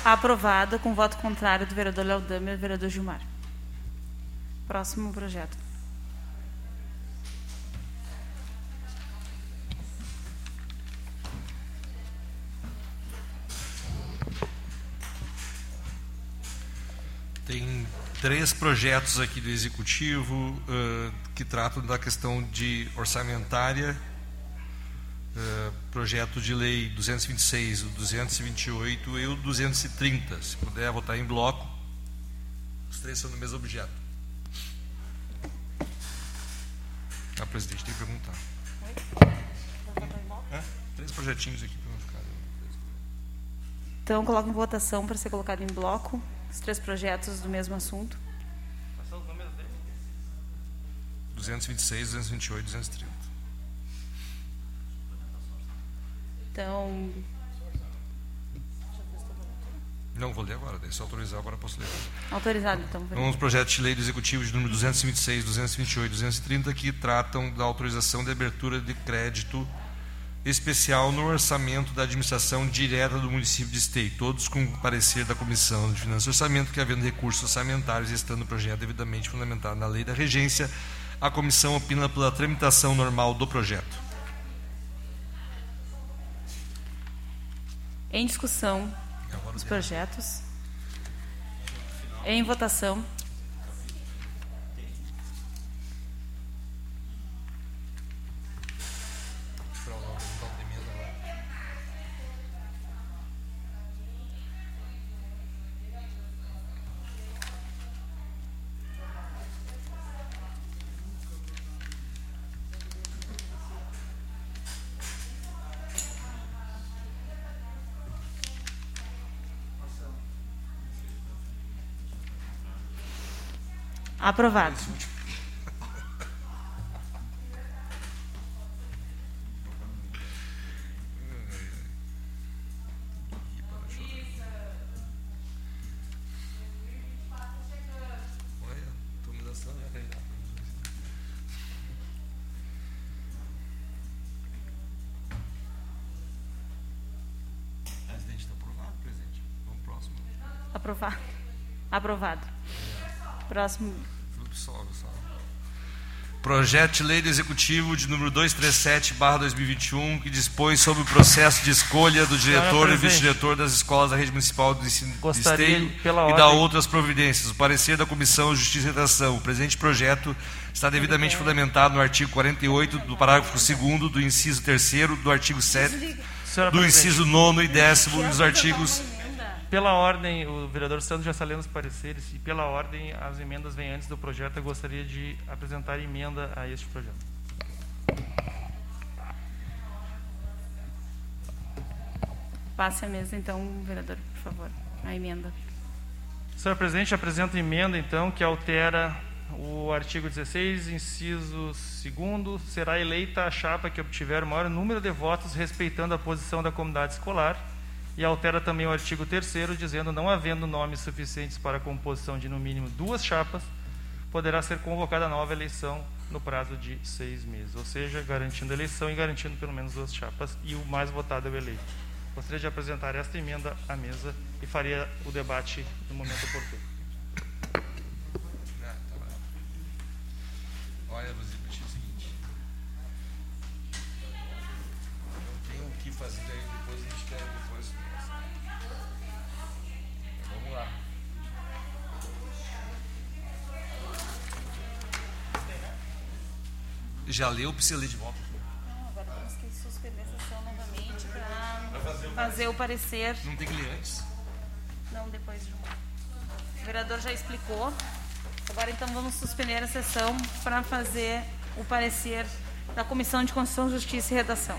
Aprovada com voto contrário do vereador Léo e do vereador Gilmar. Próximo projeto. Tem três projetos aqui do Executivo uh, que tratam da questão de orçamentária, uh, projeto de lei 226, o 228 e o 230. Se puder votar em bloco, os três são do mesmo objeto. A ah, presidente tem que perguntar. É? Três projetinhos aqui para não ficar. Então, coloco em votação para ser colocado em bloco os três projetos do mesmo assunto. Quais são os números dele? 226, 228, 230. Então, Não vou ler agora, daí se autorizar, agora posso ler. autorizado, então. Então, os projetos de lei do Executivo de número 226, 228 e 230 que tratam da autorização de abertura de crédito especial no orçamento da administração direta do município de Esteio, todos com parecer da Comissão de Finanças e Orçamento, que havendo recursos orçamentários e estando o projeto devidamente fundamentado na lei da regência, a comissão opina pela tramitação normal do projeto. Em discussão, os projetos. Em votação. Aprovado. Presidente, está aprovado, presidente. Vamos próximo. Aprovado. Aprovado. Próximo. Projeto de Lei do Executivo de número 237/2021 que dispõe sobre o processo de escolha do diretor e vice-diretor das escolas da rede municipal do ensino Gostaria, de Esteio e ordem- da outras providências. O parecer da Comissão de Justiça e Redação. O presente projeto está devidamente fundamentado no artigo 48 do parágrafo 2 do inciso 3 do artigo 7 Senhora do inciso 9 e 10 e dos artigos Pela ordem, o vereador Santos já está lendo os pareceres e pela ordem as emendas vêm antes do projeto. Eu gostaria de apresentar emenda a este projeto. Passe a mesa, então, vereador, por favor. A emenda. Senhor presidente, apresento emenda então que altera o artigo 16, inciso 2 será eleita a chapa que obtiver o maior número de votos respeitando a posição da comunidade escolar e altera também o artigo 3 dizendo não havendo nomes suficientes para a composição de no mínimo duas chapas, poderá ser convocada nova eleição no prazo de seis meses, ou seja, garantindo a eleição e garantindo pelo menos duas chapas e o mais votado é o eleito. Gostaria de apresentar esta emenda à mesa e faria o debate no momento oportuno. Olha, deixa o seguinte. Não tem o que fazer Já leu o precisa ler de volta? Não, agora temos que suspender a sessão novamente para fazer o fazer o parecer. Não tem que ler antes? Não, depois de um. O vereador já explicou. Agora então vamos suspender a sessão para fazer o parecer da Comissão de Constituição, Justiça e Redação.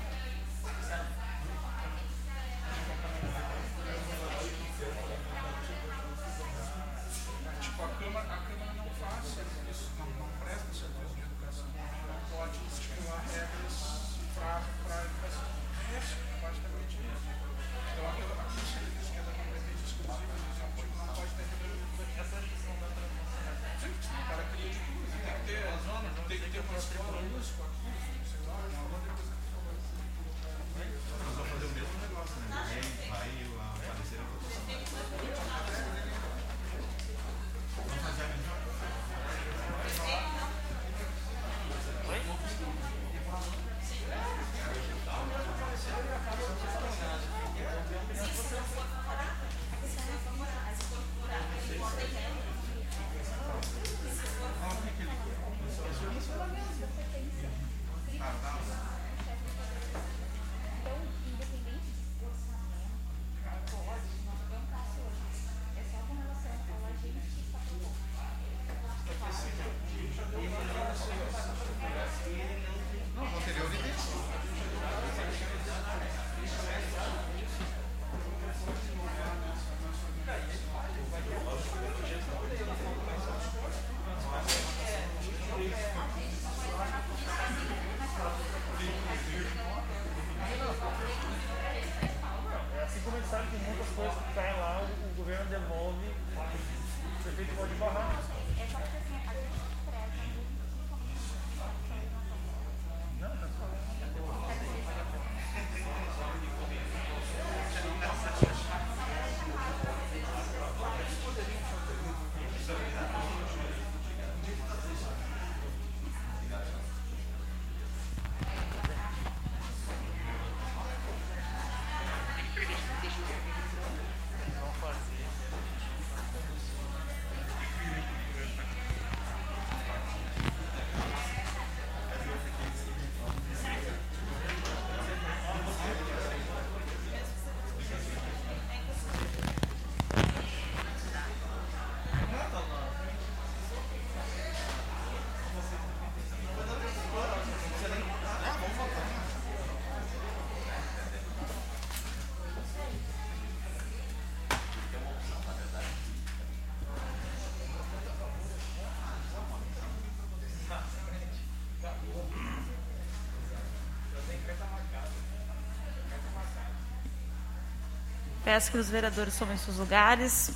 Peço que os vereadores tomem seus lugares.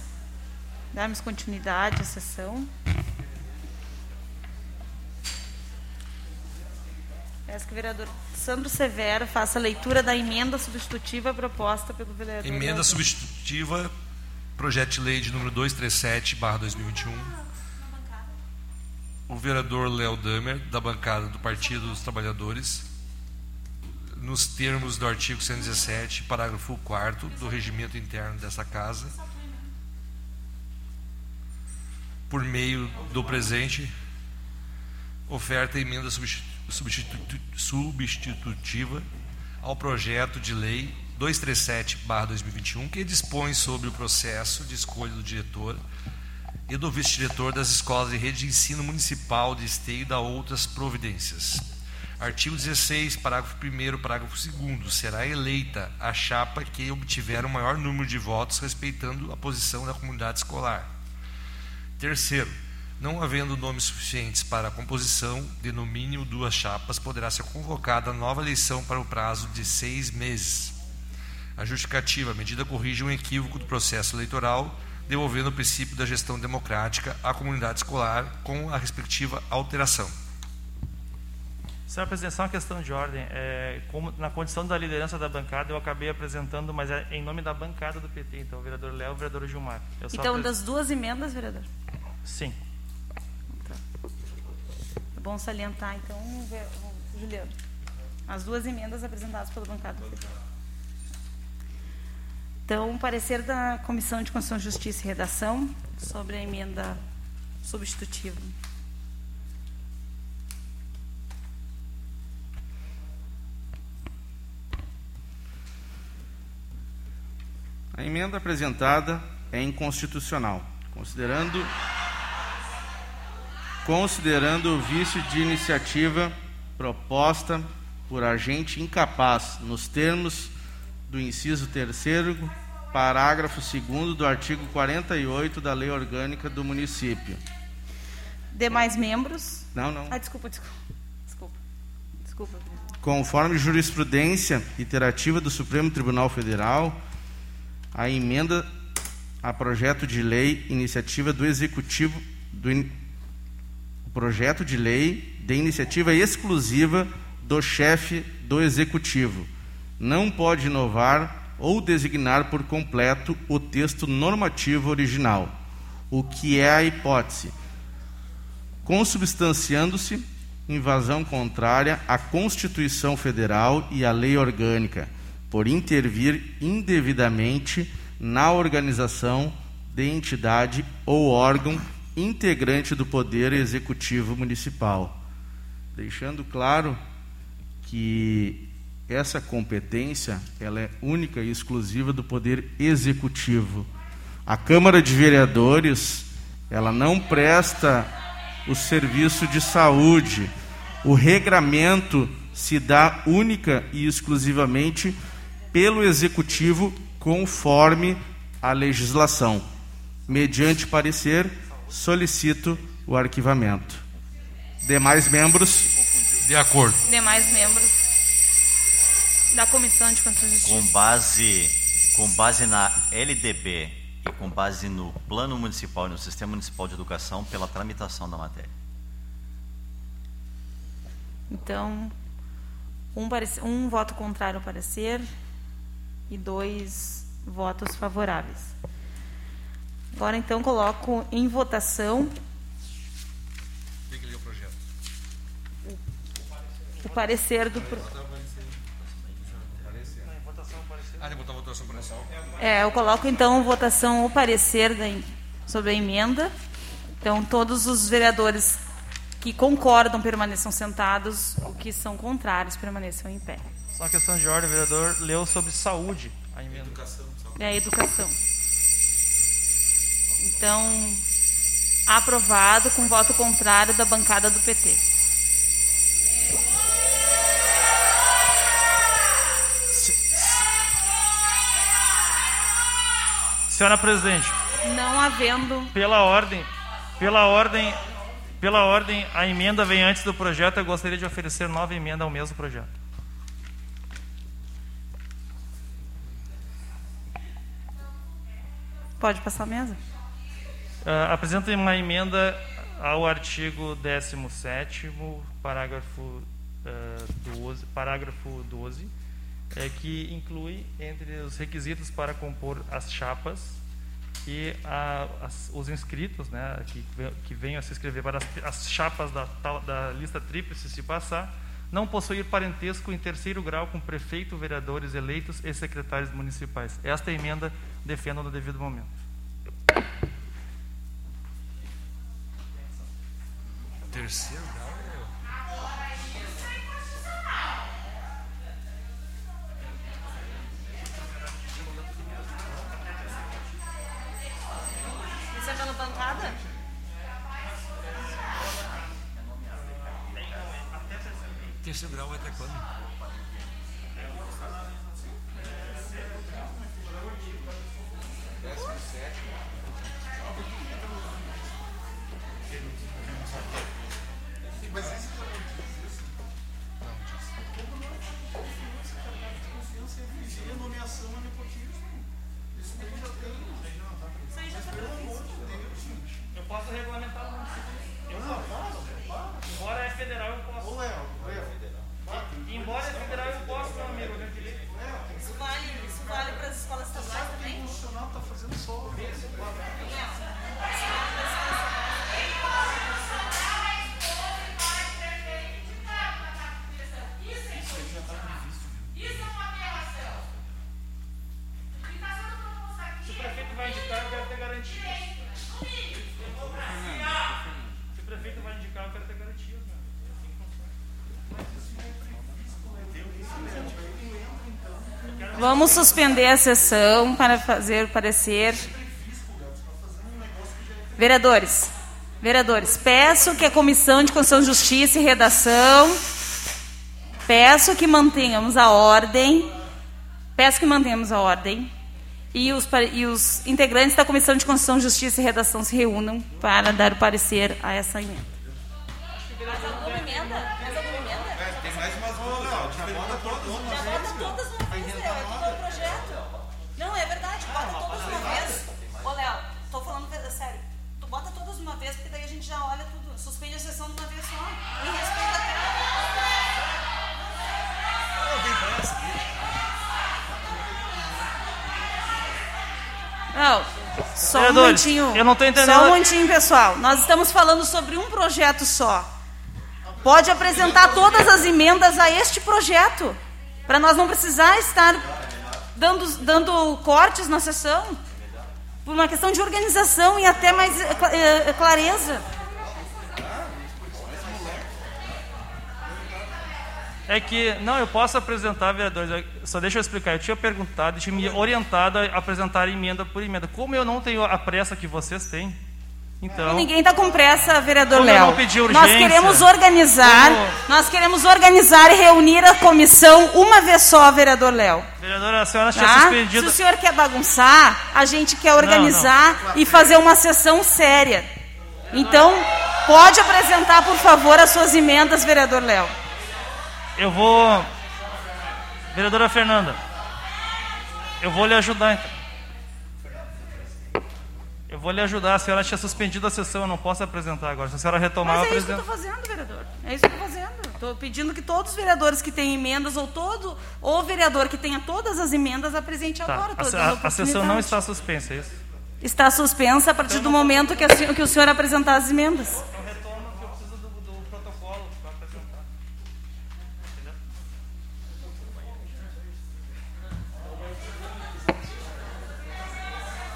Darmos continuidade à sessão. Peço que o vereador Sandro Severo faça a leitura da emenda substitutiva proposta pelo vereador. Emenda Leandro. substitutiva, projeto de lei de número 237, barra 2021. O vereador Léo Damer, da bancada do Partido dos Trabalhadores, nos termos do artigo 117, parágrafo 4 do regimento interno dessa casa, por meio do presente, oferta emenda substitu- substitu- substitutiva ao projeto de lei 237/2021, que dispõe sobre o processo de escolha do diretor e do vice-diretor das escolas de rede de ensino municipal de esteio e da outras providências. Artigo 16, parágrafo 1 parágrafo 2 será eleita a chapa que obtiver o maior número de votos respeitando a posição da comunidade escolar. Terceiro, não havendo nomes suficientes para a composição de no mínimo duas chapas, poderá ser convocada nova eleição para o prazo de seis meses. A justificativa, a medida corrige um equívoco do processo eleitoral, devolvendo o princípio da gestão democrática à comunidade escolar com a respectiva alteração. Senhora Presidente, só uma questão de ordem. É, como, na condição da liderança da bancada, eu acabei apresentando, mas é em nome da bancada do PT. Então, o vereador Léo e o vereador Gilmar. Então, apres- das duas emendas, vereador? Sim. É bom salientar, então, Juliano. As duas emendas apresentadas pela bancada do PT. Então, parecer da Comissão de Constituição, Justiça e Redação sobre a emenda substitutiva. A emenda apresentada é inconstitucional, considerando considerando o vício de iniciativa proposta por agente incapaz nos termos do inciso 3 parágrafo 2 do artigo 48 da Lei Orgânica do Município. Demais membros? Não, não. Ah, desculpa, desculpa. Desculpa. Desculpa. Conforme jurisprudência iterativa do Supremo Tribunal Federal, a emenda a projeto de lei iniciativa do Executivo do in- projeto de lei de iniciativa exclusiva do chefe do Executivo. Não pode inovar ou designar por completo o texto normativo original, o que é a hipótese, consubstanciando-se invasão contrária à Constituição Federal e à lei orgânica, por intervir indevidamente na organização de entidade ou órgão integrante do Poder Executivo Municipal. Deixando claro que essa competência ela é única e exclusiva do Poder Executivo. A Câmara de Vereadores ela não presta o serviço de saúde. O regramento se dá única e exclusivamente pelo Executivo, conforme a legislação. Mediante parecer, solicito o arquivamento. Demais membros? De acordo. Demais membros da Comissão de Constituição e Justiça. Com base, com base na LDB e com base no Plano Municipal e no Sistema Municipal de Educação pela tramitação da matéria. Então, um, parece- um voto contrário ao parecer e dois votos favoráveis. Agora, então, coloco em votação o projeto. o parecer do. pro- Ah. É, eu coloco então em votação o parecer da sobre a emenda. Então, todos os vereadores que concordam permaneçam sentados, os que são contrários permaneçam em pé. Só uma questão de ordem, o vereador leu sobre saúde a emenda. É a educação. Então, aprovado com voto contrário da bancada do PT. Senhora presidente, Não havendo. pela ordem, pela ordem, pela ordem, a emenda vem antes do projeto. Eu gostaria de oferecer nova emenda ao mesmo projeto. Pode passar a mesa? Uh, apresenta uma emenda ao artigo 17 parágrafo, uh, 12, parágrafo 12, é, que inclui entre os requisitos para compor as chapas que a, as- os inscritos, né, que, que venham a se inscrever para as, as chapas da, da lista tríplice, se passar, não possuir parentesco em terceiro grau com prefeito, vereadores eleitos e secretários municipais. Esta emenda defendo no devido momento. Terceiro grau Terceiro grau até quando? Vamos suspender a sessão para fazer o parecer. Vereadores, vereadores, peço que a Comissão de Constituição, Justiça e Redação, peço que mantenhamos a ordem, peço que mantenhamos a ordem e os, e os integrantes da Comissão de Constituição, Justiça e Redação se reúnam para dar o parecer a essa emenda. É, tem mais umas Já bota todas Não, só um Vereadores, momentinho. eu não tô entendendo- Só um momentinho, pessoal. Nós estamos falando sobre um projeto só. Pode apresentar todas as emendas a este projeto, para nós não precisar estar dando, dando cortes na sessão, por uma questão de organização e até mais eh, eh, clareza. É que, não, eu posso apresentar, vereadores, só deixa eu explicar. Eu tinha perguntado, eu tinha me orientado a apresentar emenda por emenda. Como eu não tenho a pressa que vocês têm, então... Ninguém está com pressa, vereador Léo. não Nós queremos organizar, como- nós queremos organizar e reunir a comissão uma vez só, vereador Léo. Vereadora, a senhora tinha Tá? suspendido... Se o senhor quer bagunçar, a gente quer organizar e fazer uma sessão séria. Então, pode apresentar, por favor, as suas emendas, vereador Léo. Eu vou... Vereadora Fernanda, eu vou lhe ajudar, então. Eu vou lhe ajudar. A senhora tinha suspendido a sessão, eu não posso apresentar agora. Se a senhora retomar, Mas eu é isso que eu apresento. estou fazendo, vereador. É isso que eu estou fazendo. Estou pedindo que todos os vereadores que têm emendas, ou todo ou vereador que tenha todas as emendas, apresente Tá. agora. A, a- a sessão não está suspensa, é isso? Está suspensa a partir do momento que, a que o senhor apresentar as emendas.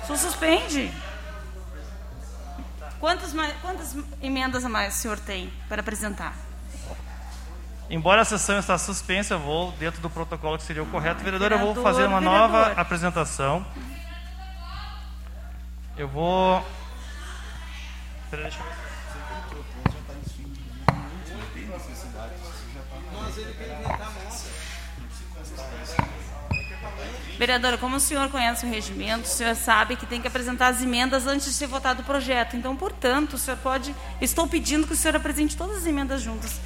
Só suspende. Quantas, mais, quantas emendas a mais o senhor tem para apresentar? Embora a sessão está suspensa, eu vou, dentro do protocolo que seria o correto, vereador, eu vou Vereador, fazer uma vereador. nova apresentação. Eu vou. Pera, deixa eu ver. Vereadora, como o senhor conhece o regimento, o senhor sabe que tem que apresentar as emendas antes de ser votado o projeto. Então, portanto, o senhor pode. Estou pedindo que o senhor apresente todas as emendas juntas.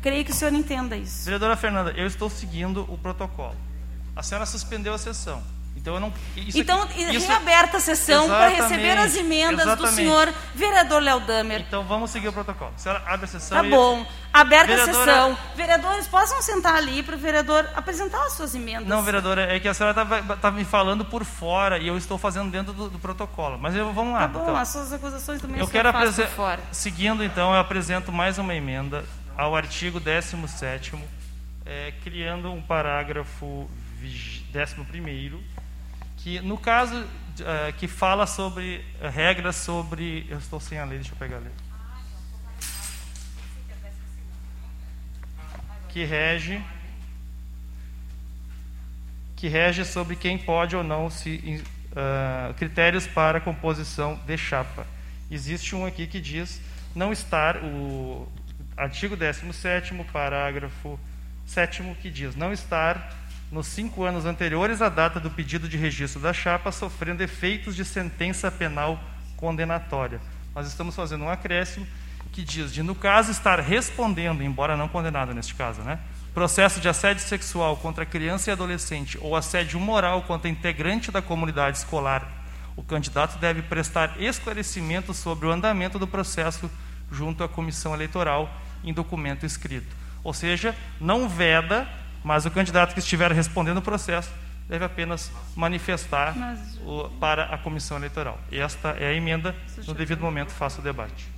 Creio que o senhor entenda isso. Vereadora Fernanda, eu estou seguindo o protocolo. A senhora suspendeu a sessão. Então eu não. Então, aqui- isso- reaberta a sessão para receber as emendas do exatamente. senhor vereador Léo Damer. Então vamos seguir o protocolo. A senhora abre a sessão Tá bom. Aberta a Vereadora- sessão. Vereadores, possam sentar ali para o vereador apresentar as suas emendas. Não, vereadora, é que a senhora estava me falando por fora e eu estou fazendo dentro do, do protocolo. Mas eu, vamos lá. Tá bom, então. as suas acusações também Eu quero faz por apresentar. fora. Seguindo, então, eu apresento mais uma emenda ao artigo 17, é, criando um parágrafo 11, que, no caso, é, que fala sobre é, regras sobre. Eu estou sem a lei, deixa eu pegar a lei. Que rege. Que rege sobre quem pode ou não se. ah, critérios para composição de chapa. Existe um aqui que diz não estar o artigo 17 parágrafo 7 que diz não estar nos cinco anos anteriores à data do pedido de registro da chapa sofrendo efeitos de sentença penal condenatória. Nós estamos fazendo um acréscimo que diz de no caso estar respondendo, embora não condenado neste caso, né? Processo de assédio sexual contra criança e adolescente ou assédio moral contra integrante da comunidade escolar, o candidato deve prestar esclarecimento sobre o andamento do processo junto à comissão eleitoral em documento escrito. Ou seja, não veda, mas o candidato que estiver respondendo o processo deve apenas manifestar Mas- o- para a comissão eleitoral. Esta é a emenda. No devido momento, faço o debate.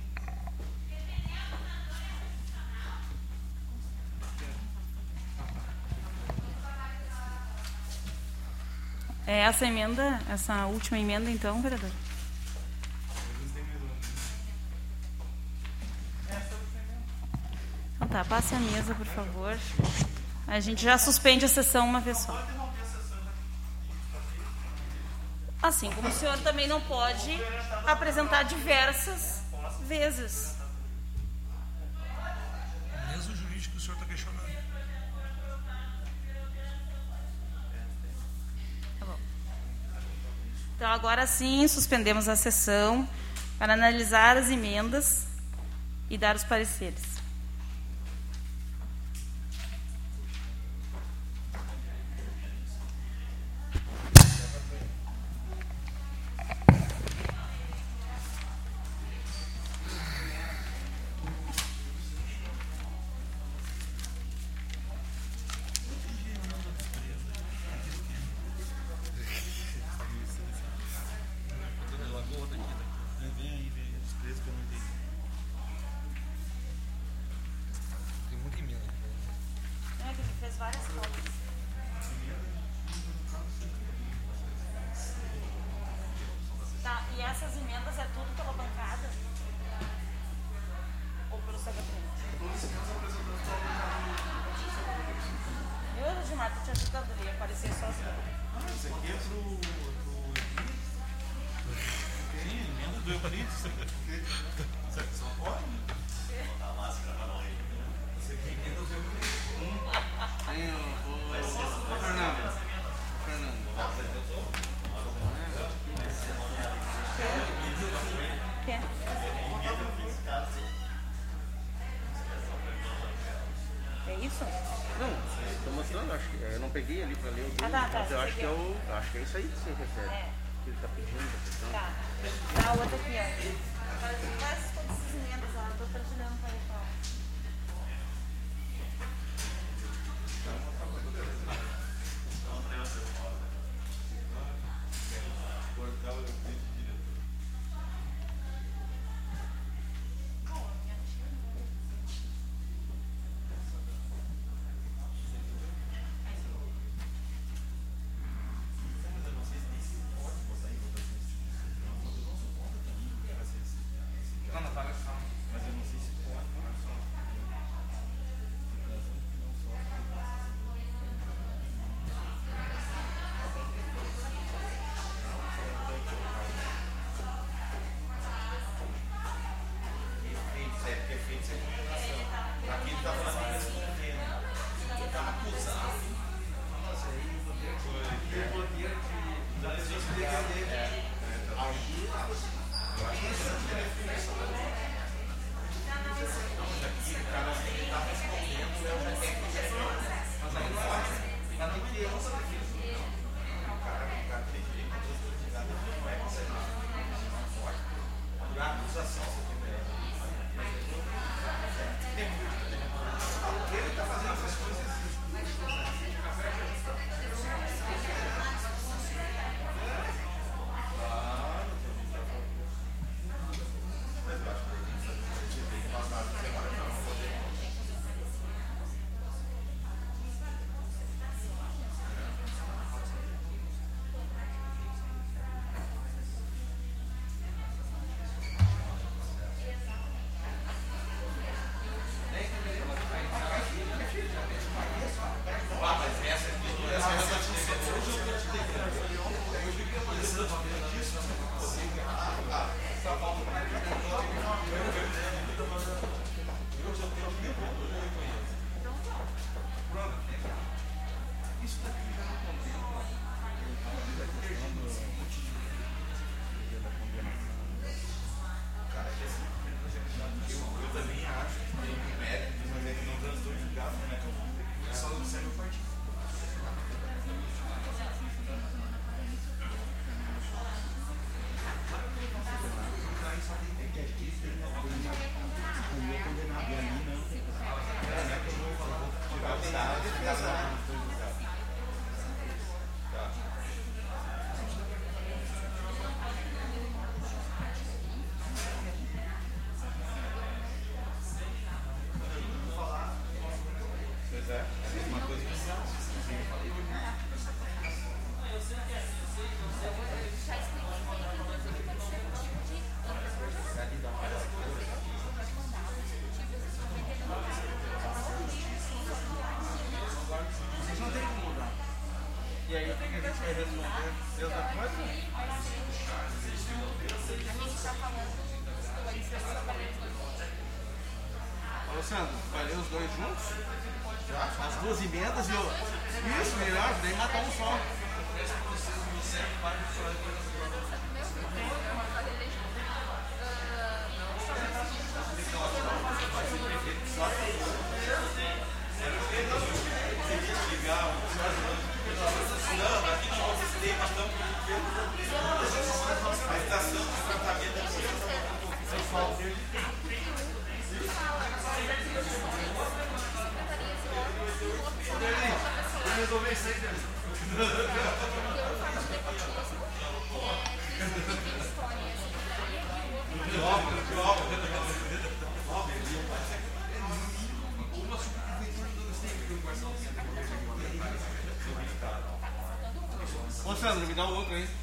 É essa emenda, essa última emenda, então, vereador? Então tá, passe a mesa, por favor. A gente já suspende a sessão uma vez só. Assim como o senhor também não pode apresentar diversas vezes. Mesmo jurídico o senhor está questionando. Tá bom. Então, agora sim, suspendemos a sessão para analisar as emendas e dar os pareceres. Ali para ler o dele, Ah, tá, tá, mas eu acho que, é o, acho que é isso aí que você refere. É. É efeitos é comunicação. Aqui ele está falando de respondendo. Ele está acusado. Nossa, aí o poder de. O poder de. É. Agir. Eu acho que isso é definição. Mas aqui o cara está respondendo, tenho que Mas aí não pode. Não O cara, tem direito coisas ligadas, não é considerado. Não pode. Acusação, que ele está fazendo. Pois é, é a mesma coisa que Vocês a gente vai responder? Deus coisa? Ô, Sandro, vai ler os dois juntos? As duas emendas e o. Isso, melhor, daí mata um só. Não, aqui resolver isso aí, Uma Sandro, me dá o outro aí.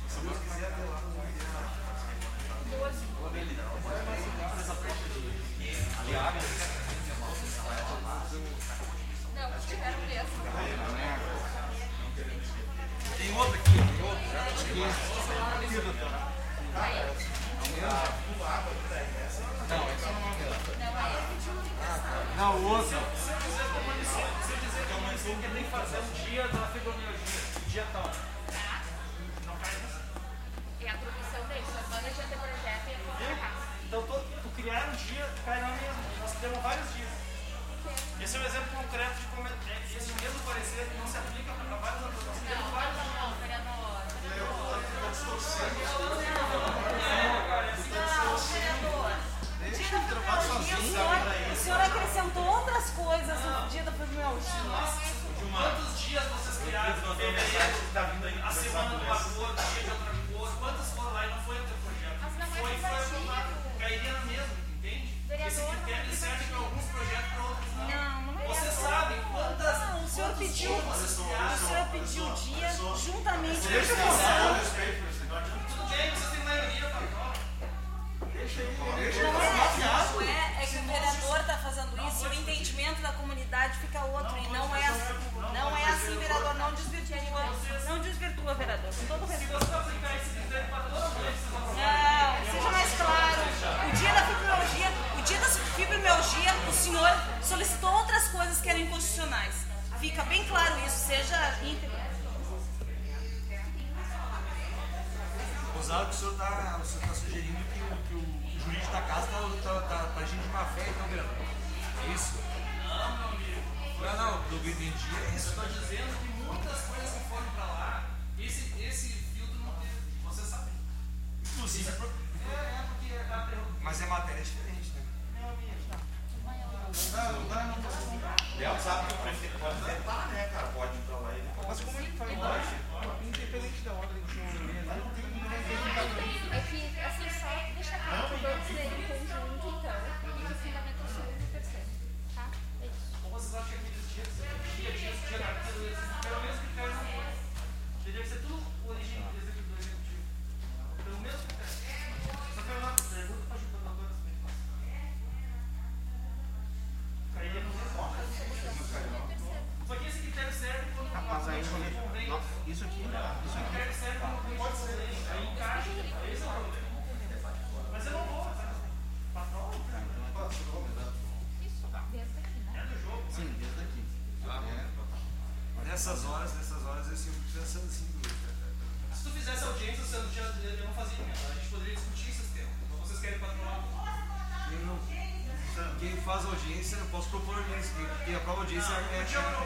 faz audiência, eu posso propor audiência, porque a prova audiência é. a chave.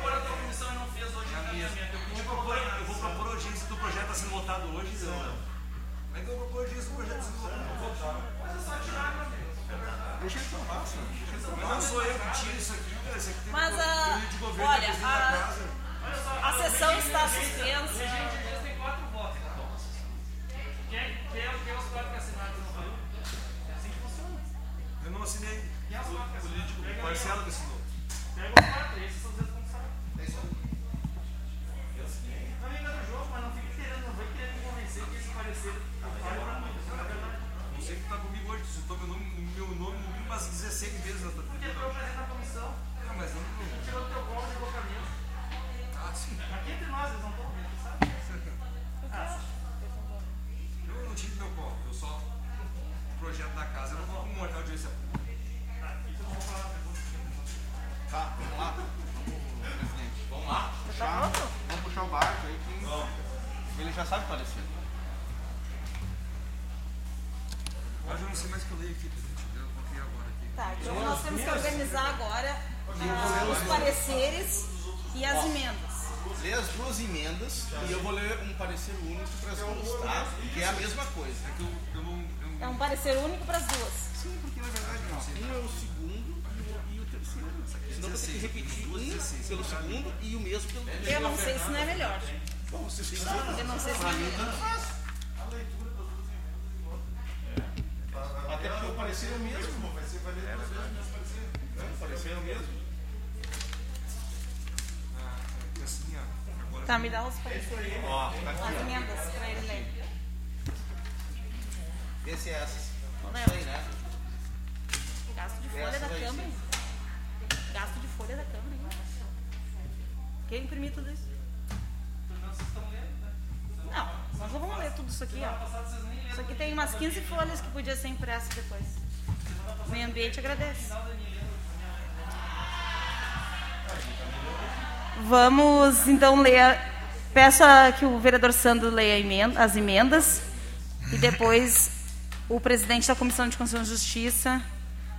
segundo e o, e o terceiro. Senão você tem que repetir um pelo segundo e o mesmo pelo terceiro. Eu não sei se não é melhor. Bom, vocês quiserem. Eu não sei se não é melhor. É. Até porque o parecer é o mesmo. É. Vai ser valido duas vezes o parecer é o mesmo. Ah, é assim. Tá, me dá os pareceres. Ó, tá aqui. As emendas pra ele ler. Esse é essas. Não é, né? Gasto de folha da Câmara. Gasto de folha da Câmara. hein? Quem imprimiu tudo isso? Não, nós não vamos ler tudo isso aqui, ó. Isso aqui tem umas 15 folhas que podia ser impresso depois. O meio ambiente agradece. Vamos então ler. Peço a- que o vereador Sandro leia emenda- as emendas e depois o presidente da Comissão de Constituição e Justiça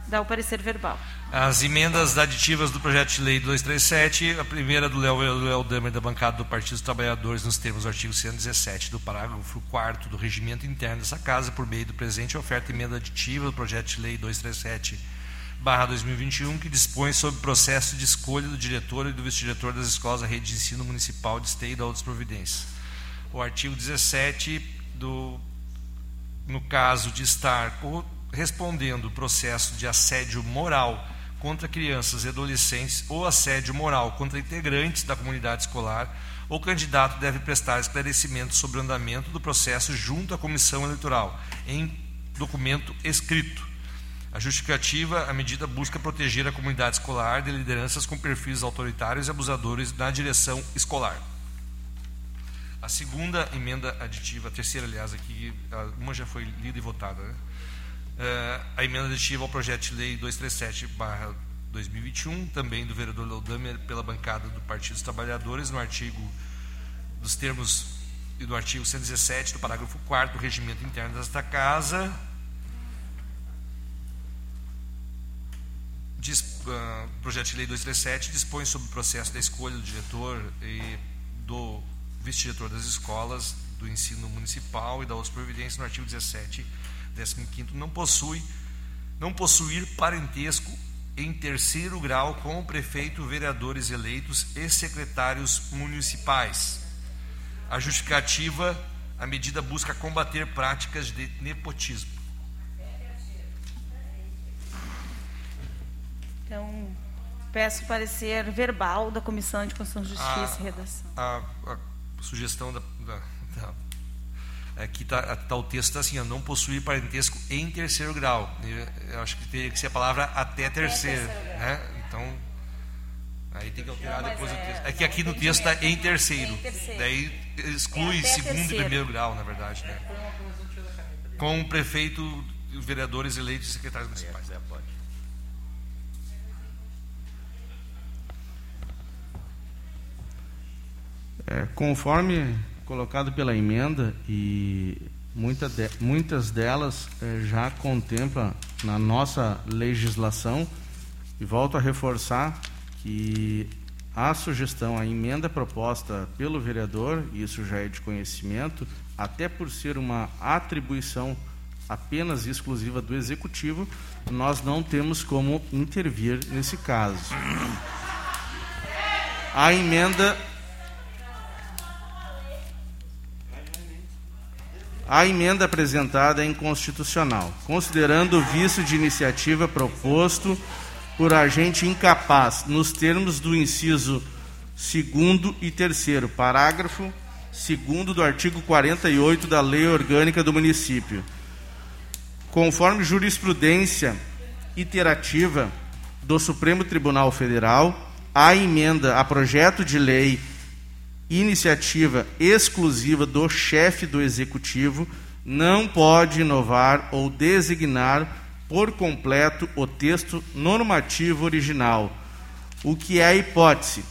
dá o parecer verbal. As emendas aditivas do projeto de lei 237, a primeira do Léo Léo Damer, da bancada do Partido dos Trabalhadores, nos termos do artigo 117 do parágrafo 4 do regimento interno dessa casa, por meio do presente, oferta emenda aditiva do projeto de lei 237 barra 2021, que dispõe sobre o processo de escolha do diretor e do vice-diretor das escolas da rede de ensino municipal de esteio e da outras providências. O artigo 17 do no caso de estar respondendo o processo de assédio moral contra crianças e adolescentes ou assédio moral contra integrantes da comunidade escolar, o candidato deve prestar esclarecimento sobre o andamento do processo junto à comissão eleitoral, em documento escrito. A justificativa, a medida busca proteger a comunidade escolar de lideranças com perfis autoritários e abusadores na direção escolar. A segunda emenda aditiva, a terceira, aliás, aqui, uma já foi lida e votada, né? Eh, a emenda aditiva ao projeto de lei 237-2021, também do vereador Laudamer, pela bancada do Partido dos Trabalhadores, no artigo dos termos e do artigo 117 do parágrafo 4 do regimento interno desta casa, Diz, o projeto de lei 237 dispõe sobre o processo da escolha do diretor e do vice-diretor das escolas do ensino municipal e da outras providências no artigo 17, 15 não possui não possuir parentesco em terceiro grau com o prefeito, vereadores eleitos e secretários municipais. A justificativa, a medida busca combater práticas de nepotismo. Então, peço parecer verbal da Comissão de Constituição e Justiça a, e Redação. A, a sugestão da, da, da aqui está tá, o texto assim, ó, não possuir parentesco em terceiro grau. Eu, acho que teria que ser a palavra até, terceiro, terceiro né? Então aí tem que alterar Não, depois mas o é- texto. É que aqui no texto está em terceiro. Em terceiro. Daí exclui É até segundo terceiro. e primeiro grau, na verdade, né? Com o prefeito, os vereadores eleitos e secretários municipais. É, pode. É, conforme colocado pela emenda e muita de- muitas delas eh, já contempla na nossa legislação e volto a reforçar que a sugestão, a emenda proposta pelo vereador, isso já é de conhecimento, até por ser uma atribuição apenas exclusiva do executivo, nós não temos como intervir nesse caso. A emenda A emenda apresentada é inconstitucional, considerando o vício de iniciativa proposto por agente incapaz, nos termos do inciso 2 e 3, parágrafo 2 do artigo 48 da Lei Orgânica do Município. Conforme jurisprudência iterativa do Supremo Tribunal Federal, a emenda a projeto de lei iniciativa exclusiva do chefe do executivo não pode inovar ou designar por completo o texto normativo original, o que é a hipótese,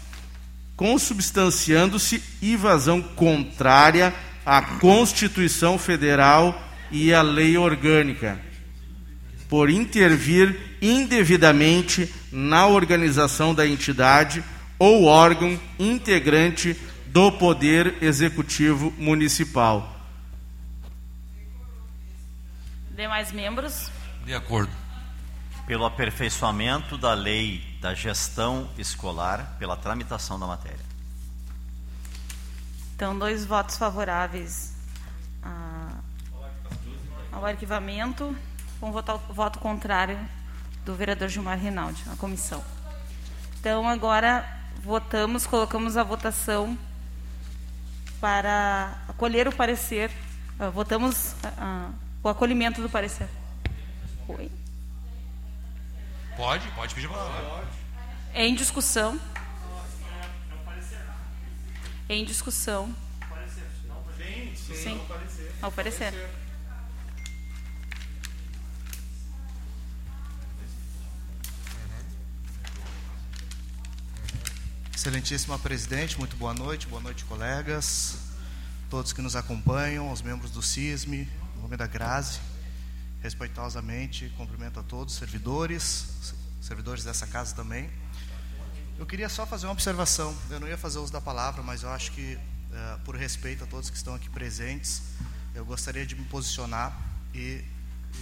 consubstanciando-se invasão contrária à Constituição Federal e à lei orgânica, por intervir indevidamente na organização da entidade ou órgão integrante do Poder Executivo Municipal. Demais membros? De acordo. Pelo aperfeiçoamento da lei da gestão escolar, pela tramitação da matéria. Então, dois votos favoráveis a- ao arquivamento, com voto, voto contrário do vereador Gilmar Rinaldi, na comissão. Então, agora votamos, colocamos a votação para acolher o parecer. ah, votamos ah, o acolhimento do parecer. Oi? Pode, pode pedir palavra. É em discussão. É em discussão. Sim. Ao parecer. Excelentíssima presidente, muito boa noite, boa noite, colegas, todos que nos acompanham, os membros do CISME, em nome da Grazi, respeitosamente cumprimento a todos, servidores, servidores dessa casa também. Eu queria só fazer uma observação, eu não ia fazer uso da palavra, mas eu acho que, eh, por respeito a todos que estão aqui presentes, eu gostaria de me posicionar e,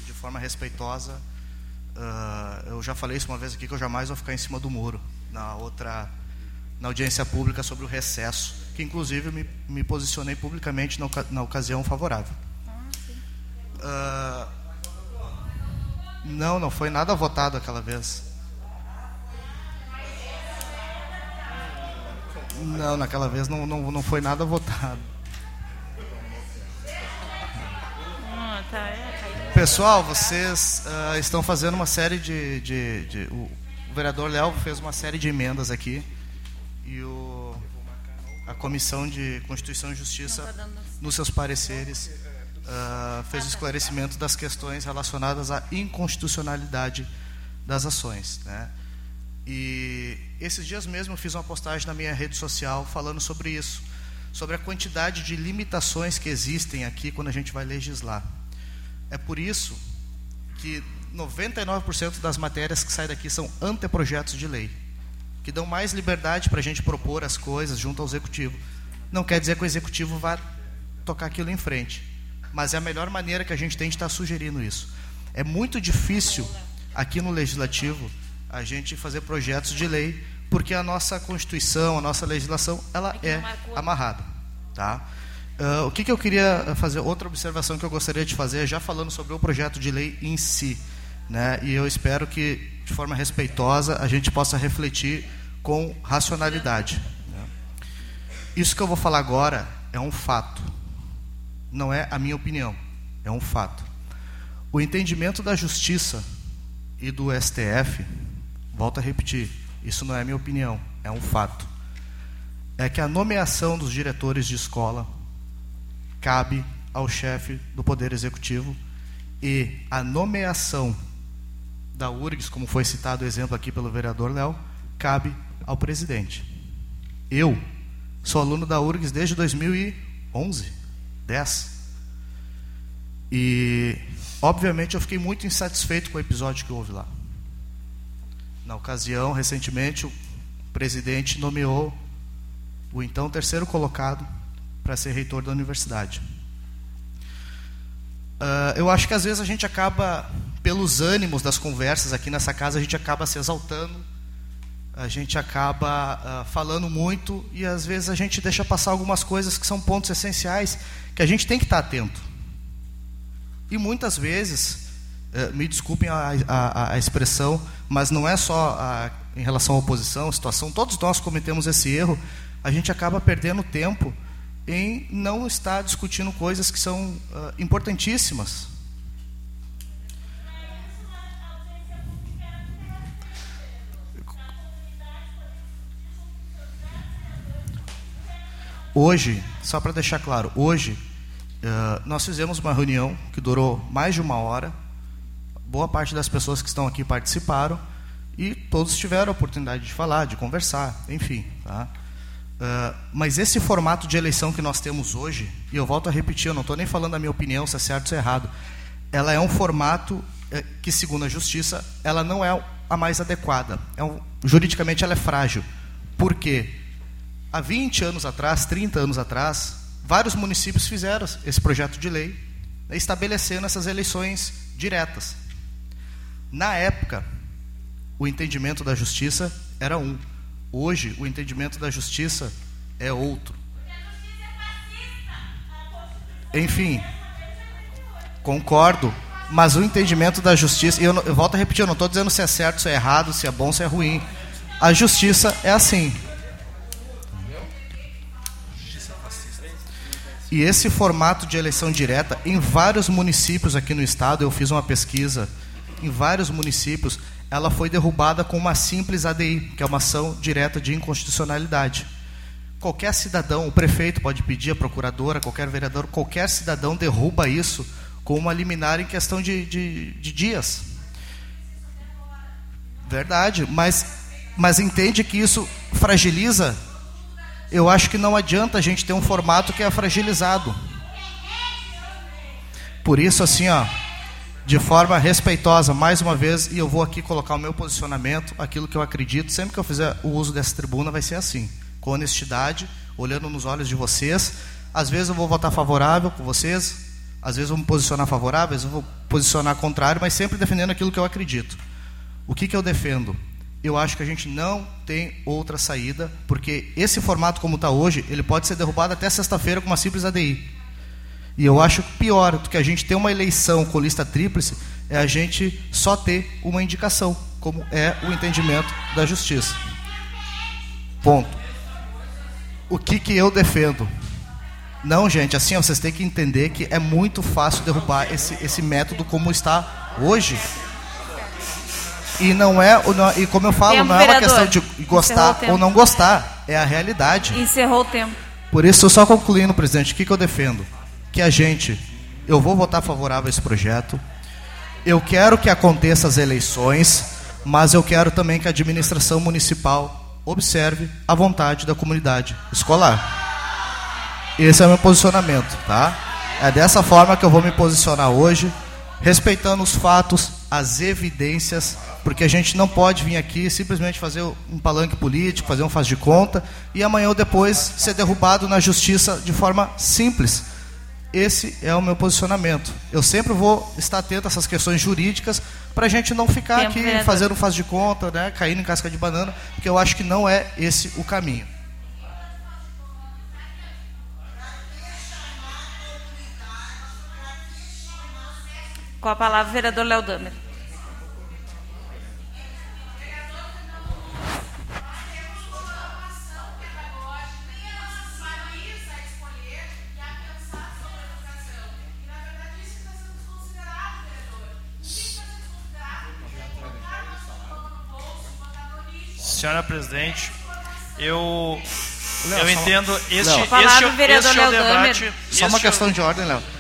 de forma respeitosa, eh, eu já falei isso uma vez aqui, que eu jamais vou ficar em cima do muro, na outra na audiência pública sobre o recesso, que inclusive me, me posicionei publicamente na, na ocasião favorável. Ah, não, não foi nada votado aquela vez. Não, naquela vez não, não, não foi nada votado. Ah, tá, é, tá. Pessoal, vocês ah, estão fazendo uma série de. de, de- o, o vereador Léo fez uma série de emendas aqui e o, a Comissão de Constituição e Justiça, nos seus pareceres, ah, fez o esclarecimento das questões relacionadas à inconstitucionalidade das ações. Né? E esses dias mesmo eu fiz uma postagem na minha rede social falando sobre isso, sobre a quantidade de limitações que existem aqui quando a gente vai legislar. É por isso que 99% das matérias que saem daqui são anteprojetos de lei, que dão mais liberdade para a gente propor as coisas junto ao executivo. Não quer dizer que o executivo vá tocar aquilo em frente, mas é a melhor maneira que a gente tem de estar sugerindo isso. É muito difícil aqui no legislativo a gente fazer projetos de lei, porque a nossa Constituição, a nossa legislação, ela é amarrada, tá? Ah, o que, que eu queria fazer? Outra observação que eu gostaria de fazer, já falando sobre o projeto de lei em si, né? E eu espero que, de forma respeitosa, a gente possa refletir com racionalidade. Isso que eu vou falar agora é um fato, não é a minha opinião, é um fato. O entendimento da Justiça e do STF, volto a repetir, isso não é minha opinião, é um fato. É que a nomeação dos diretores de escola cabe ao chefe do Poder Executivo e a nomeação da URGS, como foi citado o exemplo aqui pelo vereador Léo, cabe ao presidente. Eu sou aluno da URGS desde 2011, 10. E, obviamente, eu fiquei muito insatisfeito com o episódio que houve lá. Na ocasião, recentemente, o presidente nomeou o então terceiro colocado para ser reitor da universidade. Ah, eu acho que às vezes a gente acaba, pelos ânimos das conversas aqui nessa casa, a gente acaba se exaltando, a gente acaba ah, falando muito e às vezes a gente deixa passar algumas coisas que são pontos essenciais que a gente tem que estar atento. E muitas vezes, eh, me desculpem a, a- a expressão, mas não é só a- em relação à oposição, à situação, todos nós cometemos esse erro, a gente acaba perdendo tempo em não estar discutindo coisas que são ah, importantíssimas. Hoje, só para deixar claro, hoje eh, nós fizemos uma reunião que durou mais de uma hora. Boa parte das pessoas que estão aqui participaram e todos tiveram a oportunidade de falar, de conversar, enfim. Tá? Eh, mas esse formato de eleição que nós temos hoje, e eu volto a repetir, eu não estou nem falando a minha opinião se é certo ou se é errado, ela é um formato eh, que, segundo a justiça, ela não é a mais adequada. É um, juridicamente ela é frágil. Por quê? Há 20 anos atrás, 30 anos atrás, vários municípios fizeram esse projeto de lei né, estabelecendo essas eleições diretas. Na época, o entendimento da justiça era um. Hoje, o entendimento da justiça é outro. Enfim, concordo, mas o entendimento da justiça, e eu, eu volto a repetir, eu não estou dizendo se é certo, se é errado, se é bom, se é ruim. A justiça é assim. E esse formato de eleição direta, em vários municípios aqui no estado, eu fiz uma pesquisa, em vários municípios, ela foi derrubada com uma simples ADI, que é uma ação direta de inconstitucionalidade. Qualquer cidadão, o prefeito pode pedir, a procuradora, qualquer vereador, qualquer cidadão derruba isso com uma liminar em questão de, de, de dias. Verdade, mas, mas entende que isso fragiliza? Eu acho que não adianta a gente ter um formato que é fragilizado. Por isso, assim, ó, de forma respeitosa, mais uma vez, e eu vou aqui colocar o meu posicionamento, aquilo que eu acredito, sempre que eu fizer o uso dessa tribuna, vai ser assim, com honestidade, olhando nos olhos de vocês. Às vezes eu vou votar favorável com vocês, às vezes eu vou me posicionar favorável, às vezes eu vou posicionar contrário, mas sempre defendendo aquilo que eu acredito. O que, que eu defendo? Eu acho que a gente não tem outra saída, porque esse formato como está hoje, ele pode ser derrubado até sexta-feira com uma simples ADI. E eu acho pior do que a gente ter uma eleição com lista tríplice é a gente só ter uma indicação, como é o entendimento da justiça. Ponto. O que, que eu defendo? Não, gente, assim, vocês têm que entender que é muito fácil derrubar esse, esse método como está hoje. E não é, e como eu falo, Tempo, não é uma vereador. questão de gostar ou não gostar, é a realidade. Encerrou o tempo. Por isso, só concluindo, presidente, o que, que eu defendo? Que a gente, eu vou votar favorável a esse projeto, eu quero que aconteça as eleições, mas eu quero também que a administração municipal observe a vontade da comunidade escolar. Esse é o meu posicionamento, tá? É dessa forma que eu vou me posicionar hoje, respeitando os fatos, as evidências, porque a gente não pode vir aqui simplesmente fazer um palanque político, fazer um faz de conta e amanhã ou depois ser derrubado na justiça de forma simples. Esse é o meu posicionamento. Eu sempre vou estar atento a essas questões jurídicas para a gente não ficar Tempo, aqui vereador. fazendo um faz de conta, né, caindo em casca de banana, porque eu acho que não é esse o caminho. Com a palavra, o vereador Léo Damer. Senhora presidente, eu Léo, eu entendo este Léo. este, vereador este é o Léo Damer. debate. Só uma este é questão de ordem, Léo.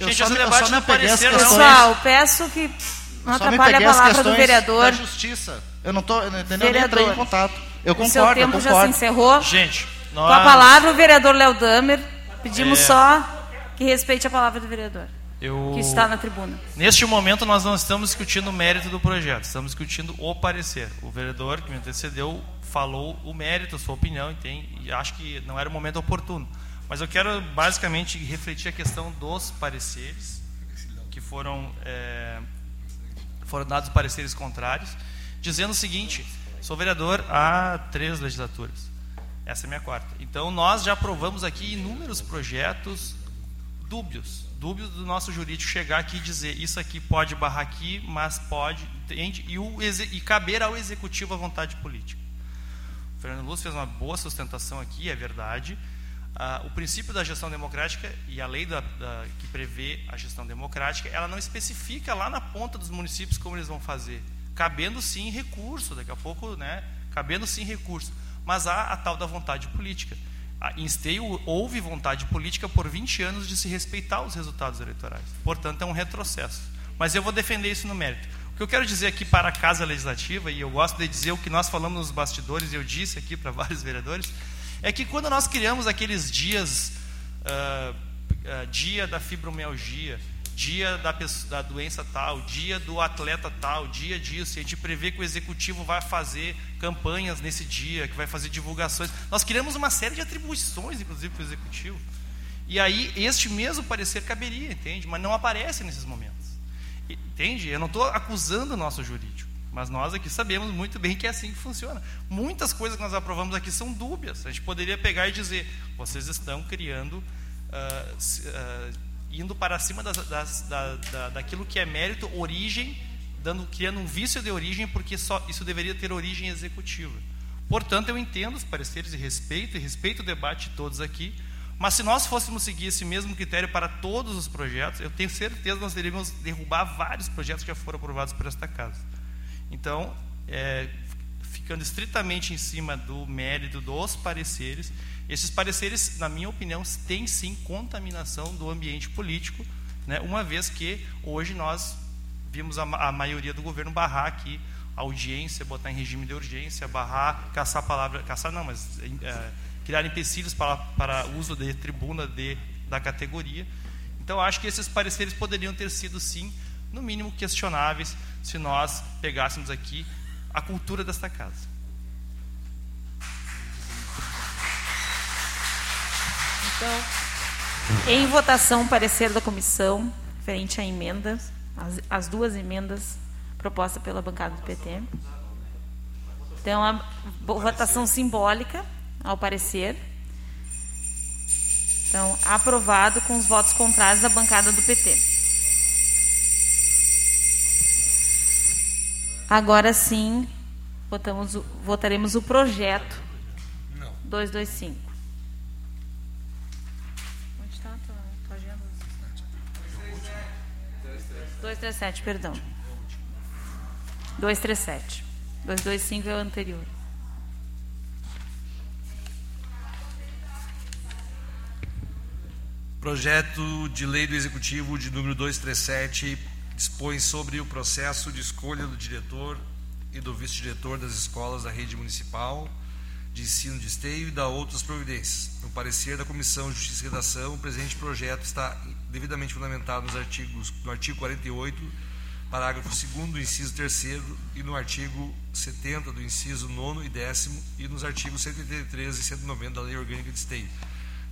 Eu Gente, esse debate não apareceram, Pessoal, peço que não atrapalhe a palavra do vereador. Da justiça. Eu não tô, entendeu? Eu nem entrei em contato. Eu O concordo, seu eu tempo já se concordo. encerrou. Gente, Com a palavra, o vereador Léo Damer. Pedimos É. só que respeite a palavra do vereador, Eu- que está na tribuna. Neste momento, nós não estamos discutindo o mérito do projeto, estamos discutindo o parecer. O vereador que me antecedeu falou o mérito, a sua opinião, e, tem, e acho que não era o momento oportuno. Mas eu quero basicamente refletir a questão dos pareceres, que foram, é, foram dados pareceres contrários, dizendo o seguinte: sou vereador há três legislaturas. Essa é a minha quarta. Então, nós já aprovamos aqui inúmeros projetos dúbios, dúbios do nosso jurídico chegar aqui e dizer isso aqui pode barrar aqui, mas pode, entende? E, o, e caber ao executivo a vontade política. O Fernando Lúcio fez uma boa sustentação aqui, é verdade. Ah, o princípio da gestão democrática e a lei da- da- que prevê a gestão democrática, ela não especifica lá na ponta dos municípios como eles vão fazer. Cabendo sim recurso, daqui a pouco, né? Cabendo sim recurso. Mas há a tal da vontade política. A- Em Esteio houve vontade política por 20 anos de se respeitar os resultados eleitorais. Portanto, é um retrocesso. Mas eu vou defender isso no mérito. O que eu quero dizer aqui para a Casa Legislativa, e eu gosto de dizer o que nós falamos nos bastidores, e eu disse aqui para vários vereadores, é que quando nós criamos aqueles dias, ah, ah, dia da fibromialgia, dia da, da doença tal, dia do atleta tal, dia disso, e a gente prevê que o executivo vai fazer campanhas nesse dia, que vai fazer divulgações. Nós criamos uma série de atribuições, inclusive, para o executivo. E aí, este mesmo parecer caberia, entende? Mas não aparece nesses momentos. Entende? Eu não estou acusando o nosso jurídico, mas nós aqui sabemos muito bem que é assim que funciona. Muitas coisas que nós aprovamos aqui são dúbias. A gente poderia pegar e dizer: vocês estão criando, se- ah, indo para cima das, das- da, da, daquilo que é mérito, origem, dando, criando um vício de origem, porque só isso deveria ter origem executiva. Portanto, eu entendo os pareceres e respeito, e respeito o debate de todos aqui, mas se nós fôssemos seguir esse mesmo critério para todos os projetos, eu tenho certeza que nós teríamos derrubar vários projetos que já foram aprovados por esta casa. Então, é, ficando estritamente em cima do mérito dos pareceres, esses pareceres, na minha opinião, têm sim contaminação do ambiente político, né, uma vez que hoje nós vimos a, a maioria do governo barrar aqui a audiência, botar em regime de urgência, barrar, caçar palavra, caçar não, mas é, criar empecilhos para, para uso de tribuna de, da categoria. Então, acho que esses pareceres poderiam ter sido, sim, no mínimo questionáveis, se nós pegássemos aqui a cultura desta casa. Então, em votação, parecer da comissão, referente à emenda, as, as duas emendas propostas pela bancada do PT. Então, a votação simbólica ao parecer. Então, aprovado com os votos contrários da bancada do PT. Agora sim, votamos, votaremos o projeto. Não. 225. Onde está a tua, tua agenda? 237, perdão. 237. 225 é o anterior. Projeto de lei do Executivo de número 237 dispõe sobre o processo de escolha do diretor e do vice-diretor das escolas da rede municipal de ensino de esteio e da outras providências. No parecer da Comissão de Justiça e Redação, o presente projeto está devidamente fundamentado nos artigos, no artigo 48, parágrafo 2 do inciso 3 e no artigo 70 do inciso 9 e 10 e nos artigos 183 e 190 da Lei Orgânica de Esteio.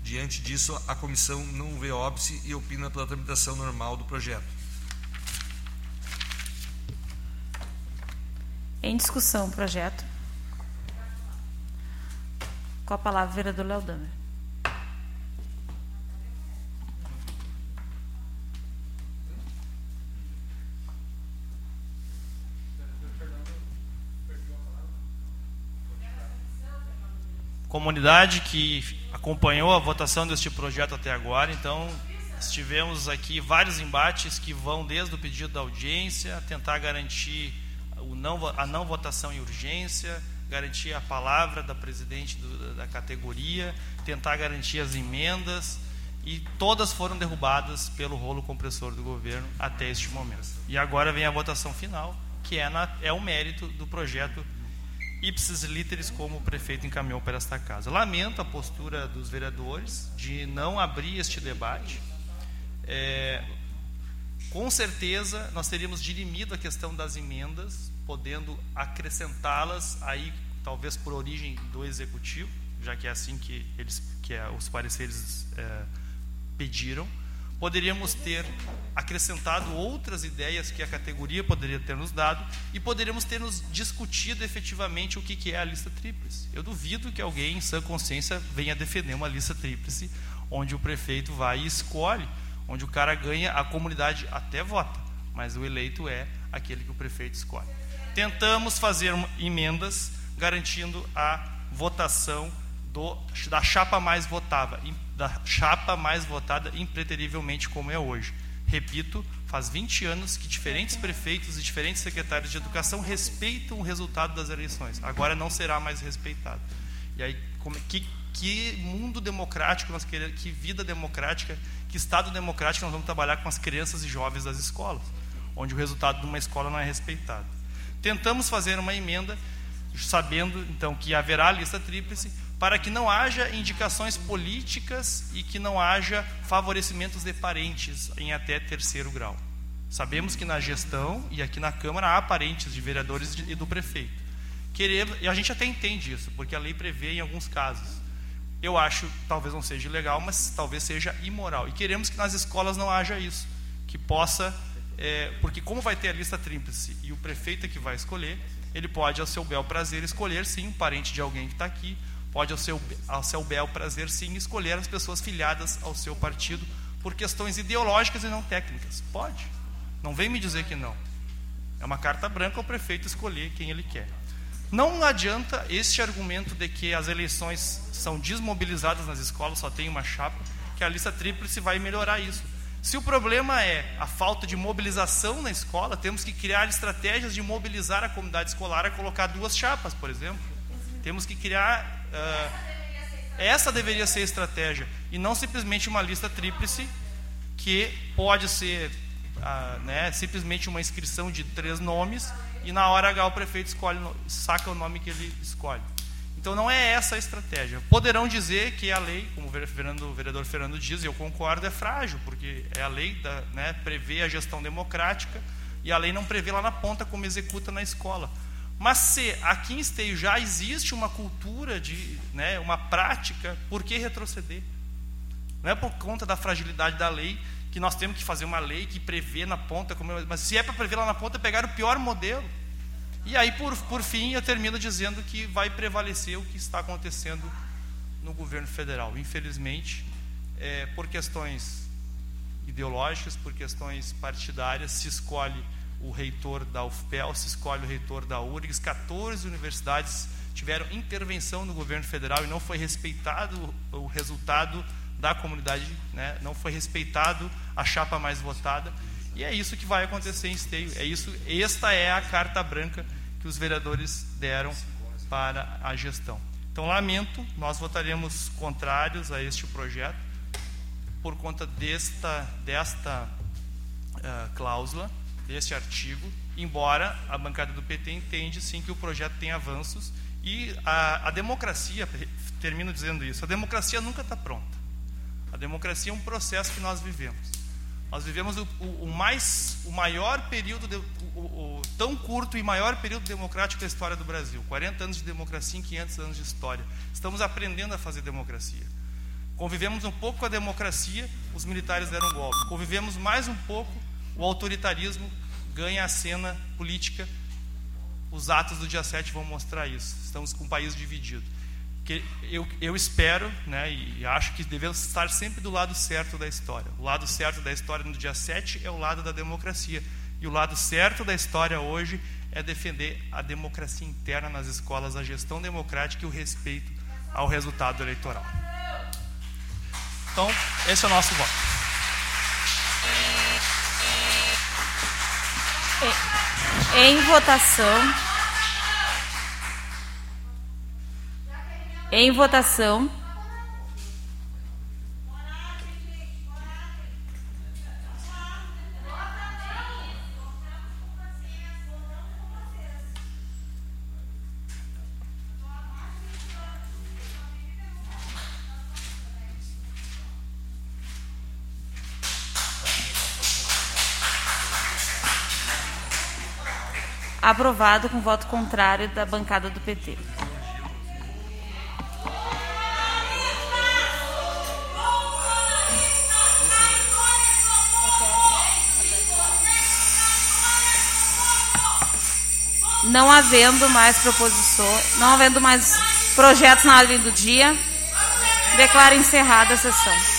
Diante disso, a comissão não vê óbice e opina pela tramitação normal do projeto. Em discussão o projeto. Com a palavra, vereador Léo Damer. comunidade que acompanhou a votação deste projeto até agora. Então, estivemos aqui vários embates que vão desde o pedido da audiência, tentar garantir a não votação em urgência, garantir a palavra da presidente do, da categoria, tentar garantir as emendas e todas foram derrubadas pelo rolo compressor do governo até este momento. E agora vem a votação final, que é, na, é o mérito do projeto ipsis literis como o prefeito encaminhou para esta casa. Lamento a postura dos vereadores de não abrir este debate. É, com certeza nós teríamos dirimido a questão das emendas, podendo acrescentá-las aí talvez por origem do executivo, já que é assim que eles que é, os pareceres é, pediram. Poderíamos ter acrescentado outras ideias que a categoria poderia ter nos dado e poderíamos ter nos discutido efetivamente o que, que é a lista tríplice. Eu duvido que alguém em sã consciência venha defender uma lista tríplice onde o prefeito vai e escolhe, onde o cara ganha, a comunidade até vota, mas o eleito é aquele que o prefeito escolhe. Tentamos fazer emendas garantindo a votação do, da chapa mais votada, da chapa mais votada impreterivelmente como é hoje. Repito, faz 20 anos que diferentes prefeitos e diferentes secretários de educação respeitam o resultado das eleições. Agora não será mais respeitado. E aí, como, que, que mundo democrático nós queremos, que vida democrática, que estado democrático nós vamos trabalhar com as crianças e jovens das escolas, onde o resultado de uma escola não é respeitado. Tentamos fazer uma emenda, sabendo então que haverá lista tríplice, para que não haja indicações políticas e que não haja favorecimentos de parentes em até terceiro grau. Sabemos que na gestão e aqui na Câmara há parentes de vereadores e do prefeito. Queremos, e a gente até entende isso, porque a lei prevê em alguns casos. Eu acho, talvez não seja legal, mas talvez seja imoral. E queremos que nas escolas não haja isso, que possa, é, porque como vai ter a lista tríplice e o prefeito é que vai escolher, ele pode, ao seu bel prazer, escolher sim um parente de alguém que está aqui, pode, ao seu, ao seu bel prazer, sim, escolher as pessoas filiadas ao seu partido por questões ideológicas e não técnicas. Pode. Não vem me dizer que não. É uma carta branca ao prefeito escolher quem ele quer. Não adianta este argumento de que as eleições são desmobilizadas nas escolas, só tem uma chapa, que a lista tríplice vai melhorar isso. Se o problema é a falta de mobilização na escola, temos que criar estratégias de mobilizar a comunidade escolar a colocar duas chapas, por exemplo. Temos que criar. Uh, essa deveria ser a estratégia. E não simplesmente uma lista tríplice que pode ser uh, né, simplesmente uma inscrição de três nomes e na hora H o prefeito escolhe, saca o nome que ele escolhe. Então não é essa a estratégia. Poderão dizer que a lei, como o vereador Fernando diz, e eu concordo, é frágil, porque é a lei da, né, prevê a gestão democrática e a lei não prevê lá na ponta como executa na escola. Mas se aqui em Esteio já existe uma cultura de, né, uma prática, por que retroceder? Não é por conta da fragilidade da lei que nós temos que fazer uma lei que prevê na ponta, mas se é para prever lá na ponta, é pegar o pior modelo. E aí, por, por fim, eu termino dizendo que vai prevalecer o que está acontecendo no governo federal. Infelizmente, é, por questões ideológicas, por questões partidárias, se escolhe o reitor da UFPEL, se escolhe o reitor da URGS, 14 universidades tiveram intervenção no governo federal e não foi respeitado o resultado da comunidade, né? não foi respeitado a chapa mais votada. E é isso que vai acontecer em Esteio. É isso, esta é a carta branca que os vereadores deram para a gestão. Então, lamento, nós votaremos contrários a este projeto por conta desta, desta uh, cláusula, deste artigo, embora a bancada do PT entende sim que o projeto tem avanços e a, a democracia, termino dizendo isso, a democracia nunca está pronta. A democracia é um processo que nós vivemos. Nós vivemos o, o, o mais, o maior período, de, o, tão curto e maior período democrático da história do Brasil. 40 anos de democracia em 500 anos de história. Estamos aprendendo a fazer democracia. Convivemos um pouco com a democracia, os militares deram um golpe. Convivemos mais um pouco, o autoritarismo ganha a cena política. Os atos do dia 7 vão mostrar isso. Estamos com o país dividido que eu, eu espero né, e acho que devemos estar sempre do lado certo da história. O lado certo da história no dia 7 é o lado da democracia. E o lado certo da história hoje é defender a democracia interna nas escolas, a gestão democrática e o respeito ao resultado eleitoral. Então, esse é o nosso voto. Em votação. Em votação. Aprovado com voto contrário da bancada do PT. Não havendo mais proposições, não havendo mais projetos na ordem do dia, declaro encerrada a sessão.